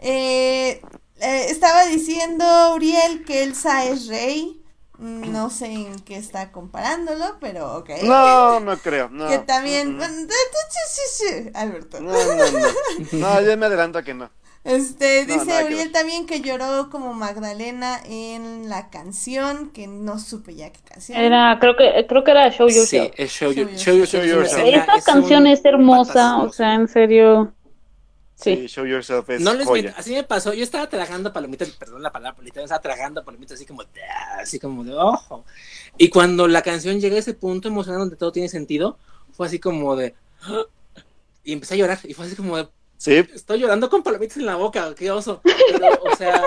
Eh, eh, estaba diciendo Uriel que Elsa es rey. Mm, No sé en qué está comparándolo, pero ok. No, no creo. No. Que también. Mm, bueno, sí, sí, sí, Alberto. No, no, no. No, yo me adelanto que no. Este, No, dice Uriel ver. también que lloró como Magdalena en la canción, que no supe ya qué canción. Era, creo que, creo que era Show Sí, Yourself. es Show, Show You- Show Yourself. Yourself. Esa es canción es hermosa, o sea, en serio. Sí, Sí. Show Yourself es No les joya. así me pasó. Yo estaba tragando palomitas, perdón la palabra, literal, estaba tragando palomitas así como de, así como de ojo. Y cuando la canción llega a ese punto emocional donde todo tiene sentido, fue así como de y empecé a llorar y fue así como de Sí, estoy llorando con palomitas en la boca, qué oso. Pero, o sea,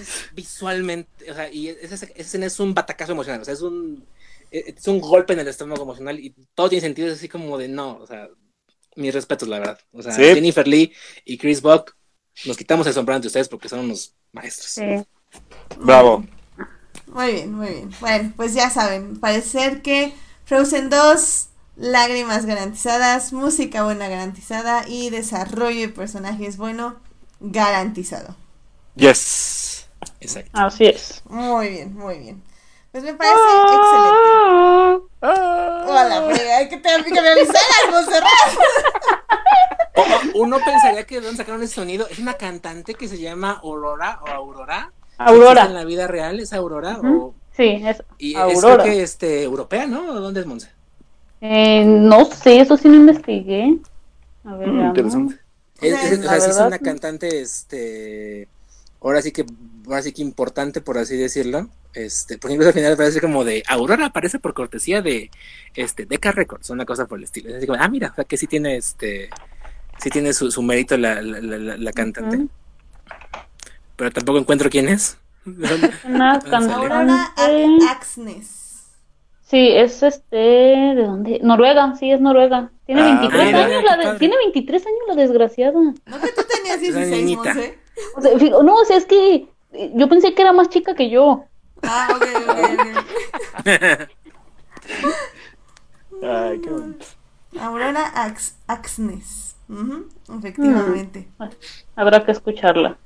es visualmente, o sea, y esa, escena es un batacazo emocional, o sea, es un es un golpe en el estómago emocional y todo tiene sentido, es así como de no, o sea, mis respetos, la verdad. O sea, Sí. Jennifer Lee y Chris Buck, nos quitamos el sombrero ante ustedes porque son unos maestros. Sí. bravo. Muy bien, muy bien. Bueno, pues ya saben, parecer que Frozen 2, lágrimas garantizadas, música buena garantizada y desarrollo de personajes bueno garantizado. Yes. Exacto. Así es. Muy bien, muy bien. Pues me parece excelente. Ah, Ah. Hola, frega, que te que me avisaras, Monserrat. Uno pensaría que de dónde sacaron ese sonido. Es una cantante que se llama Aurora o Aurora. Aurora. ¿En la vida real es Aurora? Ujú. o... Sí, es Y es Aurora. creo que este, europea, ¿no? ¿O ¿Dónde es Monse? Eh, no sé, eso sí no investigué. A ver, Mm, interesante. Es, O sea, es- o la sea, sí es una cantante, este, ahora sí que, ahora sí que importante, por así decirlo. Este, por ejemplo, al final parece como de Aurora, aparece por cortesía de, este, Decca Records, una cosa por el estilo. Es así como, ah, mira, o sea que sí tiene, este, sí tiene su, su mérito la, la, la- la- la cantante. Pero tampoco encuentro quién es. Aurora Axnes. Sí, es este, ¿de dónde? Noruega, sí, es Noruega. Tiene Ah, 23 mira, años, la de- tiene 23 años la desgraciada. ¿No que tú tenías Es una 16, niñita. Monse? O sea, no, o sea, es que eh, yo pensé que era más chica que yo. Ah, ok, ok, ok. Ay, qué bonito. Aurora Ax Axnes. Ujú, efectivamente. Habrá que escucharla.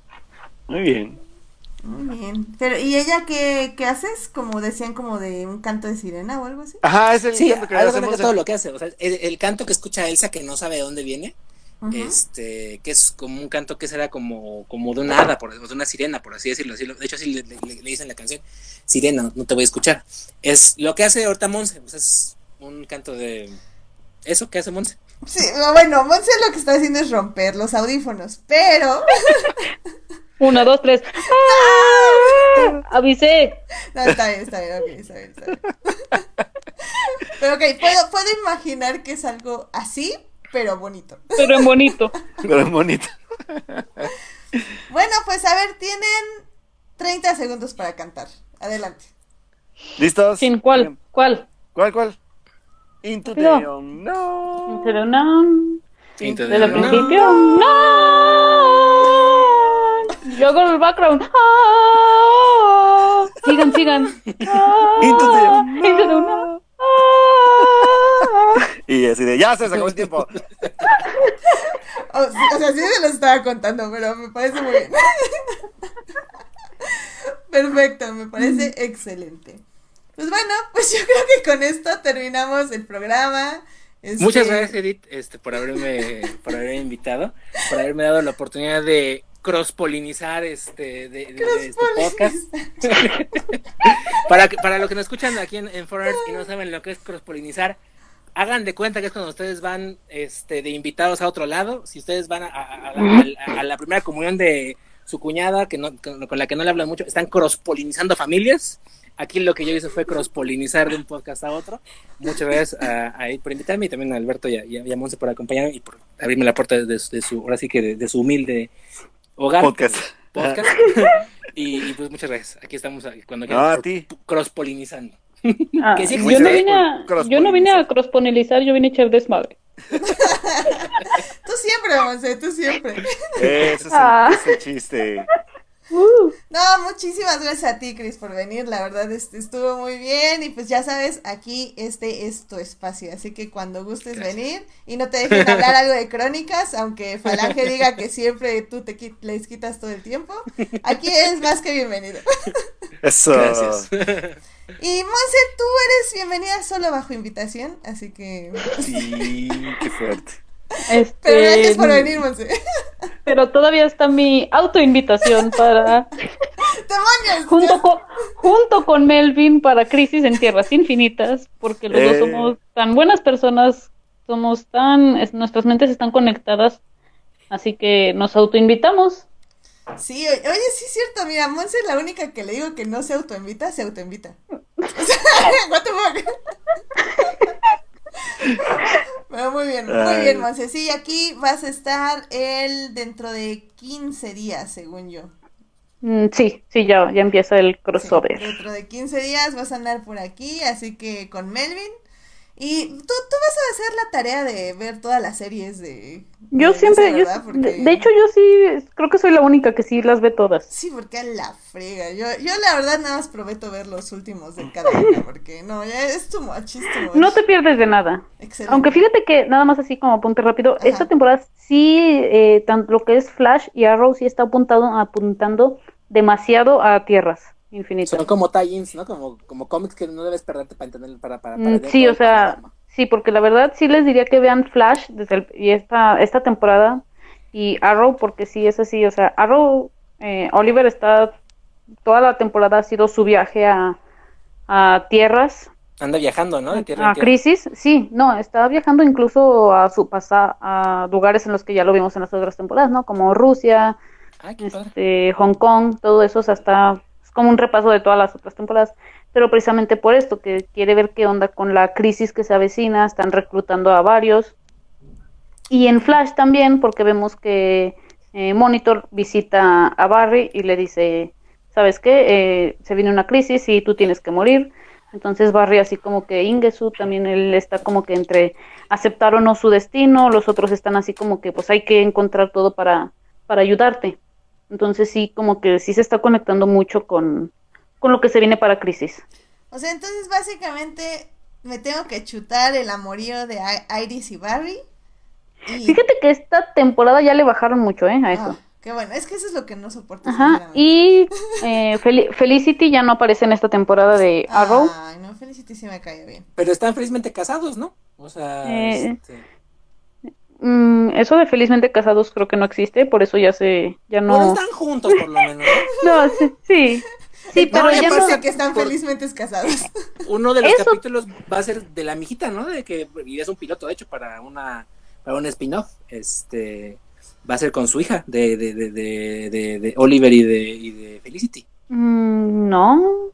Muy bien. Muy bien. Pero, ¿y ella qué, qué haces? Como decían, como de un canto de sirena o algo así. Ajá, es el Sí, canto que hacemos todo lo que hace. O sea, el, el canto que escucha Elsa, que no sabe de dónde viene, este, que es como un canto que será como, como de una hada, por, de una sirena, por así decirlo. así lo- de hecho, así le, le- le dicen la canción, sirena, no, no te voy a escuchar. Es lo que hace ahorita Monse, pues es un canto de... Eso que hace Monse. Sí, bueno, Monse lo que está haciendo es romper los audífonos, pero... Una, dos, tres. ¡Ah! Avisé. No, está bien, está bien, ok, está bien, está bien. Pero ok, puedo, puedo imaginar que es algo así, pero bonito. Pero en bonito. Pero es bonito. Bueno, pues a ver, tienen 30 segundos para cantar. Adelante. ¿Listos? ¿Sin cuál? ¿Cuál? ¿Cuál, cuál? Into the No. unknown. No. Into Desde el the- principio. No. Yo hago el background. Ah. Sigan, sigan. Ah. Into the Into the unknown. Y así de, ya se nos acabó el tiempo. O, o sea, sí se los estaba contando, pero me parece muy bien. Perfecto, me parece excelente. Pues bueno, pues yo creo que con esto terminamos el programa. Este, Muchas gracias, Edith, este, por haberme, por haberme invitado, por haberme dado la oportunidad de cross-polinizar este, de, de- de este podcast. para, que- para los que nos escuchan aquí en, en Forest y no saben lo que es cross-polinizar, hagan de cuenta que es cuando ustedes van este, de invitados a otro lado. Si ustedes van a, a- a la, a- a la primera comunión de su cuñada, que no, con, con la que no le hablan mucho, están cross-polinizando familias. Aquí lo que yo hice fue cross-polinizar de un podcast a otro. Muchas gracias a, a él por invitarme y también a Alberto y a, y a- Monse por acompañarme y por abrirme la puerta de, de su, ahora sí que de, de su humilde hogar. Podcast. Podcast. y, y pues muchas gracias. Aquí estamos a- cuando No, a quieran, ti. cross-polinizando. Ah, sí yo, no vine a, yo no vine a crosspolinizar, yo vine a echar desmadre. Tú siempre, Monse, tú siempre. Ese es el, Ah. ese es el chiste. Uh, No, muchísimas gracias a ti, Cris, por venir. La verdad, este, estuvo muy bien. Y pues ya sabes, aquí este es tu espacio. Así que cuando gustes Gracias. venir y no te dejen hablar algo de crónicas, aunque Falange diga que siempre tú te qui- les quitas todo el tiempo, aquí eres más que bienvenido. Eso. Gracias. Y Monse, tú eres bienvenida solo bajo invitación. Así que. Sí, qué fuerte. Este, Pero gracias por venir, Monse. Pero todavía está mi autoinvitación para ¡Demonios! junto con junto con Melvin para Crisis en Tierras Infinitas, porque los dos Eh. somos tan buenas personas, somos tan es- nuestras mentes están conectadas, así que nos autoinvitamos. Sí, oye, sí es cierto, mira, Monse es la única que le digo que no se autoinvita, se autoinvita. O sea, what the fuck. Pero muy bien, muy Ay. bien, Monse. Sí, aquí vas a estar el dentro de 15 días, según yo. Mm, sí, sí, ya, ya empieza el Sí, crossover. dentro de 15 días vas a andar por aquí, así que con Melvin. Y tú, tú vas a hacer la tarea de ver todas las series de... Yo de siempre, yo- de, hecho yo sí, creo que soy la única que sí las ve todas. Sí, porque a la frega. Yo, yo la verdad nada más prometo ver los últimos de cada una, porque no, ya es too much, es too much. No te pierdes de nada. Excelente. Aunque fíjate que nada más así como apunte rápido, Ajá. esta temporada sí, eh, tanto lo que es Flash y Arrow sí está apuntado, apuntando demasiado a tierras infinitas. Son como tie-ins, ¿no? Como, como cómics que no debes perderte para entender, para, para, para Mm, sí, o sea, sí, porque la verdad sí les diría que vean Flash desde el- y esta, esta temporada y Arrow porque sí es así, o sea, Arrow, eh, Oliver está toda la temporada ha sido su viaje a, a tierras, Anda viajando, ¿no? De tierra en a tierra. crisis. Sí, no, está viajando incluso a su pasa a lugares en los que ya lo vimos en las otras temporadas, ¿no? Como Rusia, Ay, este, Hong Kong, todo eso, o sea, está como un repaso de todas las otras temporadas, pero precisamente por esto, que quiere ver qué onda con la crisis que se avecina, están reclutando a varios. Y en Flash también, porque vemos que eh, Monitor visita a Barry y le dice, ¿sabes qué? Eh, se viene una crisis y tú tienes que morir. Entonces Barry así como que Ingesu también él está como que entre aceptar o no su destino, los otros están así como que pues hay que encontrar todo para, para ayudarte. Entonces sí, como que sí se está conectando mucho con, con lo que se viene para Crisis. O sea, entonces básicamente me tengo que chutar el amorío de I- Iris y Barry. Y... Fíjate que esta temporada ya le bajaron mucho, ¿eh? A eso. Ah, qué bueno, es que eso es lo que no soporto. Ajá, sinceramente. y eh, Fel- Felicity ya no aparece en esta temporada de Arrow. Ay, no, Felicity sí me cae bien. Pero están felizmente casados, ¿no? O sea, Eh, este, Mm, eso de felizmente casados creo que no existe, por eso ya se, ya no. están juntos por lo menos. ¿no? No, sí, sí, sí, No, pero ya no. parece que están por- felizmente casados. Uno de los Eso- capítulos va a ser de la mijita, ¿no? De que y es un piloto, de hecho, para una para un spin-off. Este va a ser con su hija de, de, de, de, de- de Oliver y de, y de Felicity. Mm, no.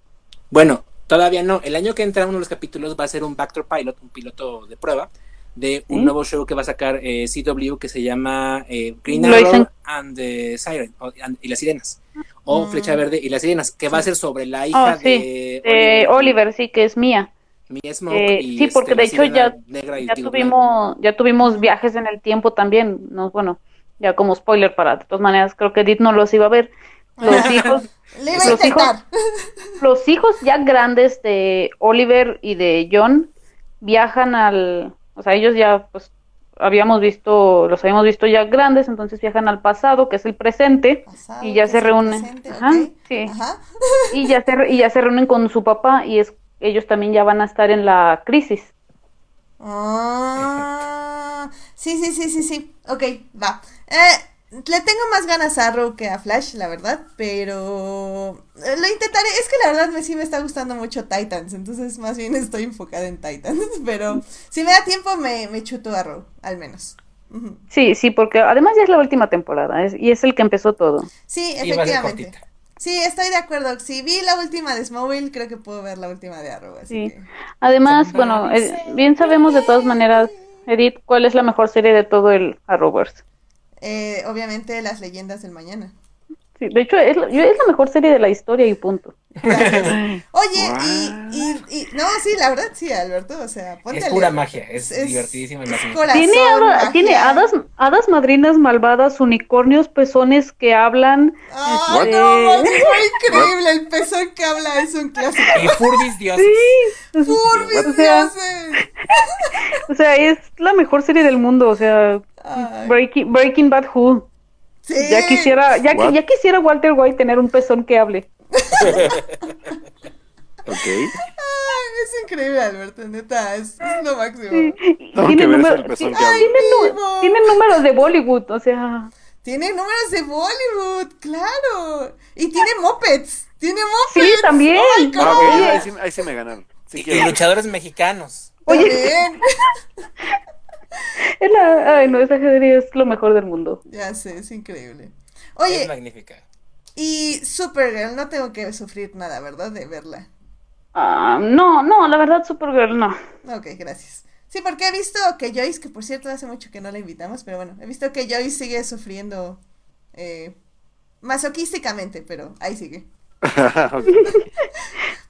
Bueno, todavía no. El año que entra uno de los capítulos va a ser un Backdoor Pilot, un piloto de prueba de un ¿Sí? nuevo show que va a sacar eh, CW que se llama eh, Green Arrow and- and the Siren o- and- y las sirenas o Mm. Flecha Verde y las sirenas que va a ser sobre la hija Oh, sí, de De Oliver, sí, que es mía. Mia Smoke Eh, y, sí, porque este, de hecho ya- Ya tuvimos, ya tuvimos viajes en el tiempo también, no, bueno, ya como spoiler para, de todas maneras, creo que Edith no los iba a ver. Los hijos, Le iba a Los hijos- los hijos ya grandes de Oliver y de John viajan al, o sea, ellos ya pues habíamos visto, los habíamos visto ya grandes, entonces viajan al pasado, que es el presente, Pasado, y ya se reúnen. presente, Ajá, sí. Ajá. y ya se y ya se reúnen con su papá y es ellos también ya van a estar en la crisis. Ah, sí, sí, sí, sí, sí. Ok, va. Eh, le tengo más ganas a Arrow que a Flash, la verdad, pero eh, lo intentaré. Es que la verdad me, sí me está gustando mucho Titans, entonces más bien estoy enfocada en Titans, pero si me da tiempo me, me chuto Arrow, al menos. Sí, sí, porque además ya es la última temporada es- y es el que empezó todo. Sí, a efectivamente. Sí, estoy de acuerdo. Si vi la última de Smallville, creo que puedo ver la última de Arrow, así Sí. que... Además, bueno, eh, bien sabemos de todas maneras, Edith, cuál es la mejor serie de todo el Arrowverse. Eh, obviamente las leyendas del mañana. Sí, de hecho, es la, yo- es la mejor serie de la historia y punto. Oye, y, y, y, no, sí, la verdad, sí, Alberto, o sea, ponte Es pura magia, es, Es- divertidísima y es corazón, Tiene, hada- magia. tiene hadas, hadas madrinas malvadas, unicornios, pezones que hablan. Ah, Este- no, es increíble, el pezón que habla es un clásico. Y Furbis dioses. ¡Furbis O sea- dioses! O sea, es la mejor serie del mundo. O sea. Breaking, Breaking Bad Who. Sí. Ya quisiera, ya, What? ya quisiera Walter White tener un pezón que hable. Ok. Ay, es increíble, Alberto, neta, es, es lo máximo. Sí, tiene, número- sí, habla. tiene números de Bollywood, o sea, Tiene números de Bollywood, claro. Y tiene mopeds. Tiene sí, mopeds. también. Ay, Ah, ok, Oye. ahí, sí, ahí sí me ganaron. Sí Y, luchadores mexicanos. Oye. Es la- ay, no, esa serie es lo mejor del mundo. Ya sé, es increíble. Es Oye, magnífica. y Supergirl, no tengo que sufrir nada, ¿verdad? De verla. Ah, no, no, la verdad, Supergirl no. Ok, gracias. Sí, porque he visto que Joyce, que por cierto hace mucho que no la invitamos, pero bueno, he visto que Joyce sigue sufriendo eh, masoquísticamente, pero ahí sigue.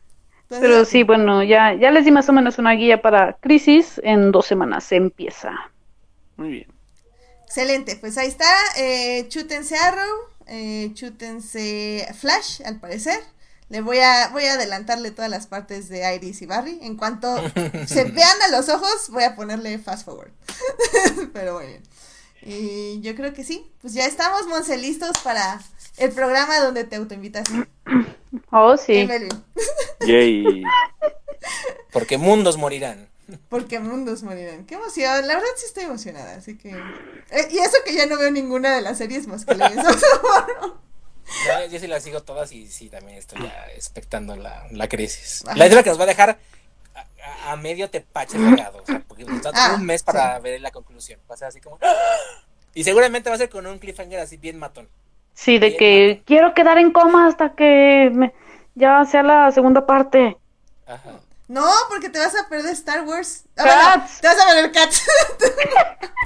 Entonces, Pero sí, bueno, ya, ya les di más o menos una guía para Crisis. En dos semanas se empieza. Muy bien. Excelente, pues ahí está. Eh, chútense Arrow, eh, chútense Flash, al parecer. Le voy a, voy a adelantarle todas las partes de Iris y Barry. En cuanto se vean a los ojos, voy a ponerle fast forward. Pero muy bien. Y yo creo que sí. Pues ya estamos, Monse, listos para el programa donde te autoinvitas. Oh, sí. Yay. Porque mundos morirán. Porque mundos morirán. Qué emoción. La verdad sí estoy emocionada. Así que. Eh, y eso que ya no veo ninguna de las series más que Legends of Tomorrow. yo, sí las sigo todas y sí, también estoy ya expectando la, la crisis. Ajá. La idea que nos va a dejar a, medio tepache regado, o sea, porque nos da Ah, un mes para sí. ver la conclusión. Va a ser así como... ¡ah! Y seguramente va a ser con un cliffhanger así bien matón. Sí, de que quiero quedar en coma hasta que me- ya sea la segunda parte. Ajá. No, porque te vas a perder Star Wars. Ah, Cats. bueno, te vas a perder Cats.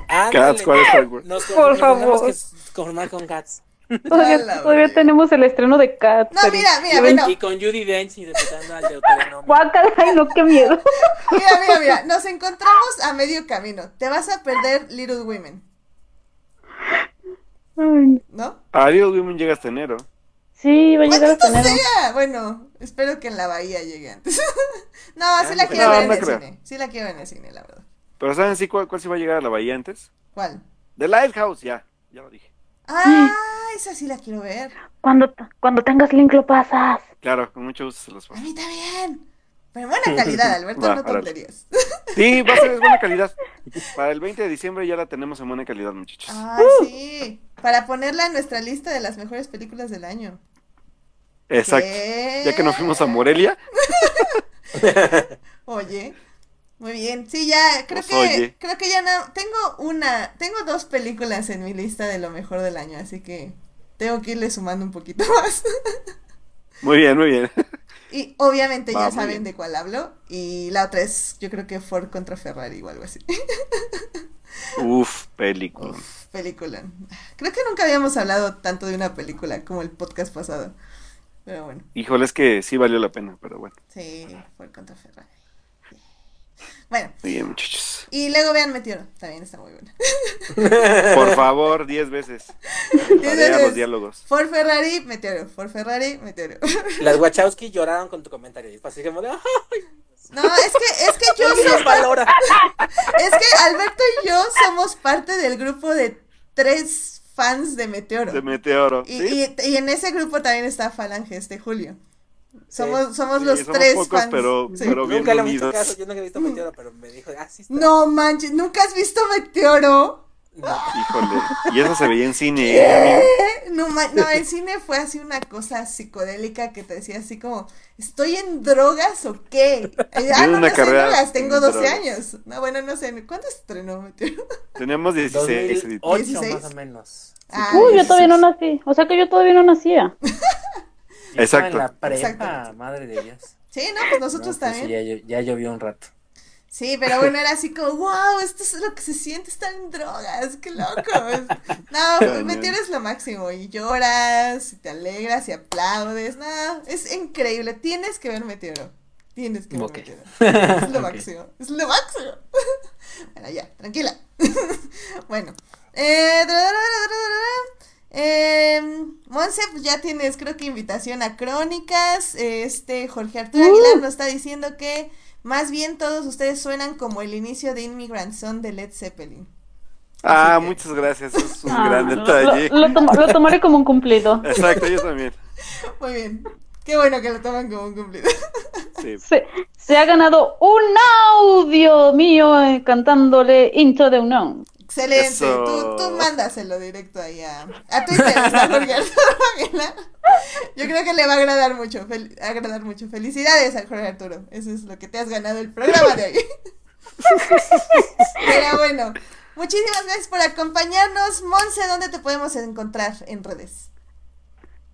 Ándale. ¿cuál es Star Wars? Nos, Por favor. que conformar con Cats. Todavía, todavía tenemos el estreno de Cats. No, mira, mira, bueno. Y con Judy Dench interpretando al Deuteronomio. Guácala, ay, no, qué miedo. Mira, mira, mira. Nos encontramos a medio camino. Te vas a perder Little Women, Ay, ¿no? A Women llega hasta enero. sí, va a llegar ¡Maldito hasta enero. sea! Bueno, espero que en la bahía llegue antes. no, sí la no, quiero ver en no el creo. cine. Sí la quiero ver en el cine, la verdad. Pero ¿saben sí cuál, cuál sí va a llegar a la bahía antes? ¿Cuál? The Lighthouse, ya. Ya lo dije. Ah, esa sí la quiero ver. Cuando, cuando tengas link lo pasas. Claro, con mucho gusto se los A paso. mí también. Pero en buena calidad, Alberto, Va, no tonterías. Sí, va a ser de buena calidad. Para el 20 de diciembre ya la tenemos en buena calidad, muchachos. Ay, sí. Para ponerla en nuestra lista de las mejores películas del año. Exacto. ¿Qué? Ya que nos fuimos a Morelia, Oye, muy bien. Sí, ya, creo Pues, que, oye. creo que ya no, tengo una, tengo dos películas en mi lista de lo mejor del año, así que tengo que irle sumando un poquito más. muy bien, muy bien. Y obviamente Va, ya saben bien. de cuál hablo. Y la otra es, yo creo que Ford contra Ferrari o algo así. Uf, película. Uf, película. Creo que nunca habíamos hablado tanto de una película como el podcast pasado. Pero bueno, Híjole, es que sí valió la pena, pero bueno. sí, Ford contra Ferrari. Bueno, Muy bien, muchachos. y luego vean Meteoro, también está muy buena. Por favor, 10 veces. Veces. los diálogos. Ford Ferrari, Meteoro. Ford Ferrari, Meteoro. Las Wachowski lloraron con tu comentario. Y fue así como de, "Ah, No, es que, es que yo ¿quién soy nos valora? Es que Alberto y yo somos parte del grupo de tres fans de Meteoro. De Meteoro. y, ¿sí? y, y en ese grupo también está Falanges de Julio. Somos, somos Sí, los somos tres pocos, fans. pero- Sí. pero- bien Nunca le he visto caso, yo nunca he visto Meteoro, pero me dijo, ah, sí está. No manches, ¿nunca has visto Meteoro? No. Híjole. Y eso se veía en cine, ¿eh. No, no, el cine fue así una cosa psicodélica que te decía así como, ¿estoy en drogas o qué? Ah, no, una no en carrera drogas, tengo en 12 drogas. años. No, bueno, no sé, ¿cuándo estrenó? Teníamos 16. 2008 16. más o menos. Ah, Uy, yo sí, todavía sí, no sí. nací. O sea que yo todavía no nacía. Exacto. En la prepa, Exactamente. madre de Dios. Sí, no, pues nosotros No, pues sí, también. ya, llo- ya llovió un rato. Sí, pero bueno, era así como, wow, esto es lo que se siente estar en drogas, qué loco. No, Cañón. Meteoro es lo máximo, y lloras, y te alegras, y aplaudes, no, es increíble, tienes que ver Meteoro, tienes que ver Ok. Meteoro, es lo máximo, es lo máximo. Bueno, ya, tranquila. Bueno, eh. Eh, Monse, pues ya tienes, creo que invitación a Crónicas. Este Jorge Arturo Aguilar nos está diciendo que más bien todos ustedes suenan como el inicio de Immigrant Song de Led Zeppelin. Ah, que- muchas gracias. Es un Ah, gran detalle. Lo, lo tom- lo tomaré como un cumplido. Exacto, yo también. Muy bien. Qué bueno que lo toman como un cumplido. Sí. Se, se ha ganado un audio mío eh, cantándole Into the Unknown. Excelente. Eso. Tú, tú mándaselo directo ahí a, a Twitter. Yo creo que le va a agradar mucho. fel- agradar mucho. Felicidades a Jorge Arturo. Eso es lo que te has ganado el programa de hoy. Pero bueno, muchísimas gracias por acompañarnos. Monse, ¿dónde te podemos encontrar en redes?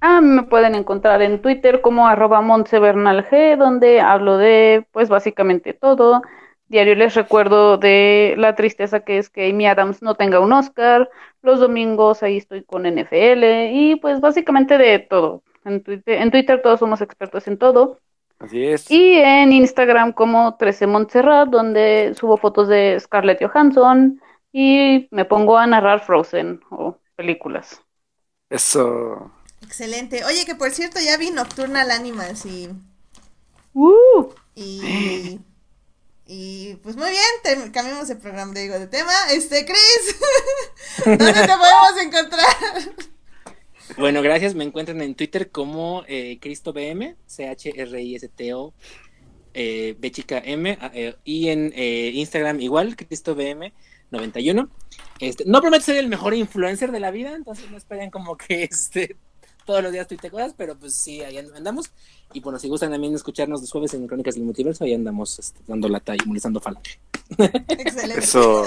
Ah, me pueden encontrar en Twitter como arroba G, donde hablo de, pues básicamente todo. Diario les recuerdo de la tristeza que es que Amy Adams no tenga un Oscar. Los domingos ahí estoy con NFL y pues básicamente de todo. En Twitter, en Twitter todos somos expertos en todo. Así es. Y en Instagram como 13 Montserrat, donde subo fotos de Scarlett Johansson y me pongo a narrar Frozen o películas. Eso. Excelente. Oye, que por cierto ya vi Nocturnal Animals y... ¡Uh! Y... Y pues muy bien, cambiamos de programa, digo, de tema. Este, Chris, ¿dónde te podemos encontrar? Bueno, gracias. Me encuentran en Twitter como eh, CristoBM, C-H-R-I-S-T-O, eh, B chica M, ah, eh, y en eh, Instagram igual, CristoBM91. Este, no prometo ser el mejor influencer de la vida, entonces no esperen como que este todos los días tuite cosas, pero pues sí, ahí andamos. Y bueno, si gustan también escucharnos los jueves en Crónicas del Multiverso, ahí andamos este, dando lata y molestando falange. Excelente. Eso.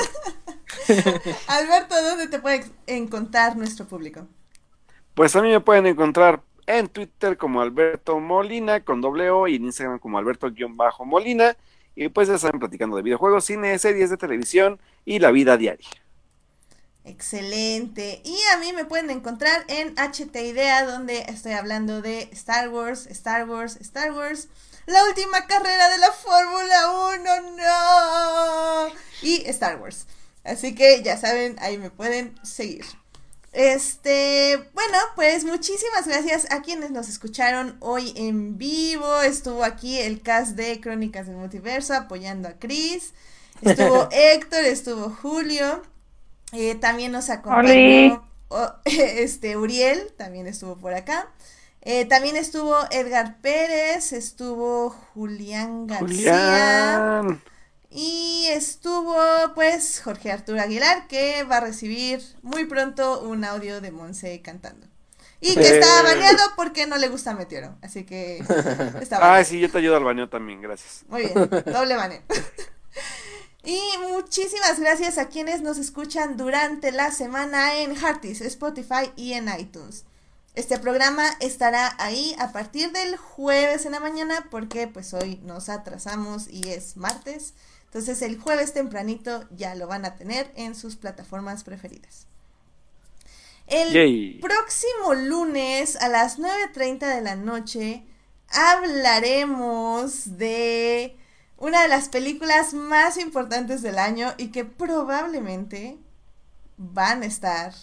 Alberto, ¿dónde te puede encontrar nuestro público? Pues a mí me pueden encontrar en Twitter como Alberto Molina con doble O y en Instagram como Alberto-Molina. Y pues ya saben, platicando de videojuegos, cine, series de televisión y la vida diaria. Excelente. Y a mí me pueden encontrar en HT Idea, donde estoy hablando de Star Wars, Star Wars, Star Wars. La última carrera de la Fórmula 1, no. Y Star Wars. Así que ya saben, ahí me pueden seguir. Este, bueno, pues muchísimas gracias a quienes nos escucharon hoy en vivo. Estuvo aquí el cast de Crónicas del Multiverso apoyando a Chris. Estuvo Héctor, estuvo Julio. Eh, también nos acompañó oh, este Uriel, también estuvo por acá. Eh, también estuvo Edgar Pérez, estuvo Julián García. Julián. Y estuvo pues Jorge Arturo Aguilar que va a recibir muy pronto un audio de Monse cantando. Y que está Eh. baneado porque no le gusta Meteoro. Así que está Ah, sí, yo te ayudo al baño también, gracias. Muy bien, doble baneo. Y muchísimas gracias a quienes nos escuchan durante la semana en Heartis, Spotify y en iTunes. Este programa estará ahí a partir del jueves en la mañana porque pues hoy nos atrasamos y es martes. Entonces el jueves tempranito ya lo van a tener en sus plataformas preferidas. El Yay. próximo lunes a las 9.30 de la noche hablaremos de una de las películas más importantes del año y que probablemente van a estar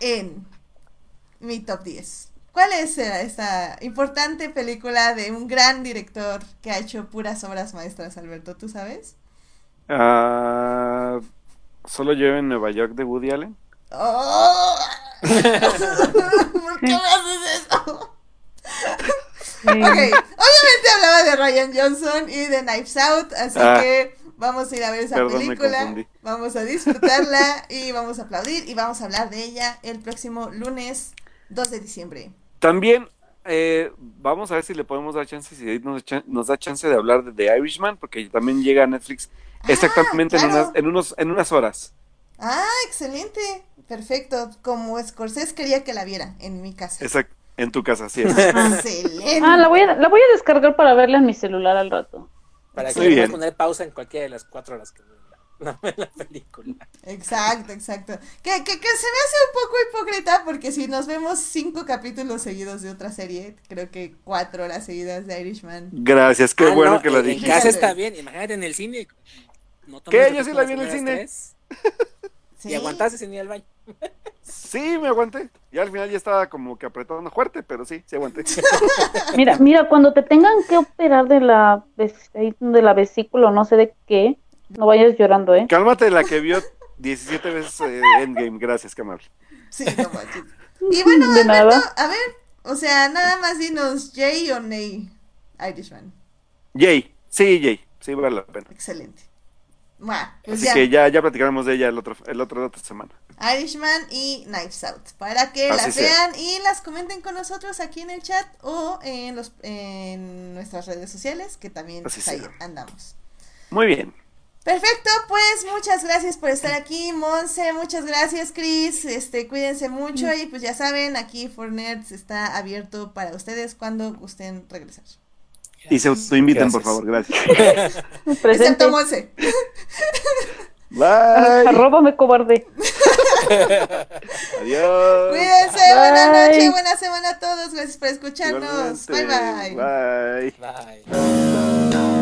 en mi top 10. ¿Cuál es eh, esta importante película de un gran director que ha hecho puras obras maestras, Alberto? ¿Tú sabes? Ah, Solo yo en Nueva York de Woody Allen. ¡Oh! ¿Por qué me haces eso? Ok, obviamente hablaba de Ryan Johnson y de Knives Out, así Ah. que vamos a ir a ver esa Perdón, película, vamos a disfrutarla y vamos a aplaudir y vamos a hablar de ella el próximo lunes 2 de diciembre. También eh, vamos a ver si le podemos dar chance, si nos, nos da chance de hablar de The Irishman, porque también llega a Netflix exactamente en, Ah, claro. unas, en, unos, en unas horas. Ah, excelente, perfecto, como Scorsese quería que la viera en mi casa. Exact- en tu casa, así es. Excelente. Ah, la voy, a, la voy a descargar para verla en mi celular al rato. Para que puedas poner pausa en cualquiera de las cuatro horas que dura la, la- la película. Exacto, exacto. Que, que, que se me hace un poco hipócrita porque si nos vemos cinco capítulos seguidos de otra serie, creo que cuatro horas seguidas de Irishman. Gracias, qué Ah, bueno no, que lo en- En dijiste. casa está bien, imagínate en el cine. No ¿Qué? Yo sí la vi en el cine. tres, Sí. Y aguantaste sin ir al baño. Sí, me aguanté. Y al final ya estaba como que apretando fuerte, pero sí, sí aguanté. Mira, mira, cuando te tengan que operar de la, de la vesícula o no sé de qué, no vayas llorando, ¿eh? Cálmate la que vio 17 veces eh, Endgame, gracias, qué amable. Sí, no manches. Y bueno, De Alberto, nada. a ver, o sea, nada más dinos Jay o Nay Irishman. Jay, sí, Jay, sí vale la pena. Excelente. Bueno, pues Así ya. que ya, ya platicaremos de ella el otro, el otro la otra semana. Irishman y Knives Out para que Así las sea. vean y las comenten con nosotros aquí en el chat o en los en nuestras redes sociales que también Así pues, ahí sea. andamos. Muy bien. Perfecto, pues muchas gracias por estar aquí, Monse, muchas gracias, Chris. Este, cuídense mucho y pues ya saben, aquí For Nerds está abierto para ustedes cuando gusten regresar. Y se autoinviten, por favor, gracias. Presente. Excepto Monse. Bye. Arróbame, cobarde. Adiós. Cuídense, buenas noches, buena semana a todos. Gracias por escucharnos. Bye bye. Bye. Bye.